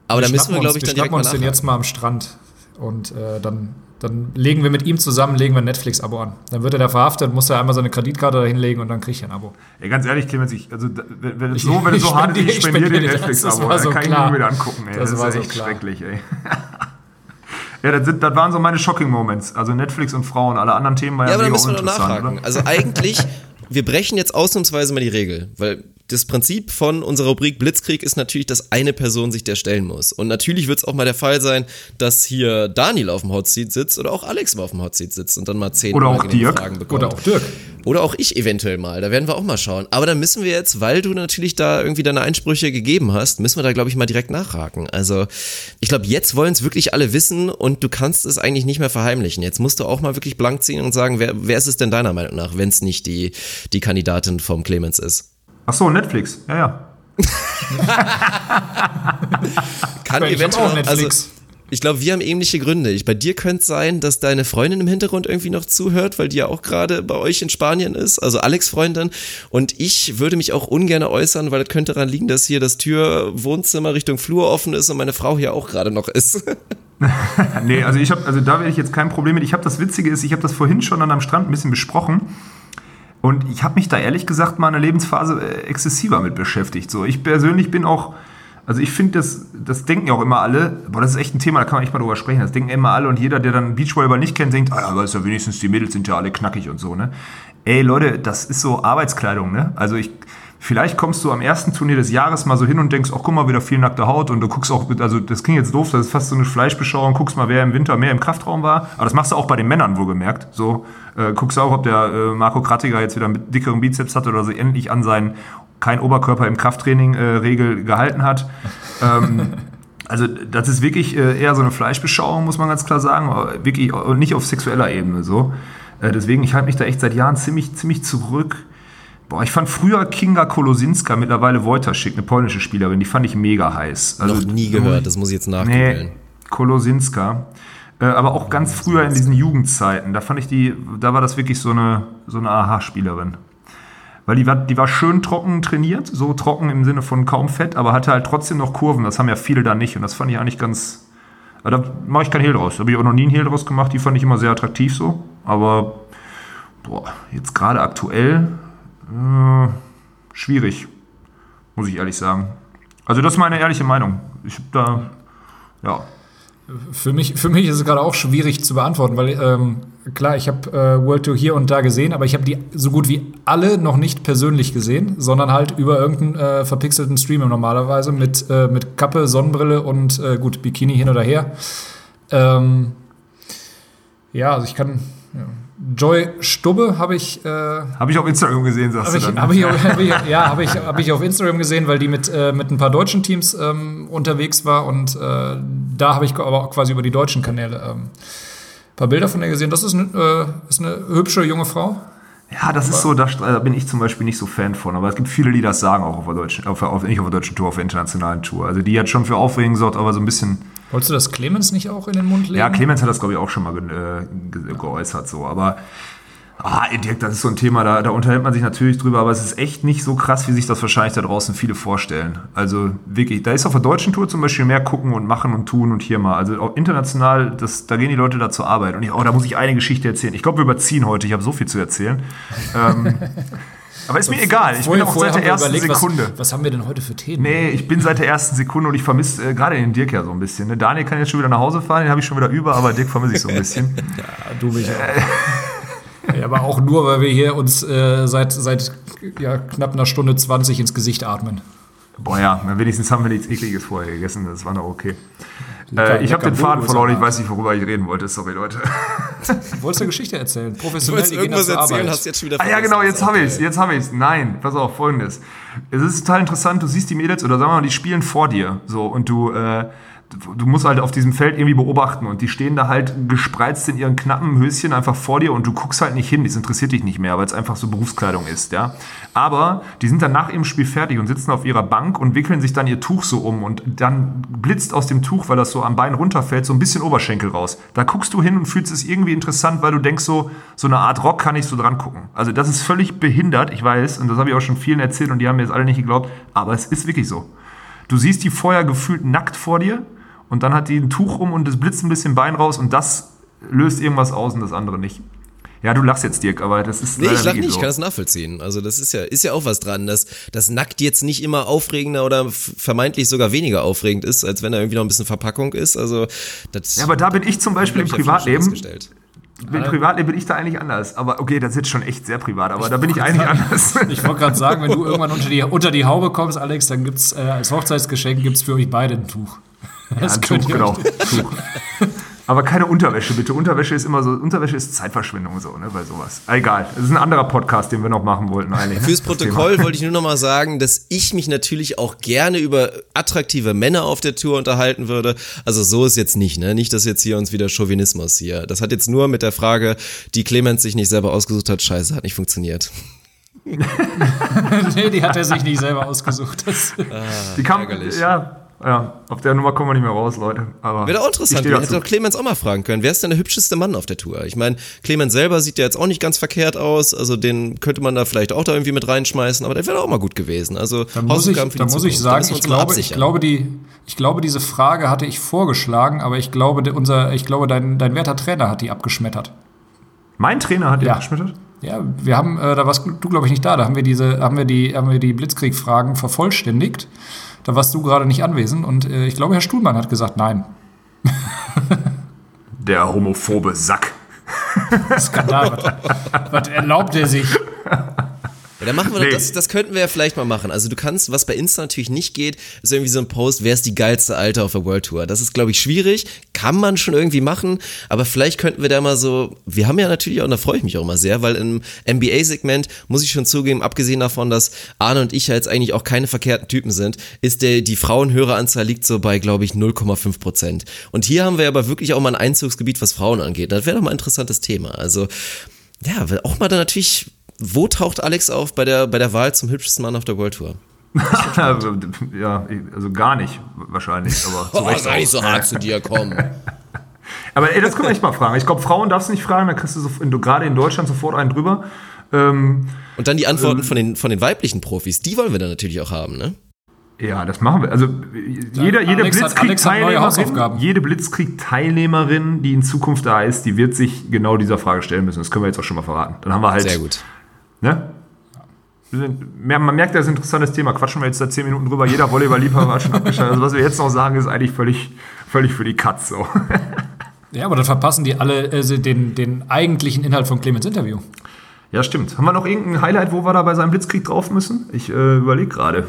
Aber da müssen wir, glaube ich, dann direkt mal uns den jetzt mal am Strand und äh, dann dann legen wir mit ihm zusammen, legen wir ein Netflix-Abo an. Dann wird er da verhaftet, muss er einmal seine Kreditkarte da hinlegen und dann kriege ich ein Abo. Ja, ganz ehrlich, Clemens, ich, also, wenn, wenn es so, wenn es so hart ist, ich spendiere dir Netflix-Abo. Das, das kann klar. ich mir wieder angucken, ey. Das, das ist echt so schrecklich, ey. ja, das, sind, das waren so meine Shocking Moments. Also Netflix und Frauen, alle anderen Themen waren ja, ja aber dann müssen wir doch nachhaken. Oder? Also eigentlich, wir brechen jetzt ausnahmsweise mal die Regel, weil das Prinzip von unserer Rubrik Blitzkrieg ist natürlich, dass eine Person sich der stellen muss. Und natürlich wird es auch mal der Fall sein, dass hier Daniel auf dem Hotseat sitzt oder auch Alex mal auf dem Hotseat sitzt und dann mal zehn oder. Fragen bekommt. Oder auch Dirk. Oder auch ich eventuell mal. Da werden wir auch mal schauen. Aber dann müssen wir jetzt, weil du natürlich da irgendwie deine Einsprüche gegeben hast, müssen wir da, glaube ich, mal direkt nachhaken. Also, ich glaube, jetzt wollen es wirklich alle wissen und du kannst es eigentlich nicht mehr verheimlichen. Jetzt musst du auch mal wirklich blank ziehen und sagen, wer, wer ist es denn deiner Meinung nach, wenn es nicht die, die Kandidatin vom Clemens ist? Ach so, Netflix. Ja, ja. Kann ich eventuell auch Netflix. Also, ich glaube, wir haben ähnliche Gründe. Ich, bei dir könnte es sein, dass deine Freundin im Hintergrund irgendwie noch zuhört, weil die ja auch gerade bei euch in Spanien ist, also Alex Freundin. Und ich würde mich auch ungern äußern, weil das könnte daran liegen, dass hier das Tür-Wohnzimmer Richtung Flur offen ist und meine Frau hier auch gerade noch ist. nee, also ich habe, also da werde ich jetzt kein Problem mit. Ich habe das Witzige ist, ich habe das vorhin schon dann am Strand ein bisschen besprochen. Und ich habe mich da ehrlich gesagt mal in der Lebensphase äh, exzessiver mit beschäftigt. So, ich persönlich bin auch, also ich finde, das, das denken ja auch immer alle, boah, das ist echt ein Thema, da kann man echt mal drüber sprechen. Das denken immer alle und jeder, der dann Beachvolleyball nicht kennt, denkt, ah, aber ist ja wenigstens die Mädels sind ja alle knackig und so, ne? Ey, Leute, das ist so Arbeitskleidung, ne? Also ich, Vielleicht kommst du am ersten Turnier des Jahres mal so hin und denkst, ach guck mal, wieder viel nackte Haut und du guckst auch, also das klingt jetzt doof, das ist fast so eine Fleischbeschauung, guckst mal, wer im Winter mehr im Kraftraum war. Aber das machst du auch bei den Männern wohlgemerkt. So, äh, guckst auch, ob der äh, Marco Krattiger jetzt wieder mit dickeren Bizeps hat oder so endlich an seinen kein Oberkörper im Krafttraining äh, Regel gehalten hat. ähm, also das ist wirklich äh, eher so eine Fleischbeschauung, muss man ganz klar sagen, wirklich und nicht auf sexueller Ebene so. Äh, deswegen, ich halte mich da echt seit Jahren ziemlich, ziemlich zurück. Boah, ich fand früher Kinga Kolosinska, mittlerweile Wojtaschick, eine polnische Spielerin, die fand ich mega heiß. Also, Noch nie gehört, das muss ich jetzt nachgoogeln. Nee, Kolosinska. Äh, aber auch ganz früher in diesen Jugendzeiten, da fand ich die, da war das wirklich so eine, so eine Aha-Spielerin. Weil die war, die war schön trocken trainiert, so trocken im Sinne von kaum Fett, aber hatte halt trotzdem noch Kurven. Das haben ja viele da nicht und das fand ich eigentlich ganz. Da mache ich kein Hehl draus. Da habe ich auch noch nie ein Hehl draus gemacht. Die fand ich immer sehr attraktiv so. Aber boah, jetzt gerade aktuell äh, schwierig, muss ich ehrlich sagen. Also das ist meine ehrliche Meinung. Ich habe da, ja. Für mich, für mich ist es gerade auch schwierig zu beantworten, weil ähm, klar, ich habe äh, World Tour hier und da gesehen, aber ich habe die so gut wie alle noch nicht persönlich gesehen, sondern halt über irgendeinen äh, verpixelten Streamer normalerweise mit, äh, mit Kappe, Sonnenbrille und äh, gut, Bikini hin oder her. Ähm, ja, also ich kann, ja, Joy Stubbe habe ich. Äh, habe ich auf Instagram gesehen, sagst hab du dann. Hab ich, hab ich, ja, habe ich, hab ich auf Instagram gesehen, weil die mit, äh, mit ein paar deutschen Teams ähm, unterwegs war und äh, da habe ich aber auch quasi über die deutschen Kanäle ähm, ein paar Bilder von ihr gesehen. Das ist, eine, äh, ist eine hübsche junge Frau. Ja, das aber ist so, da, da, bin ich zum Beispiel nicht so Fan von. Aber es gibt viele, die das sagen, auch auf der deutschen, auf, auf, nicht auf der deutschen Tour, auf der internationalen Tour. Also die hat schon für Aufregung gesorgt, aber so ein bisschen Wolltest du das Clemens nicht auch in den Mund legen? Ja, Clemens hat das, glaube ich, auch schon mal ge ge geäußert, so. Aber Ah, Dirk, das ist so ein Thema, da, da unterhält man sich natürlich drüber, aber es ist echt nicht so krass, wie sich das wahrscheinlich da draußen viele vorstellen. Also wirklich, da ist auf der deutschen Tour zum Beispiel mehr gucken und machen und tun und hier mal. Also auch international, das, da gehen die Leute da zur Arbeit. Und ich, oh, da muss ich eine Geschichte erzählen. Ich glaube, wir überziehen heute, ich habe so viel zu erzählen. ähm, aber ist mir so, egal, ich vorher, bin auch seit der ersten überlegt, Sekunde. Was, was, haben wir denn heute für Themen? Nee, ich bin seit der ersten Sekunde und ich vermisse äh, gerade den Dirk ja so ein bisschen. Ne? Daniel kann jetzt schon wieder nach Hause fahren, den habe ich schon wieder über, aber Dirk vermisse ich so ein bisschen. ja, du mich auch. Ja, aber auch nur, weil wir hier uns äh, seit, seit ja, knapp einer Stunde 20 ins Gesicht atmen. Boah ja, wenigstens haben wir nichts Ekliges vorher gegessen, das war noch okay. Äh, ich habe den Faden verloren, ich weiß nicht, worüber ich reden wollte, sorry Leute. Du wolltest eine Geschichte erzählen, professionell. Du irgendwas erzählen, hast jetzt schon wieder Ah ja genau, jetzt habe ich es, jetzt habe ich es. Nein, pass auf, folgendes. Es ist total interessant, du siehst die Mädels, oder sagen wir mal, die spielen vor dir, so, und du... Äh, du musst halt auf diesem Feld irgendwie beobachten und die stehen da halt gespreizt in ihren knappen Höschen einfach vor dir und du guckst halt nicht hin, das interessiert dich nicht mehr, weil es einfach so Berufskleidung ist, ja. Aber die sind dann nach ihrem Spiel fertig und sitzen auf ihrer Bank und wickeln sich dann ihr Tuch so um und dann blitzt aus dem Tuch, weil das so am Bein runterfällt, so ein bisschen Oberschenkel raus. Da guckst du hin und fühlst es irgendwie interessant, weil du denkst so, so eine Art Rock kann ich so dran gucken. Also das ist völlig behindert, ich weiß, und das habe ich auch schon vielen erzählt und die haben mir jetzt alle nicht geglaubt, aber es ist wirklich so. Du siehst die vorher gefühlt nackt vor dir und dann hat die ein Tuch um und es blitzt ein bisschen Bein raus und das löst irgendwas aus und das andere nicht. Ja, du lachst jetzt, Dirk, aber das ist. Nee, ich lach nicht, so. ich kann das nachvollziehen. Also, das ist ja, ist ja auch was dran, dass das nackt jetzt nicht immer aufregender oder vermeintlich sogar weniger aufregend ist, als wenn da irgendwie noch ein bisschen Verpackung ist. Also, das. Ja, aber da bin ich zum Beispiel im Privatleben. Im Privatleben bin ich da eigentlich anders. Aber okay, das ist jetzt schon echt sehr privat, aber ich da bin ich eigentlich sagen, anders. Ich wollte gerade sagen, wenn du irgendwann unter die, unter die Haube kommst, Alex, dann gibt's äh, als Hochzeitsgeschenk gibt's für euch beide ein Tuch. Ja, ein Tuch, genau. Tuch. Aber keine Unterwäsche, bitte. Unterwäsche ist immer so, Unterwäsche ist Zeitverschwendung so, ne, bei sowas. Egal. Das ist ein anderer Podcast, den wir noch machen wollten eigentlich. Fürs Protokoll wollte ich nur noch mal sagen, dass ich mich natürlich auch gerne über attraktive Männer auf der Tour unterhalten würde. Also so ist jetzt nicht, ne? Nicht, dass jetzt hier uns wieder Chauvinismus hier. Das hat jetzt nur mit der Frage, die Clemens sich nicht selber ausgesucht hat, scheiße, hat nicht funktioniert. nee, die hat er sich nicht selber ausgesucht. Das ah, die kam, ärgerlich. ja, ja, auf der Nummer kommen wir nicht mehr raus, Leute. Aber Wäre auch interessant, wir hätten doch Clemens auch mal fragen können. Wer ist denn der hübscheste Mann auf der Tour? Ich meine, Clemens selber sieht ja jetzt auch nicht ganz verkehrt aus, also den könnte man da vielleicht auch da irgendwie mit reinschmeißen, aber der wäre auch mal gut gewesen. Also da muss ich, da muss ich sagen, ich glaube, ich glaube, die, ich glaube, diese Frage hatte ich vorgeschlagen, aber ich glaube, unser, ich glaube, dein, dein werter Trainer hat die abgeschmettert. Mein Trainer hat die ja. abgeschmettert? Ja, wir haben, äh, da warst du, glaube ich, nicht da. Da haben wir diese, haben wir die, haben wir die Blitzkrieg-Fragen vervollständigt. Da warst du gerade nicht anwesend und äh, ich glaube, Herr Stuhlmann hat gesagt nein. Der homophobe Sack. Skandal. was, was erlaubt er sich? Ja, dann machen wir nee. das, das könnten wir ja vielleicht mal machen. Also du kannst, was bei Insta natürlich nicht geht, ist irgendwie so ein Post, wer ist die geilste Alte auf der World Tour? Das ist, glaube ich, schwierig, kann man schon irgendwie machen, aber vielleicht könnten wir da mal so, wir haben ja natürlich auch, und da freue ich mich auch immer sehr, weil im NBA-Segment, muss ich schon zugeben, abgesehen davon, dass Arne und ich ja jetzt eigentlich auch keine verkehrten Typen sind, ist der, die Frauenhöreranzahl liegt so bei, glaube ich, 0,5 Prozent. Und hier haben wir aber wirklich auch mal ein Einzugsgebiet, was Frauen angeht. Das wäre doch mal ein interessantes Thema. Also, ja, auch mal da natürlich wo taucht Alex auf bei der, bei der Wahl zum hübschesten Mann auf der World Tour? also, ja, also gar nicht wahrscheinlich, aber zu oh, Recht sei nicht so hart zu dir, komm. aber ey, das können wir echt mal fragen. Ich glaube, Frauen darfst du nicht fragen, da kriegst du, so, du gerade in Deutschland sofort einen drüber. Ähm, Und dann die Antworten ähm, von, den, von den weiblichen Profis, die wollen wir dann natürlich auch haben, ne? Ja, das machen wir. Also jeder, jede Blitzkrieg-Teilnehmerin, jede Blitzkrieg-Teilnehmerin, die in Zukunft da ist, die wird sich genau dieser Frage stellen müssen. Das können wir jetzt auch schon mal verraten. Dann haben wir halt. Sehr gut. Ne? Man merkt, das ist ein interessantes Thema. Quatschen wir jetzt da zehn Minuten drüber. Jeder Volleyball-Liebhaber war schon abgeschaltet. Also was wir jetzt noch sagen, ist eigentlich völlig, völlig für die Katz. So. Ja, aber dann verpassen die alle äh, den, den eigentlichen Inhalt von Clemens Interview. Ja, stimmt. Haben wir noch irgendein Highlight, wo wir da bei seinem Blitzkrieg drauf müssen? Ich äh, überlege gerade.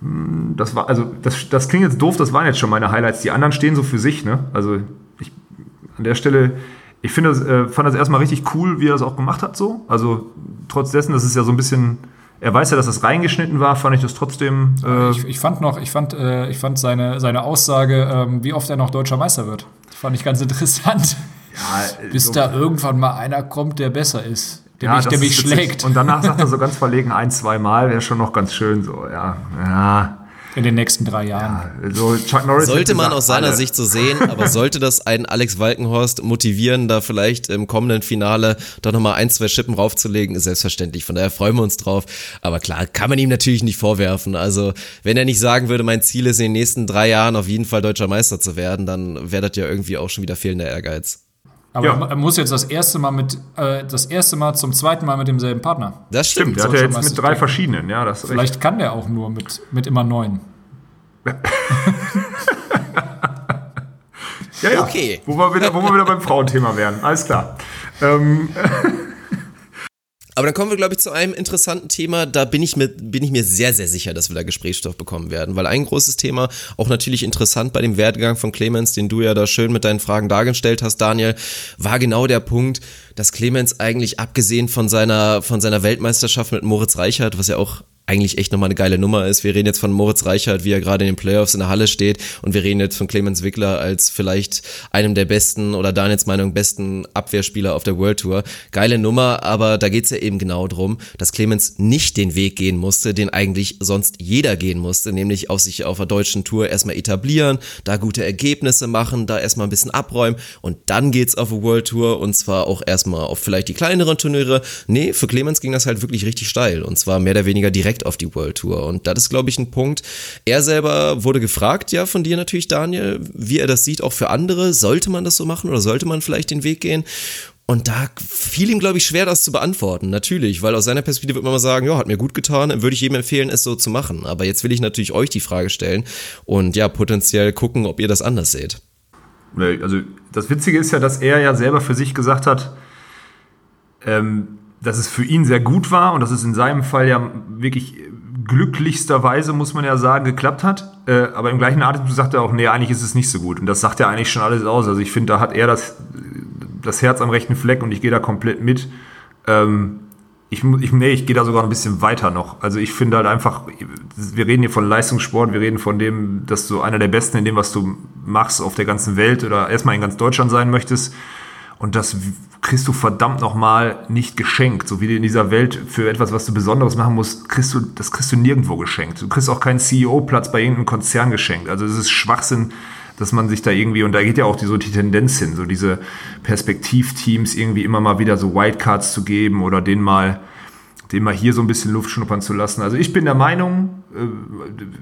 Hm, das war, also, das, das klingt jetzt doof, das waren jetzt schon meine Highlights. Die anderen stehen so für sich, ne? Also, ich, an der Stelle, ich finde, äh, fand das erstmal richtig cool, wie er das auch gemacht hat, so. Also, trotz dessen, das ist ja so ein bisschen, er weiß ja, dass das reingeschnitten war, fand ich das trotzdem. Äh ich, ich, fand noch, ich fand, äh, ich fand seine, seine Aussage, ähm, wie oft er noch deutscher Meister wird. Das fand ich ganz interessant. Ja, Bis so da irgendwann mal einer kommt, der besser ist. Der ja, mich, der mich schlägt. Und danach sagt er so ganz verlegen ein, zwei Mal, wäre schon noch ganz schön so, ja. Ja in den nächsten drei Jahren. Ja, so Chuck Norris sollte man aus seiner alle. Sicht so sehen, aber sollte das einen Alex Walkenhorst motivieren, da vielleicht im kommenden Finale doch nochmal ein, zwei Schippen raufzulegen, ist selbstverständlich. Von daher freuen wir uns drauf. Aber klar, kann man ihm natürlich nicht vorwerfen. Also, wenn er nicht sagen würde, mein Ziel ist in den nächsten drei Jahren auf jeden Fall deutscher Meister zu werden, dann wäre das ja irgendwie auch schon wieder fehlender Ehrgeiz. Aber ja. er muss jetzt das erste Mal mit, äh, das erste Mal zum zweiten Mal mit demselben Partner. Das stimmt. Der hat ja jetzt mit drei verschiedenen, ja. Das Vielleicht recht. kann der auch nur mit, mit immer neun. ja, ja. Okay. Wo wir wieder, wo wir wieder beim Frauenthema wären. Alles klar. Ähm. Aber dann kommen wir, glaube ich, zu einem interessanten Thema. Da bin ich, mir, bin ich mir sehr, sehr sicher, dass wir da Gesprächsstoff bekommen werden. Weil ein großes Thema, auch natürlich interessant bei dem Werdegang von Clemens, den du ja da schön mit deinen Fragen dargestellt hast, Daniel, war genau der Punkt, dass Clemens eigentlich abgesehen von seiner, von seiner Weltmeisterschaft mit Moritz Reichert, was ja auch eigentlich echt nochmal eine geile Nummer ist. Wir reden jetzt von Moritz Reichert, wie er gerade in den Playoffs in der Halle steht und wir reden jetzt von Clemens Wickler als vielleicht einem der besten oder Daniels Meinung besten Abwehrspieler auf der World Tour. Geile Nummer, aber da geht's ja eben genau drum, dass Clemens nicht den Weg gehen musste, den eigentlich sonst jeder gehen musste, nämlich auf sich auf der deutschen Tour erstmal etablieren, da gute Ergebnisse machen, da erstmal ein bisschen abräumen und dann geht's auf eine World Tour und zwar auch erstmal auf vielleicht die kleineren Turniere. Nee, für Clemens ging das halt wirklich richtig steil und zwar mehr oder weniger direkt direkt auf die World Tour. Und das ist, glaube ich, ein Punkt. Er selber wurde gefragt, ja, von dir natürlich, Daniel, wie er das sieht, auch für andere. Sollte man das so machen oder sollte man vielleicht den Weg gehen? Und da fiel ihm, glaube ich, schwer, das zu beantworten. Natürlich, weil aus seiner Perspektive wird man mal sagen, ja, hat mir gut getan, würde ich jedem empfehlen, es so zu machen. Aber jetzt will ich natürlich euch die Frage stellen und ja, potenziell gucken, ob ihr das anders seht. Also, das Witzige ist ja, dass er ja selber für sich gesagt hat, ähm, dass es für ihn sehr gut war und dass es in seinem Fall ja wirklich glücklichsterweise, muss man ja sagen, geklappt hat. Äh, aber im gleichen Atemzug sagt er auch, nee, eigentlich ist es nicht so gut. Und das sagt ja eigentlich schon alles aus. Also ich finde, da hat er das, das Herz am rechten Fleck und ich gehe da komplett mit. Ähm, ich, ich, nee, ich gehe da sogar ein bisschen weiter noch. Also ich finde halt einfach, wir reden hier von Leistungssport, wir reden von dem, dass du einer der Besten in dem, was du machst auf der ganzen Welt oder erstmal in ganz Deutschland sein möchtest. Und das kriegst du verdammt nochmal nicht geschenkt. So wie in dieser Welt für etwas, was du Besonderes machen musst, kriegst du, das kriegst du nirgendwo geschenkt. Du kriegst auch keinen CEO-Platz bei irgendeinem Konzern geschenkt. Also es ist Schwachsinn, dass man sich da irgendwie, und da geht ja auch die, so die Tendenz hin, so diese Perspektivteams irgendwie immer mal wieder so Wildcards zu geben oder denen mal den mal hier so ein bisschen Luft schnuppern zu lassen. Also ich bin der Meinung, äh,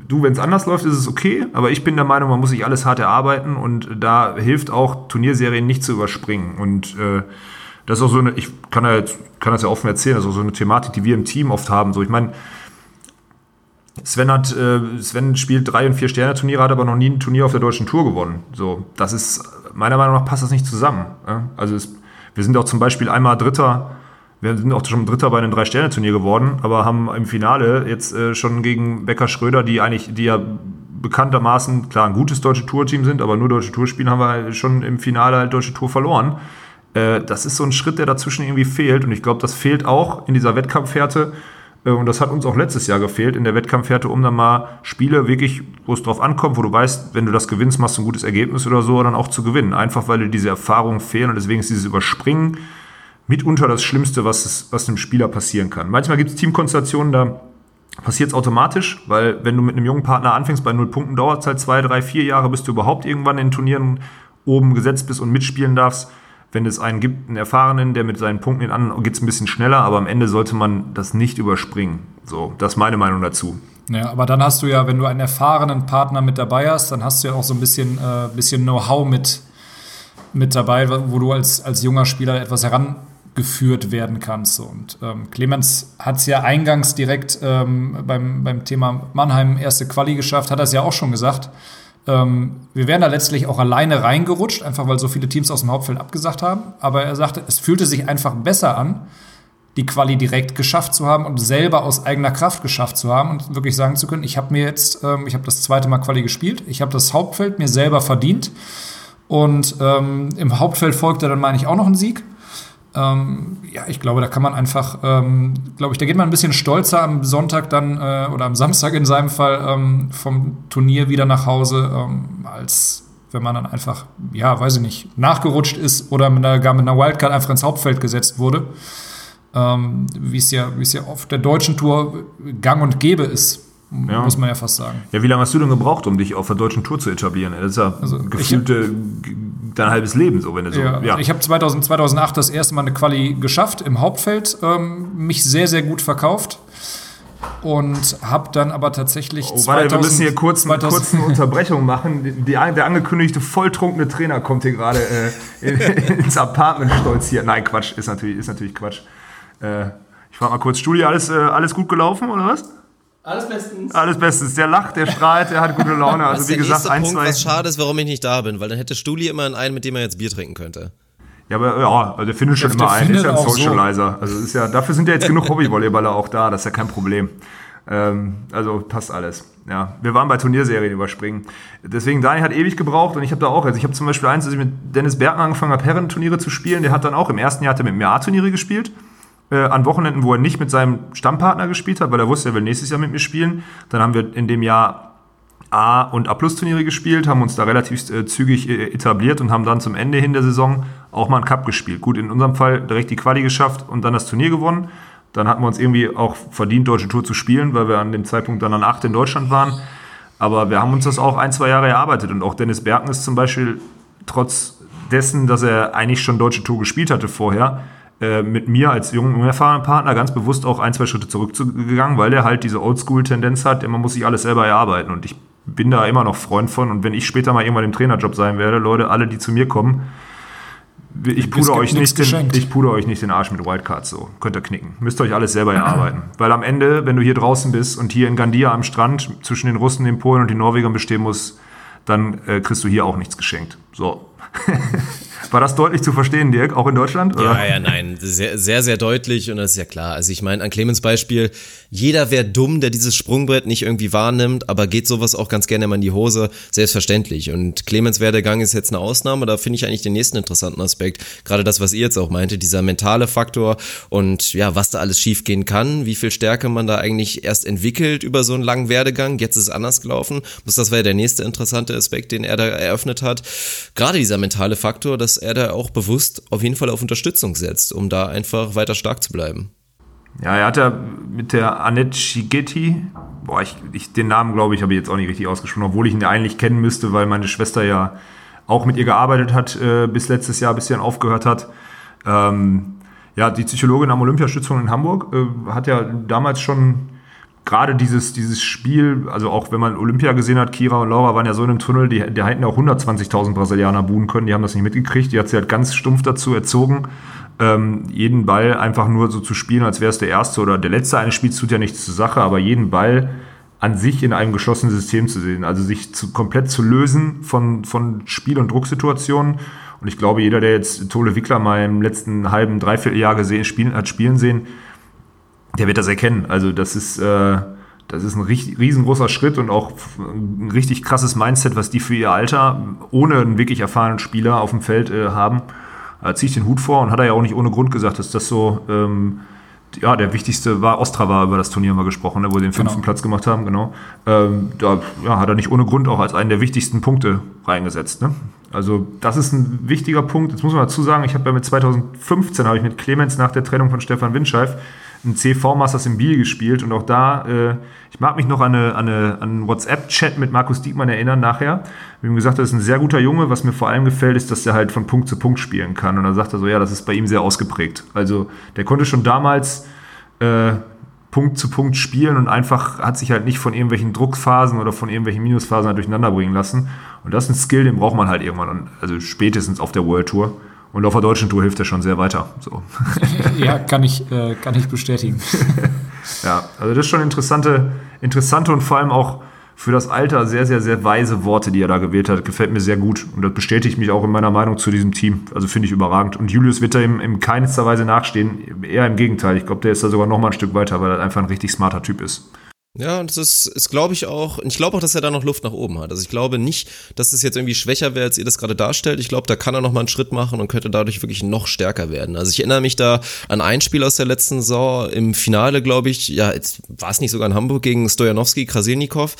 du, wenn es anders läuft, ist es okay, aber ich bin der Meinung, man muss sich alles hart erarbeiten und da hilft auch Turnierserien nicht zu überspringen. Und äh, das ist auch so eine, ich kann, halt, kann das ja offen erzählen, das ist auch so eine Thematik, die wir im Team oft haben. So, ich meine, Sven hat, äh, Sven spielt drei und vier Sterne Turniere, hat aber noch nie ein Turnier auf der deutschen Tour gewonnen. So, das ist meiner Meinung nach passt das nicht zusammen. Ja? Also es, wir sind auch zum Beispiel einmal Dritter wir sind auch schon Dritter bei einem Drei-Sterne-Turnier geworden, aber haben im Finale jetzt äh, schon gegen Becker Schröder, die eigentlich, die ja bekanntermaßen, klar, ein gutes deutsche Tour-Team sind, aber nur deutsche Tour spielen, haben wir halt schon im Finale halt deutsche Tour verloren. Äh, das ist so ein Schritt, der dazwischen irgendwie fehlt und ich glaube, das fehlt auch in dieser Wettkampfhärte. Äh, und das hat uns auch letztes Jahr gefehlt in der Wettkampfhärte, um dann mal Spiele wirklich, wo es drauf ankommt, wo du weißt, wenn du das gewinnst, machst du ein gutes Ergebnis oder so, dann auch zu gewinnen. Einfach weil dir diese Erfahrungen fehlen und deswegen ist dieses Überspringen mitunter das Schlimmste, was, es, was einem Spieler passieren kann. Manchmal gibt es Teamkonstellationen, da passiert es automatisch, weil wenn du mit einem jungen Partner anfängst, bei null Punkten dauert es halt zwei, drei, vier Jahre, bis du überhaupt irgendwann in Turnieren oben gesetzt bist und mitspielen darfst. Wenn es einen gibt, einen Erfahrenen, der mit seinen Punkten an, geht es ein bisschen schneller, aber am Ende sollte man das nicht überspringen. So, das ist meine Meinung dazu. Ja, aber dann hast du ja, wenn du einen erfahrenen Partner mit dabei hast, dann hast du ja auch so ein bisschen, äh, bisschen Know-how mit, mit dabei, wo du als, als junger Spieler etwas heran geführt werden kannst. Und ähm, Clemens hat es ja eingangs direkt ähm, beim, beim Thema Mannheim erste Quali geschafft, hat er ja auch schon gesagt. Ähm, wir wären da letztlich auch alleine reingerutscht, einfach weil so viele Teams aus dem Hauptfeld abgesagt haben. Aber er sagte, es fühlte sich einfach besser an, die Quali direkt geschafft zu haben und selber aus eigener Kraft geschafft zu haben und wirklich sagen zu können, ich habe mir jetzt, ähm, ich habe das zweite Mal Quali gespielt, ich habe das Hauptfeld mir selber verdient. Und ähm, im Hauptfeld folgte dann, meine ich, auch noch ein Sieg. Ähm, ja, ich glaube, da kann man einfach, ähm, glaube ich, da geht man ein bisschen stolzer am Sonntag dann äh, oder am Samstag in seinem Fall ähm, vom Turnier wieder nach Hause, ähm, als wenn man dann einfach, ja, weiß ich nicht, nachgerutscht ist oder mit einer, gar mit einer Wildcard einfach ins Hauptfeld gesetzt wurde. Ähm, wie es ja, wie es ja auf der deutschen Tour gang und gäbe ist ja. muss man ja fast sagen. Ja, wie lange hast du denn gebraucht, um dich auf der deutschen Tour zu etablieren? Das ist ja also, gefühlte dein halbes Leben so, wenn du so. Ja, ja. Also ich habe 2008 das erste Mal eine Quali geschafft im Hauptfeld, ähm, mich sehr, sehr gut verkauft und habe dann aber tatsächlich. Oh, 2000, warte, wir müssen hier kurz eine kurze Unterbrechung machen. Die, der angekündigte volltrunkene Trainer kommt hier gerade äh, ins Apartment stolz hier. Nein, Quatsch, ist natürlich, ist natürlich Quatsch. Äh, ich frage mal kurz, Studie, alles, äh, alles gut gelaufen oder was? Alles bestens. Alles bestens. Der lacht, der strahlt, der hat gute Laune. Also wie gesagt, ein, Punkt, zwei. Was schade ist, warum ich nicht da bin, weil dann hätte Stuli immer einen, mit dem er jetzt Bier trinken könnte. Ja, aber ja, also der findet schon immer einen, ist ja ein Socializer. So. Also ist ja, dafür sind ja jetzt genug Hobbyvolleyballer auch da, das ist ja kein Problem. Ähm, also passt alles. Ja, wir waren bei Turnierserien überspringen. Deswegen, Daniel hat ewig gebraucht und ich habe da auch, also ich habe zum Beispiel eins, als ich mit Dennis Bergmann angefangen habe, Herren-Turniere zu spielen, der hat dann auch im ersten Jahr hat er mit mir A-Turniere gespielt äh, an Wochenenden, wo er nicht mit seinem Stammpartner gespielt hat, weil er wusste, er will nächstes Jahr mit mir spielen. Dann haben wir in dem Jahr A- und A-Plus-Turniere gespielt, haben uns da relativ äh, zügig äh, etabliert und haben dann zum Ende hin der Saison auch mal einen Cup gespielt. Gut, in unserem Fall direkt die Quali geschafft und dann das Turnier gewonnen. Dann hatten wir uns irgendwie auch verdient, deutsche Tour zu spielen, weil wir an dem Zeitpunkt dann an 8 in Deutschland waren. Aber wir haben uns das auch ein, zwei Jahre erarbeitet. Und auch Dennis Bergen ist zum Beispiel, trotz dessen, dass er eigentlich schon deutsche Tour gespielt hatte vorher, mit mir als jungen, unerfahrenen Partner ganz bewusst auch ein, zwei Schritte zurückgegangen, weil der halt diese Oldschool-Tendenz hat, man muss sich alles selber erarbeiten. Und ich bin da immer noch Freund von. Und wenn ich später mal irgendwann im Trainerjob sein werde, Leute, alle, die zu mir kommen, ich puder, euch nicht den, ich puder euch nicht den Arsch mit Wildcards so. Könnt ihr knicken. Müsst ihr euch alles selber erarbeiten. Weil am Ende, wenn du hier draußen bist und hier in Gandia am Strand zwischen den Russen, den Polen und den Norwegern bestehen musst, dann äh, kriegst du hier auch nichts geschenkt. So. War das deutlich zu verstehen, Dirk, auch in Deutschland? Oder? Ja, ja, nein, sehr, sehr, sehr deutlich und das ist ja klar. Also ich meine, an Clemens Beispiel, jeder wäre dumm, der dieses Sprungbrett nicht irgendwie wahrnimmt, aber geht sowas auch ganz gerne mal in die Hose, selbstverständlich. Und Clemens Werdegang ist jetzt eine Ausnahme, da finde ich eigentlich den nächsten interessanten Aspekt. Gerade das, was ihr jetzt auch meinte, dieser mentale Faktor und ja, was da alles schiefgehen kann, wie viel Stärke man da eigentlich erst entwickelt über so einen langen Werdegang. Jetzt ist es anders gelaufen. Das wäre der nächste interessante Aspekt, den er da eröffnet hat. Gerade dieser mentale Faktor, dass er da auch bewusst auf jeden Fall auf Unterstützung setzt, um da einfach weiter stark zu bleiben. Ja, er hat ja mit der Annette Shigetti, boah, ich, ich, den Namen glaube ich habe ich jetzt auch nicht richtig ausgesprochen, obwohl ich ihn ja eigentlich kennen müsste, weil meine Schwester ja auch mit ihr gearbeitet hat äh, bis letztes Jahr, bis sie dann aufgehört hat. Ähm, ja, die Psychologin am Olympiastützung in Hamburg äh, hat ja damals schon gerade dieses, dieses Spiel, also auch wenn man Olympia gesehen hat, Kira und Laura waren ja so in einem Tunnel, die, die hätten auch 120.000 Brasilianer buhen können, die haben das nicht mitgekriegt, die hat sie halt ganz stumpf dazu erzogen, ähm, jeden Ball einfach nur so zu spielen, als wäre es der erste oder der letzte eines Spiels, tut ja nichts zur Sache, aber jeden Ball an sich in einem geschlossenen System zu sehen, also sich zu, komplett zu lösen von, von Spiel- und Drucksituationen. Und ich glaube, jeder, der jetzt Tole Wickler mal im letzten halben, dreiviertel Jahr gesehen, spielen, hat spielen sehen, der wird das erkennen. Also das ist, äh, das ist ein riesengroßer Schritt und auch ein richtig krasses Mindset, was die für ihr Alter ohne einen wirklich erfahrenen Spieler auf dem Feld äh, haben. Da ziehe ich den Hut vor und hat er ja auch nicht ohne Grund gesagt, dass das so ähm, ja, der wichtigste war, Ostra war über das Turnier mal gesprochen, ne, wo sie den fünften genau. Platz gemacht haben, genau. Ähm, da ja, hat er nicht ohne Grund auch als einen der wichtigsten Punkte reingesetzt. Ne? Also das ist ein wichtiger Punkt. Jetzt muss man dazu sagen, ich habe ja mit 2015 habe ich mit Clemens nach der Trennung von Stefan Windscheif ein CV Masters im Biel gespielt und auch da, äh, ich mag mich noch an, eine, an, eine, an einen WhatsApp-Chat mit Markus Diekmann erinnern nachher. Wir haben gesagt, das ist ein sehr guter Junge. Was mir vor allem gefällt, ist, dass er halt von Punkt zu Punkt spielen kann. Und dann sagt er so, ja, das ist bei ihm sehr ausgeprägt. Also der konnte schon damals äh, Punkt zu Punkt spielen und einfach hat sich halt nicht von irgendwelchen Druckphasen oder von irgendwelchen Minusphasen halt durcheinander bringen lassen. Und das ist ein Skill, den braucht man halt irgendwann, also spätestens auf der World Tour. Und auf der deutschen Tour hilft er schon sehr weiter. So. ja, kann ich, äh, kann ich bestätigen. ja, also das ist schon interessante, interessante und vor allem auch für das Alter sehr, sehr, sehr weise Worte, die er da gewählt hat. Gefällt mir sehr gut. Und das bestätigt mich auch in meiner Meinung zu diesem Team. Also finde ich überragend. Und Julius wird da ihm in keinster Weise nachstehen. Eher im Gegenteil. Ich glaube, der ist da sogar noch mal ein Stück weiter, weil er einfach ein richtig smarter Typ ist. Ja, und das ist, ist glaube ich auch, ich glaube auch, dass er da noch Luft nach oben hat. Also ich glaube nicht, dass es jetzt irgendwie schwächer wäre, als ihr das gerade darstellt. Ich glaube, da kann er noch mal einen Schritt machen und könnte dadurch wirklich noch stärker werden. Also ich erinnere mich da an ein Spiel aus der letzten Saison im Finale, glaube ich, ja, jetzt war es nicht sogar in Hamburg gegen Stojanowski, Krasilnikov.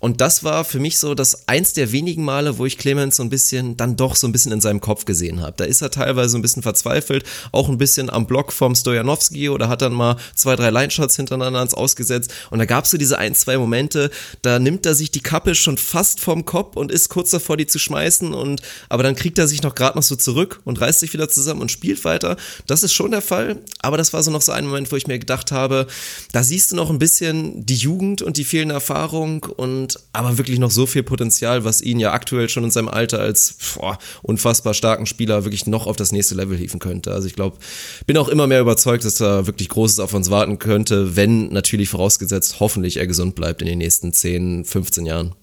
Und das war für mich so das eins der wenigen Male, wo ich Clemens so ein bisschen, dann doch so ein bisschen in seinem Kopf gesehen habe. Da ist er teilweise ein bisschen verzweifelt, auch ein bisschen am Block vom Stojanowski oder hat dann mal zwei, drei Line-Shots hintereinander ans Ausgesetzt. Und da gab es diese ein, zwei Momente, da nimmt er sich die Kappe schon fast vom Kopf und ist kurz davor, die zu schmeißen und aber dann kriegt er sich noch gerade noch so zurück und reißt sich wieder zusammen und spielt weiter. Das ist schon der Fall, aber das war so noch so ein Moment, wo ich mir gedacht habe, da siehst du noch ein bisschen die Jugend und die fehlende Erfahrung und aber wirklich noch so viel Potenzial, was ihn ja aktuell schon in seinem Alter als boah, unfassbar starken Spieler wirklich noch auf das nächste Level hieven könnte. Also ich glaube, bin auch immer mehr überzeugt, dass da wirklich Großes auf uns warten könnte, wenn natürlich vorausgesetzt hoffentlich er gesund bleibt in den nächsten 10, 15 Jahren.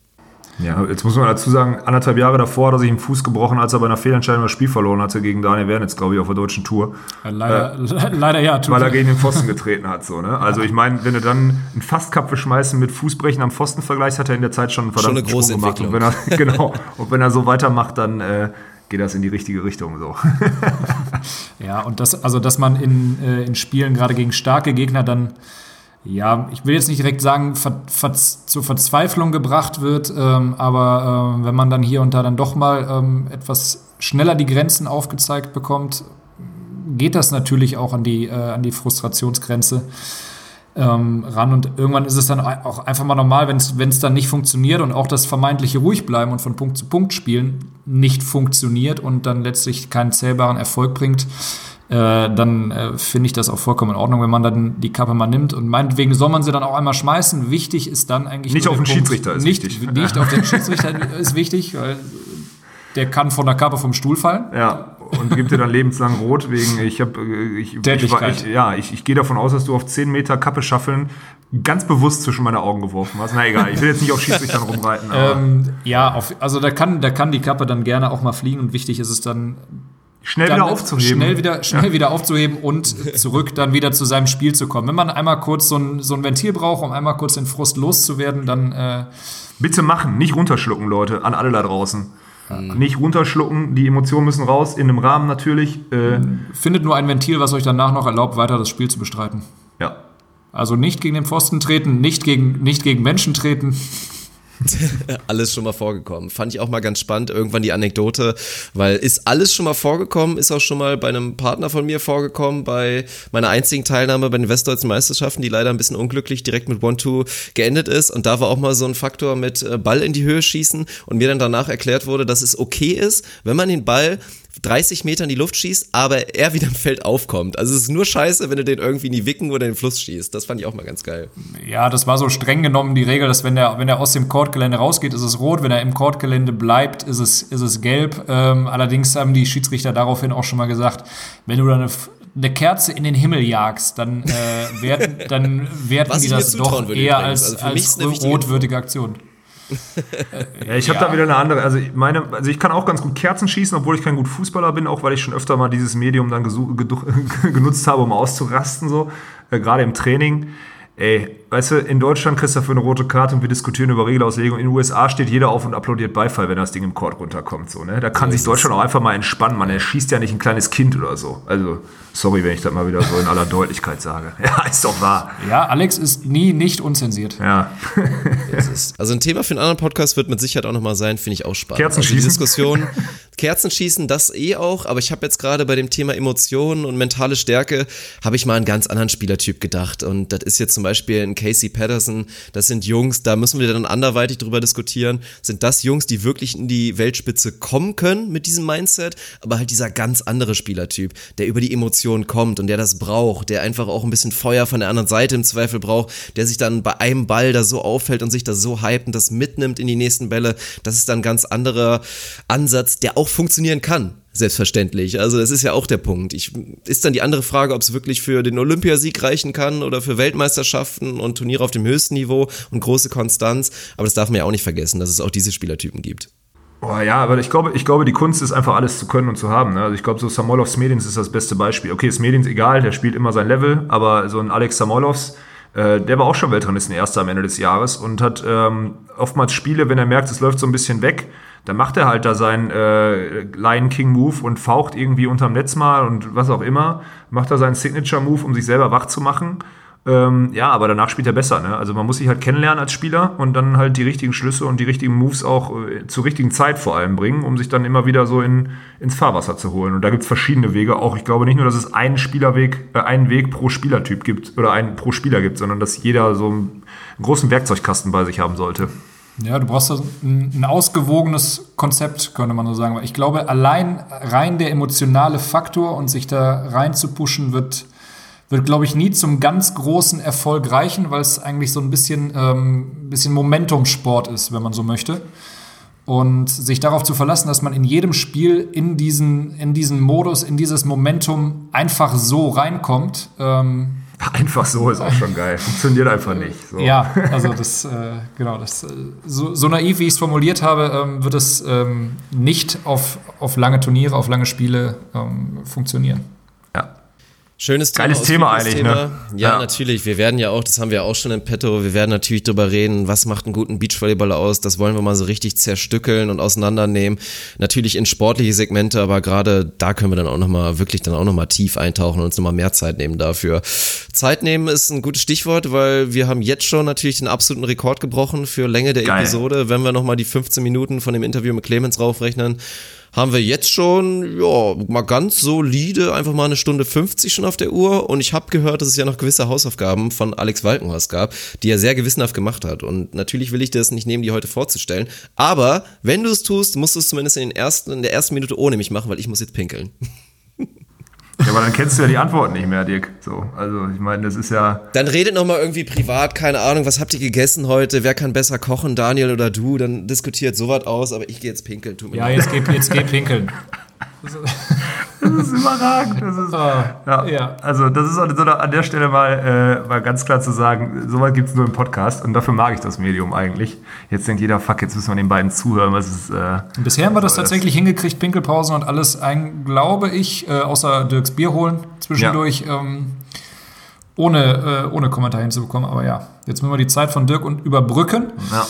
Ja, jetzt muss man dazu sagen, anderthalb Jahre davor hat er sich im Fuß gebrochen, als er bei einer Fehlentscheidung das Spiel verloren hatte gegen Daniel Wernitz, glaube ich, auf der deutschen Tour. Leider, äh, leider ja. Weil er gegen den Pfosten getreten hat. So, ne? Also ich meine, wenn du dann einen Fastkapfe schmeißen mit Fußbrechen am Pfosten vergleichst, hat er in der Zeit schon einen verdammten schon eine große Sprung gemacht. Und wenn er, genau, und wenn er so weitermacht, dann äh, geht das in die richtige Richtung. So. ja, und das, also dass man in, äh, in Spielen gerade gegen starke Gegner dann ja, ich will jetzt nicht direkt sagen, ver, ver, zur Verzweiflung gebracht wird, ähm, aber äh, wenn man dann hier und da dann doch mal ähm, etwas schneller die Grenzen aufgezeigt bekommt, geht das natürlich auch an die, äh, an die Frustrationsgrenze ähm, ran. Und irgendwann ist es dann auch einfach mal normal, wenn es dann nicht funktioniert und auch das vermeintliche Ruhigbleiben und von Punkt zu Punkt spielen nicht funktioniert und dann letztlich keinen zählbaren Erfolg bringt äh, dann äh, finde ich das auch vollkommen in Ordnung, wenn man dann die Kappe mal nimmt. Und meinetwegen soll man sie dann auch einmal schmeißen. Wichtig ist dann eigentlich. Nicht auf den Schiedsrichter ist nicht, wichtig. Nicht auf den Schiedsrichter ist wichtig, weil der kann von der Kappe vom Stuhl fallen. Ja, und gibt dir dann lebenslang rot wegen, ich habe, äh, ich, ich, ich, ja, ich, ich gehe davon aus, dass du auf 10 Meter Kappe schaffeln ganz bewusst zwischen meine Augen geworfen hast. Na egal, ich will jetzt nicht auf Schiedsrichtern rumreiten. Ähm, ja, auf, also da kann, da kann die Kappe dann gerne auch mal fliegen und wichtig ist es dann, schnell wieder aufzuheben. Schnell wieder, schnell ja. wieder aufzuheben und zurück dann wieder zu seinem Spiel zu kommen. Wenn man einmal kurz so ein, so ein Ventil braucht, um einmal kurz den Frust loszuwerden, dann. Äh Bitte machen, nicht runterschlucken, Leute, an alle da draußen. Mhm. Nicht runterschlucken, die Emotionen müssen raus, in einem Rahmen natürlich. Äh Findet nur ein Ventil, was euch danach noch erlaubt, weiter das Spiel zu bestreiten. Ja. Also nicht gegen den Pfosten treten, nicht gegen, nicht gegen Menschen treten. alles schon mal vorgekommen. Fand ich auch mal ganz spannend, irgendwann die Anekdote, weil ist alles schon mal vorgekommen, ist auch schon mal bei einem Partner von mir vorgekommen, bei meiner einzigen Teilnahme bei den Westdeutschen Meisterschaften, die leider ein bisschen unglücklich direkt mit One-Two geendet ist. Und da war auch mal so ein Faktor mit äh, Ball in die Höhe schießen und mir dann danach erklärt wurde, dass es okay ist, wenn man den Ball 30 Meter in die Luft schießt, aber er wieder im Feld aufkommt. Also es ist nur scheiße, wenn du den irgendwie in die Wicken oder in den Fluss schießt. Das fand ich auch mal ganz geil. Ja, das war so streng genommen die Regel, dass wenn er wenn der aus dem Courtgelände rausgeht, ist es rot. Wenn er im Courtgelände bleibt, ist es, ist es gelb. Ähm, allerdings haben die Schiedsrichter daraufhin auch schon mal gesagt, wenn du da eine, eine Kerze in den Himmel jagst, dann äh, werden, dann werten die das doch eher als, also als rotwürdige Aktion. Ja, ich habe ja. da wieder eine andere. Also meine, also ich kann auch ganz gut Kerzen schießen, obwohl ich kein gut Fußballer bin, auch weil ich schon öfter mal dieses Medium dann genutzt habe, um auszurasten so, äh, gerade im Training. Ey, weißt du, in Deutschland kriegst du dafür eine rote Karte und wir diskutieren über Regelauslegung. In den USA steht jeder auf und applaudiert Beifall, wenn das Ding im Court runterkommt. So, ne? Da kann so sich Deutschland auch einfach mal entspannen. Man erschießt ja nicht ein kleines Kind oder so. Also, sorry, wenn ich das mal wieder so in aller Deutlichkeit sage. Ja, ist doch wahr. Ja, Alex ist nie nicht unzensiert. Ja. also ein Thema für einen anderen Podcast wird mit Sicherheit auch nochmal sein, finde ich auch spannend. Kerzenschießen. Also die Diskussion, Kerzenschießen, das eh auch, aber ich habe jetzt gerade bei dem Thema Emotionen und mentale Stärke, habe ich mal einen ganz anderen Spielertyp gedacht. Und das ist jetzt zum Beispiel ein Casey Patterson, das sind Jungs, da müssen wir dann anderweitig drüber diskutieren. Sind das Jungs, die wirklich in die Weltspitze kommen können mit diesem Mindset, aber halt dieser ganz andere Spielertyp, der über die Emotionen kommt und der das braucht, der einfach auch ein bisschen Feuer von der anderen Seite im Zweifel braucht, der sich dann bei einem Ball da so auffällt und sich da so hypt und das mitnimmt in die nächsten Bälle. Das ist dann ein ganz anderer Ansatz, der auch funktionieren kann selbstverständlich. Also das ist ja auch der Punkt. Ich, ist dann die andere Frage, ob es wirklich für den Olympiasieg reichen kann oder für Weltmeisterschaften und Turniere auf dem höchsten Niveau und große Konstanz. Aber das darf man ja auch nicht vergessen, dass es auch diese Spielertypen gibt. Oh ja, aber ich glaube, ich glaube, die Kunst ist einfach alles zu können und zu haben. Ne? Also ich glaube, so Samolovs Smedins ist das beste Beispiel. Okay, Smedins egal, der spielt immer sein Level, aber so ein Alex Samolovs, äh, der war auch schon Weltranglisten-Erster am Ende des Jahres und hat ähm, oftmals Spiele, wenn er merkt, es läuft so ein bisschen weg, dann macht er halt da seinen äh, Lion King Move und faucht irgendwie unterm Netz mal und was auch immer, macht da seinen Signature Move, um sich selber wach zu machen. Ähm, ja, aber danach spielt er besser. Ne? Also man muss sich halt kennenlernen als Spieler und dann halt die richtigen Schlüsse und die richtigen Moves auch äh, zur richtigen Zeit vor allem bringen, um sich dann immer wieder so in, ins Fahrwasser zu holen. Und da gibt's verschiedene Wege. Auch ich glaube nicht nur, dass es einen Spielerweg, äh, einen Weg pro Spielertyp gibt oder einen pro Spieler gibt, sondern dass jeder so einen, einen großen Werkzeugkasten bei sich haben sollte. Ja, du brauchst ein, ein, ausgewogenes Konzept, könnte man so sagen. Ich glaube, allein rein der emotionale Faktor und sich da rein zu pushen, wird, wird glaube ich, nie zum ganz großen Erfolg reichen, weil es eigentlich so ein bisschen, ähm, bisschen Momentumsport ist, wenn man so möchte. Und sich darauf zu verlassen, dass man in jedem Spiel in diesen, in diesen Modus, in dieses Momentum einfach so reinkommt, ähm, Einfach so ist auch schon geil. Funktioniert einfach nicht. So. Ja, also das, äh, genau, das, äh, so, so, naiv, wie ich es formuliert habe, ähm, wird es ähm, nicht auf, auf lange Turniere, auf lange Spiele ähm, funktionieren. Schönes Thema. Geiles Thema eigentlich, Thema. ne? Ja, ja, natürlich. Wir werden ja auch, das haben wir auch schon im Petto, wir werden natürlich drüber reden, was macht einen guten Beachvolleyballer aus. Das wollen wir mal so richtig zerstückeln und auseinandernehmen. Natürlich in sportliche Segmente, aber gerade da können wir dann auch nochmal, wirklich dann auch nochmal tief eintauchen und uns nochmal mehr Zeit nehmen dafür. Zeit nehmen ist ein gutes Stichwort, weil wir haben jetzt schon natürlich den absoluten Rekord gebrochen für Länge der Geil. Episode. Wenn wir nochmal die 15 Minuten von dem Interview mit Clemens raufrechnen, haben wir jetzt schon, ja, mal ganz solide, einfach mal eine Stunde 50 schon auf der Uhr. Und ich habe gehört, dass es ja noch gewisse Hausaufgaben von Alex Walkenhorst gab, die er sehr gewissenhaft gemacht hat. Und natürlich will ich dir das nicht nehmen, die heute vorzustellen. Aber wenn du es tust, musst du es zumindest in, den ersten, in der ersten Minute ohne mich machen, weil ich muss jetzt pinkeln. Ja, aber dann kennst du ja die Antworten nicht mehr, Dirk. So, also ich meine, das ist ja. Dann redet noch mal irgendwie privat, keine Ahnung, was habt ihr gegessen heute? Wer kann besser kochen, Daniel oder du? Dann diskutiert sowas aus, aber ich gehe jetzt pinkeln. Tut mir ja, jetzt geh, jetzt geh pinkeln. Das ist überragend. Das ist, ah, ja. ja. Also, das ist an der Stelle mal, äh, mal ganz klar zu sagen, sowas gibt es nur im Podcast und dafür mag ich das Medium eigentlich. Jetzt denkt jeder, fuck, jetzt müssen wir den beiden zuhören. Was ist, äh, Bisher haben wir das tatsächlich das? hingekriegt, Pinkelpausen und alles ein, glaube ich, äh, außer Dirks Bier holen zwischendurch. Ja. Ähm, ohne, äh, ohne Kommentar hinzubekommen. Aber ja, jetzt müssen wir die Zeit von Dirk und überbrücken. Ja.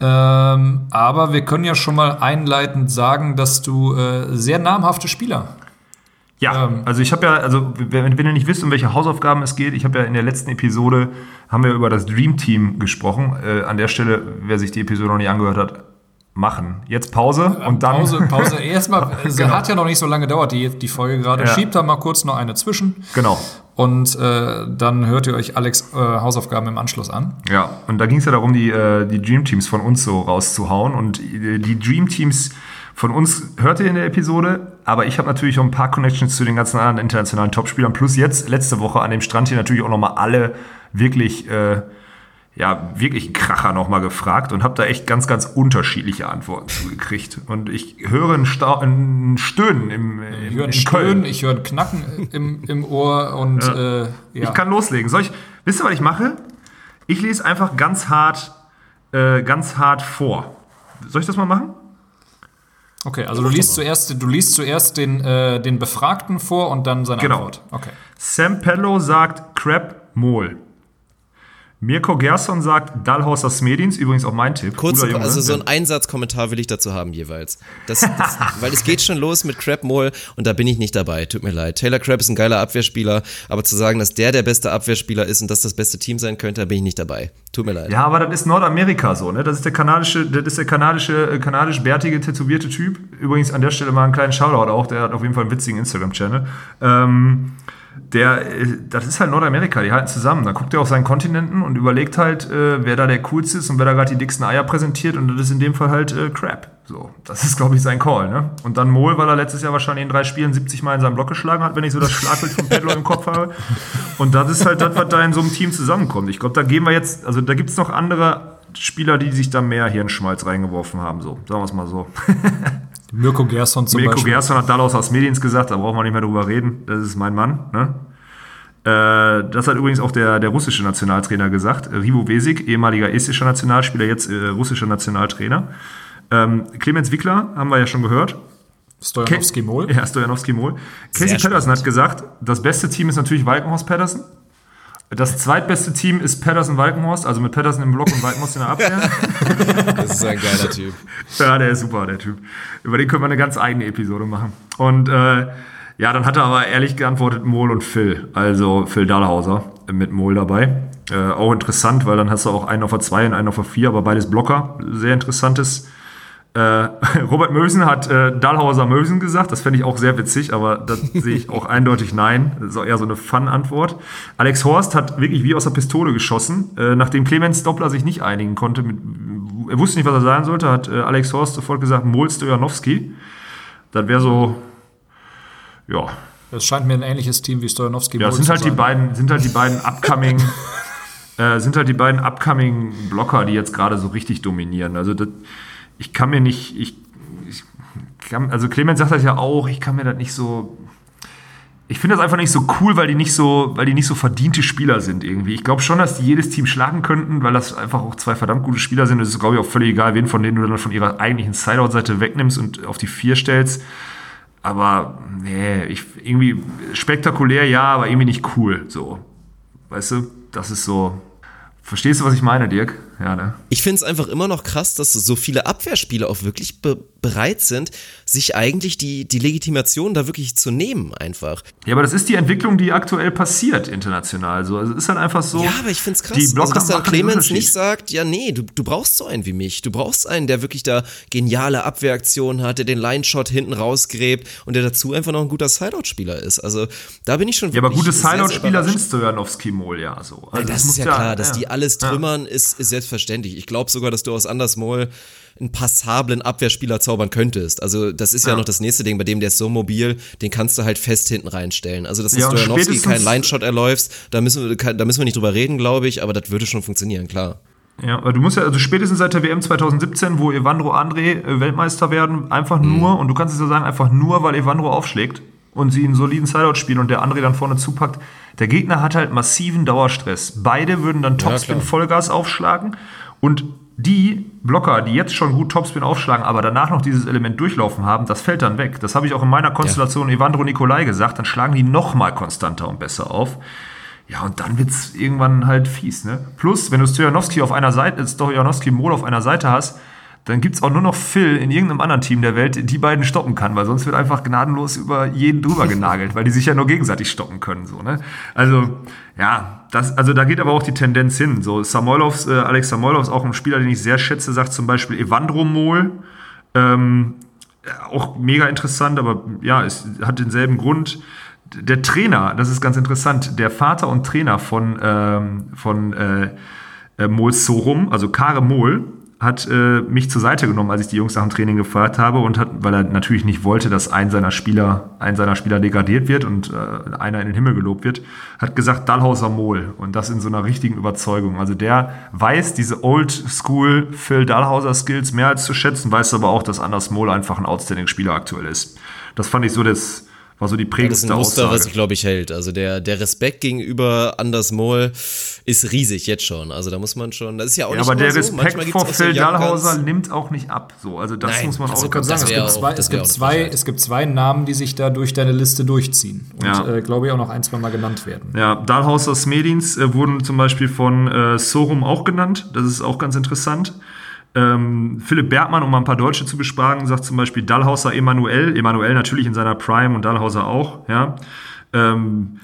Ähm, aber wir können ja schon mal einleitend sagen, dass du äh, sehr namhafte Spieler. Ja, ähm, also ich habe ja, also wenn, wenn ihr nicht wisst, um welche Hausaufgaben es geht, ich habe ja in der letzten Episode, haben wir über das Dream Team gesprochen. Äh, an der Stelle, wer sich die Episode noch nicht angehört hat, machen. Jetzt Pause äh, und dann. Pause, Pause. Erstmal, es genau. hat ja noch nicht so lange gedauert, die, die Folge gerade. Ja. Schiebt da mal kurz noch eine zwischen. Genau. Und äh, dann hört ihr euch Alex äh, Hausaufgaben im Anschluss an. Ja, und da ging es ja darum, die, äh, die Dream Teams von uns so rauszuhauen. Und äh, die Dream Teams von uns hört ihr in der Episode, aber ich habe natürlich auch ein paar Connections zu den ganzen anderen internationalen Topspielern. Plus jetzt, letzte Woche an dem Strand hier natürlich auch nochmal alle wirklich äh, ja, wirklich Kracher nochmal gefragt und habe da echt ganz, ganz unterschiedliche Antworten zugekriegt. Und ich höre ein, Sta ein Stöhnen im, im Ich höre ein Stöhnen, ich höre ein Knacken im, im Ohr und ja. Äh, ja. Ich kann loslegen. Soll ich, wisst ihr, was ich mache? Ich lese einfach ganz hart äh, ganz hart vor. Soll ich das mal machen? Okay, also du liest zuerst, du liest zuerst den, äh, den Befragten vor und dann seine Genau. Antwort. Okay. Sam Pello sagt Crap Mol. Mirko Gerson sagt Dahlhauser Smedins, übrigens auch mein Tipp. Kurz, Junge. also so ein Einsatzkommentar will ich dazu haben jeweils. Das, das, weil es geht schon los mit Crab Mole und da bin ich nicht dabei, tut mir leid. Taylor Crab ist ein geiler Abwehrspieler, aber zu sagen, dass der der beste Abwehrspieler ist und das das beste Team sein könnte, da bin ich nicht dabei. Tut mir leid. Ja, aber das ist Nordamerika so, ne? Das ist der kanadische, das ist der kanadische, äh, kanadisch-bärtige, tätowierte Typ. Übrigens an der Stelle mal einen kleinen Shoutout auch, der hat auf jeden Fall einen witzigen Instagram-Channel. Ähm, der, äh, das ist halt Nordamerika, die halten zusammen. Da guckt er auf seinen Kontinenten und überlegt halt, äh, wer da der coolste ist und wer da gerade die dicksten Eier präsentiert und das ist in dem Fall halt äh, Crap. So, das ist, glaube ich, sein Call, ne? Und dann Mol, weil er letztes Jahr wahrscheinlich in drei Spielen 70 Mal in seinen Block geschlagen hat, wenn ich so das Schlagbild von Pedlo im Kopf habe. Und das ist halt das, was da in so einem Team zusammenkommt. Ich glaube, da gehen wir jetzt, also da gibt es noch andere Spieler, die sich da mehr Hirnschmalz reingeworfen haben, so. Sagen wir es mal so. Mirko Gerson zum Mirko Beispiel. Gerson hat Dallas aus Mediens gesagt, da brauchen wir nicht mehr drüber reden. Das ist mein Mann. Ne? Äh, das hat übrigens auch der, der russische Nationaltrainer gesagt. Rivo Vesik, ehemaliger estischer Nationalspieler, jetzt äh, russischer Nationaltrainer. Ähm, Clemens Wickler haben wir ja schon gehört. Stojanowski Mol. Ja, Stojanowski Mol. Casey Patterson hat gesagt, das beste Team ist natürlich Walkenhorst Patterson. Das zweitbeste Team ist Patterson Walkenhorst, also mit Patterson im Block und Walkenhorst in der Abwehr. Das ist ein geiler Typ. Ja, der ist super, der Typ. Über den können wir eine ganz eigene Episode machen. Und äh, ja, dann hat er aber ehrlich geantwortet Mol und Phil. Also Phil Dahlhauser mit Mol dabei. Äh, auch interessant, weil dann hast du auch einen auf der 2 und einen auf der 4, aber beides Blocker. Sehr interessantes. Äh, Robert Mösen hat äh, Dahlhauser Mösen gesagt. Das fände ich auch sehr witzig, aber da sehe ich auch eindeutig nein. Das ist auch eher so eine Fun-Antwort. Alex Horst hat wirklich wie aus der Pistole geschossen. Äh, nachdem Clemens Doppler sich nicht einigen konnte, mit, er wusste nicht, was er sagen sollte, hat äh, Alex Horst sofort gesagt, Mol Stojanowski. Das wäre so, ja. Das scheint mir ein ähnliches Team wie Stojanowski. Ja, sind halt, die sein. beiden, sind halt die beiden upcoming, äh, sind halt die beiden upcoming Blocker, die jetzt gerade so richtig dominieren. Also das, ich kann mir nicht, ich, ich kann, also Clemens sagt das ja auch, ich kann mir das nicht so, ich finde das einfach nicht so cool, weil die nicht so, weil die nicht so verdiente Spieler sind irgendwie. Ich glaube schon, dass die jedes Team schlagen könnten, weil das einfach auch zwei verdammt gute Spieler sind. Es ist, glaube ich, auch völlig egal, wen von denen du dann von ihrer eigentlichen Sideout-Seite wegnimmst und auf die vier stellst. Aber nee, ich, irgendwie spektakulär ja, aber irgendwie nicht cool. So. Weißt du, das ist so. Verstehst du, was ich meine, Dirk? Ja, ne? Ich finde es einfach immer noch krass, dass so viele Abwehrspieler auch wirklich be bereit sind, sich eigentlich die, die Legitimation da wirklich zu nehmen, einfach. Ja, aber das ist die Entwicklung, die aktuell passiert international. So, also es ist halt einfach so. Ja, aber ich find's krass, Die also, dass dann Clemens nicht sagt, ja nee, du, du brauchst so einen wie mich. Du brauchst einen, der wirklich da geniale Abwehraktionen hat, der den Line-Shot hinten rausgräbt und der dazu einfach noch ein guter Sideout-Spieler ist. Also da bin ich schon Ja, aber wirklich gute Sideout-Spieler sind überrascht. Stojanowski Mol, ja. So. Also das muss ist ja klar, dass ja. die alles Ja. trümmern, ist, ist selbstverständlich. Ich glaube sogar, dass du aus Andersmol einen passablen Abwehrspieler zaubern könntest. Also das ist ja, Ja. noch das nächste Ding, bei dem der ist so mobil, den kannst du halt fest hinten reinstellen. Also dass Ja, ja, Stojanowski keinen Line-Shot erläufst, da müssen, wir, da müssen wir nicht drüber reden, glaube ich, aber das würde schon funktionieren, klar. Ja, aber du musst ja, also spätestens seit der WM 2017, wo Evandro André äh, Weltmeister werden, einfach nur, und du kannst es ja sagen, einfach nur, weil Evandro aufschlägt und sie einen soliden Sideout spielen und der André dann vorne zupackt. Der Gegner hat halt massiven Dauerstress. Beide würden dann Topspin klar. Vollgas aufschlagen und die Blocker, die jetzt schon gut Topspin aufschlagen, aber danach noch dieses Element durchlaufen haben, das fällt dann weg. Das habe ich auch in meiner Konstellation Evandro Nikolai gesagt. Dann schlagen die noch mal konstanter und besser auf. Ja, und dann wird's irgendwann halt fies, ne? Plus, wenn du Stojanowski auf einer Seite, Stojanowski Mol auf einer Seite hast, dann gibt's auch nur noch Phil in irgendeinem anderen Team der Welt, die beiden stoppen kann, weil sonst wird einfach gnadenlos über jeden drüber genagelt, weil die sich ja nur gegenseitig stoppen können, so, ne? Also, ja, das, also da geht aber auch die Tendenz hin. So, Samoilovs, äh, Alex Samoilov ist auch ein Spieler, den ich sehr schätze, sagt zum Beispiel Evandro Mol, ähm, auch mega interessant, aber ja, es hat denselben Grund. Der Trainer, das ist ganz interessant, der Vater und Trainer von, ähm, von äh, äh, Mol Sorum, also Kare Mol, hat äh, mich zur Seite genommen, als ich die Jungs nach dem Training gefragt habe und hat, weil er natürlich nicht wollte, dass ein seiner Spieler, ein seiner Spieler degradiert wird und äh, einer in den Himmel gelobt wird, hat gesagt Dahlhauser Mol und das in so einer richtigen Überzeugung. Also der weiß diese Old School Phil Dahlhauser Skills mehr als zu schätzen, weiß aber auch, dass Anders Mol einfach ein outstanding Spieler aktuell ist. Das fand ich so das War so die prägendste Das ist ein Muster, Aussage. was sich, glaube ich, hält. Also der, der Respekt gegenüber Anders Moll ist riesig jetzt schon. Also da muss man schon, das ist ja auch ja, nicht aber der so. Respekt vor so Phil Young Dahlhauser nimmt auch nicht ab. So, also das Nein, muss man also auch Ich kann sagen, es gibt, auch- zwei, es, gibt zwei, es gibt zwei Namen, die sich da durch deine Liste durchziehen. Und Ja. äh, glaube ich auch noch ein, zwei Mal genannt werden. Ja, Dahlhauser Smedins äh, wurden zum Beispiel von äh, Sorum auch genannt. Das ist auch ganz interessant. Ähm, Philipp Bergmann, um mal ein paar Deutsche zu bespragen, sagt zum Beispiel Dahlhauser Emanuel. Emanuel natürlich in seiner Prime und Dahlhauser auch. Ja. Ähm,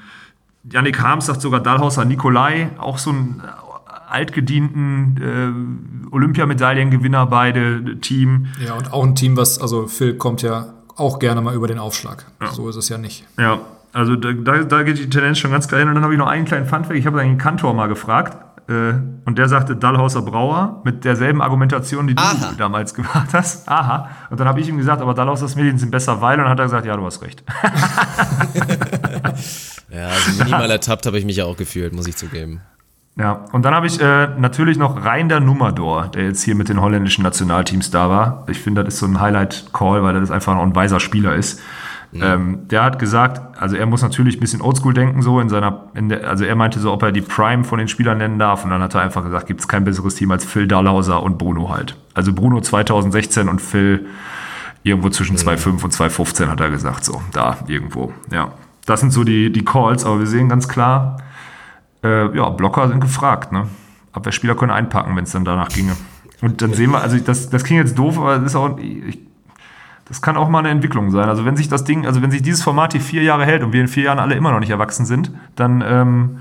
Yannick Harms sagt sogar Dahlhauser Nikolai, auch so ein äh, altgedienten äh, Olympiamedaillengewinner beide Team. Ja, und auch ein Team, was, also Phil kommt ja auch gerne mal über den Aufschlag. So ist es ja nicht. Ja, also da, da, da geht die Tendenz schon ganz klar hin. Und dann habe ich noch einen kleinen Funfact. Ich habe einen Kantor mal gefragt. Äh, und der sagte Dahlhauser Brauer mit derselben Argumentation, die du Aha. damals gemacht hast. Aha. Und dann habe ich ihm gesagt, aber Dahlhauser Medien sind besser, weil. Und dann hat er gesagt, ja, du hast recht. Ja, also minimal ertappt habe ich mich ja auch gefühlt, muss ich zugeben. Ja, und dann habe ich äh, natürlich noch Reinder Nummerdor, der jetzt hier mit den holländischen Nationalteams da war. Ich finde, das ist so ein Highlight-Call, weil das einfach noch ein weiser Spieler ist. Ähm, der hat gesagt, also er muss natürlich ein bisschen Oldschool denken, so in seiner, in der, also er meinte so, ob er die Prime von den Spielern nennen darf. Und dann hat er einfach gesagt, gibt es kein besseres Team als Phil Dahlhauser und Bruno halt. Also Bruno 2016 und Phil irgendwo zwischen 2,5 und 2,15 hat er gesagt, so, da irgendwo. Ja, das sind so die, die Calls, aber wir sehen ganz klar, äh, ja, Blocker sind gefragt, ne? Abwehrspieler können einpacken, wenn es dann danach ginge. Und dann sehen wir, also das, das klingt jetzt doof, aber das ist auch, ich, das kann auch mal eine Entwicklung sein. Also wenn sich das Ding, also wenn sich dieses Format hier vier Jahre hält und wir in vier Jahren alle immer noch nicht erwachsen sind, dann ähm,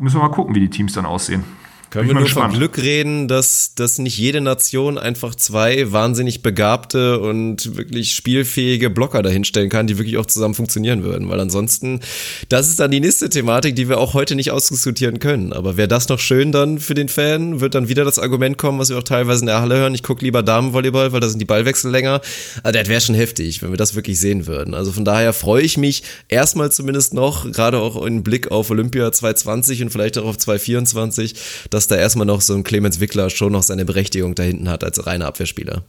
müssen wir mal gucken, wie die Teams dann aussehen. Können wir nur gespannt. Glück reden, dass, dass nicht jede Nation einfach zwei wahnsinnig begabte und wirklich spielfähige Blocker dahinstellen kann, die wirklich auch zusammen funktionieren würden. Weil ansonsten, das ist dann die nächste Thematik, die wir auch heute nicht ausdiskutieren können. Aber wäre das noch schön dann für den Fan, wird dann wieder das Argument kommen, was wir auch teilweise in der Halle hören, ich gucke lieber Damenvolleyball, weil da sind die Ballwechsel länger. Also das wäre schon heftig, wenn wir das wirklich sehen würden. Also von daher freue ich mich erstmal zumindest noch, gerade auch im Blick auf Olympia 2020 und vielleicht auch auf 2024, dass da erstmal noch so ein Clemens Wickler schon noch seine Berechtigung da hinten hat als reiner Abwehrspieler.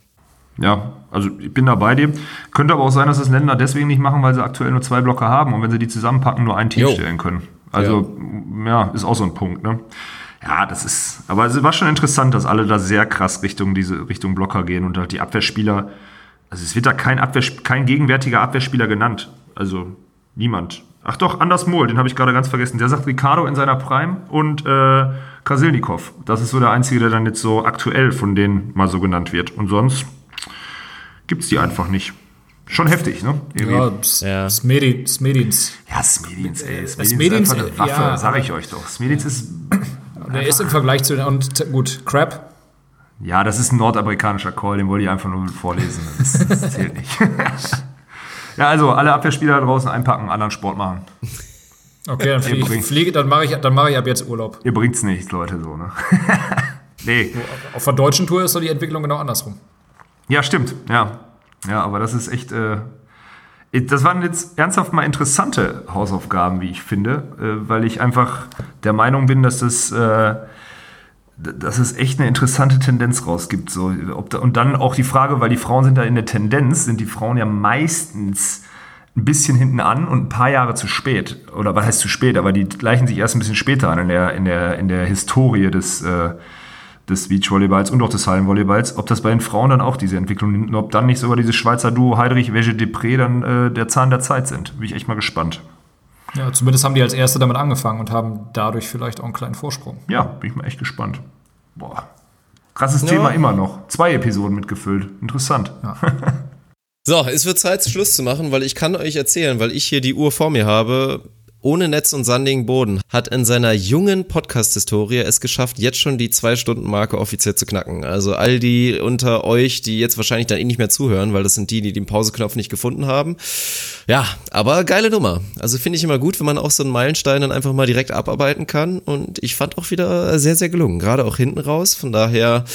Ja, also ich bin da bei dir. Könnte aber auch sein, dass das Länder deswegen nicht machen, weil sie aktuell nur zwei Blocker haben und wenn sie die zusammenpacken, nur ein Team Jo. stellen können. Also, ja. ist auch so ein Punkt, ne? Ja, das ist, aber es war schon interessant, dass alle da sehr krass Richtung diese Richtung Blocker gehen und halt die Abwehrspieler, also es wird da kein Abwehr, kein gegenwärtiger Abwehrspieler genannt. Also niemand. Ach doch, Anders Mohl, den habe ich gerade ganz vergessen. Der sagt Ricardo in seiner Prime und äh, Krasilnikov. Das ist so der einzige, der dann jetzt so aktuell von denen mal so genannt wird. Und sonst gibt's die einfach nicht. Schon heftig, ne? Irgendwie. Ja, Smedi- Smedins. Ja, Smedins, ey. Smedins, Smedins, ist einfach eine äh, Waffe, ja, sag ich euch doch. Smedins ist, Der ist im Vergleich zu den, und gut, Crap. ja, das ist ein nordamerikanischer Call, den wollte ich einfach nur vorlesen. Das, das zählt nicht. ja, also alle Abwehrspieler da draußen einpacken, anderen Sport machen. Okay, dann fliege ich, fliege, dann mache ich, dann mache ich ab jetzt Urlaub. Ihr bringt's nichts, Leute, so, ne? nee. Auf der deutschen Tour ist doch die Entwicklung genau andersrum. Ja, stimmt, ja. Ja, aber das ist echt, äh, das waren jetzt ernsthaft mal interessante Hausaufgaben, wie ich finde, äh, weil ich einfach der Meinung bin, dass das, äh, dass es echt eine interessante Tendenz rausgibt. So, da, und dann auch die Frage, weil die Frauen sind da in der Tendenz, sind die Frauen ja meistens ein bisschen hinten an und ein paar Jahre zu spät. Oder was heißt zu spät, aber die gleichen sich erst ein bisschen später an in der, in der, in der Historie des, äh, des Beachvolleyballs und auch des Hallenvolleyballs. Ob das bei den Frauen dann auch diese Entwicklung nimmt und ob dann nicht sogar dieses Schweizer Duo Heidrich, Wege Depré dann äh, der Zahn der Zeit sind. Bin ich echt mal gespannt. Ja, zumindest haben die als Erste damit angefangen und haben dadurch vielleicht auch einen kleinen Vorsprung. Ja, bin ich mal echt gespannt. Boah. Krasses Ja. Thema immer noch. Zwei Episoden mitgefüllt. Interessant. So, es wird Zeit, Schluss zu machen, weil ich kann euch erzählen, weil ich hier die Uhr vor mir habe. Ohne Netz und sandigen Boden hat in seiner jungen Podcast-Historie es geschafft, jetzt schon die Zwei-Stunden-Marke offiziell zu knacken. Also all die unter euch, die jetzt wahrscheinlich dann eh nicht mehr zuhören, weil das sind die, die den Pauseknopf nicht gefunden haben. Ja, aber geile Nummer. Also finde ich immer gut, wenn man auch so einen Meilenstein dann einfach mal direkt abarbeiten kann. Und ich fand auch wieder sehr, sehr gelungen. Gerade auch hinten raus. Von daher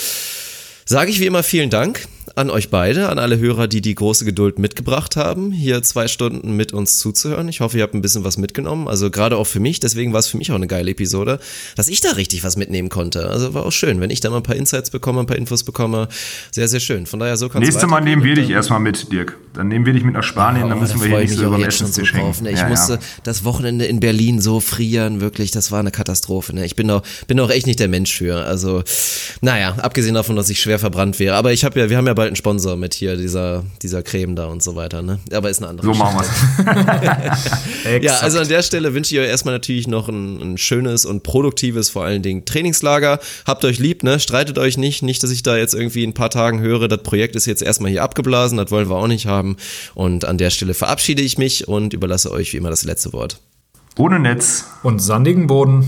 sage ich wie immer vielen Dank an euch beide, an alle Hörer, die die große Geduld mitgebracht haben, hier zwei Stunden mit uns zuzuhören. Ich hoffe, ihr habt ein bisschen was mitgenommen. Also gerade auch für mich, deswegen war es für mich auch eine geile Episode, dass ich da richtig was mitnehmen konnte. Also war auch schön, wenn ich da mal ein paar Insights bekomme, ein paar Infos bekomme. Sehr, sehr schön. Von daher so kann Nächstes Mal nehmen wir dich erstmal mit, Dirk. Dann nehmen wir dich mit nach Spanien, oh, dann müssen wir hier nicht so über den Essenstisch so hängen. Ne? Ich ja, musste ja. das Wochenende in Berlin so frieren, wirklich, das war eine Katastrophe. Ne? Ich bin auch, bin auch echt nicht der Mensch für. Also, naja, abgesehen davon, dass ich schwer verbrannt wäre. Aber ich habe ja, wir haben ja bald einen Sponsor mit hier, dieser, dieser Creme da und so weiter. Ne? Aber ist eine andere So machen wir Ja, also an der Stelle wünsche ich euch erstmal natürlich noch ein, ein, schönes und produktives, vor allen Dingen Trainingslager. Habt euch lieb, ne? Streitet euch nicht. Nicht, dass ich da jetzt irgendwie in ein paar Tagen höre, das Projekt ist jetzt erstmal hier abgeblasen, das wollen wir auch nicht haben. Und an der Stelle verabschiede ich mich und überlasse euch wie immer das letzte Wort. Ohne Netz. Und sandigen Boden.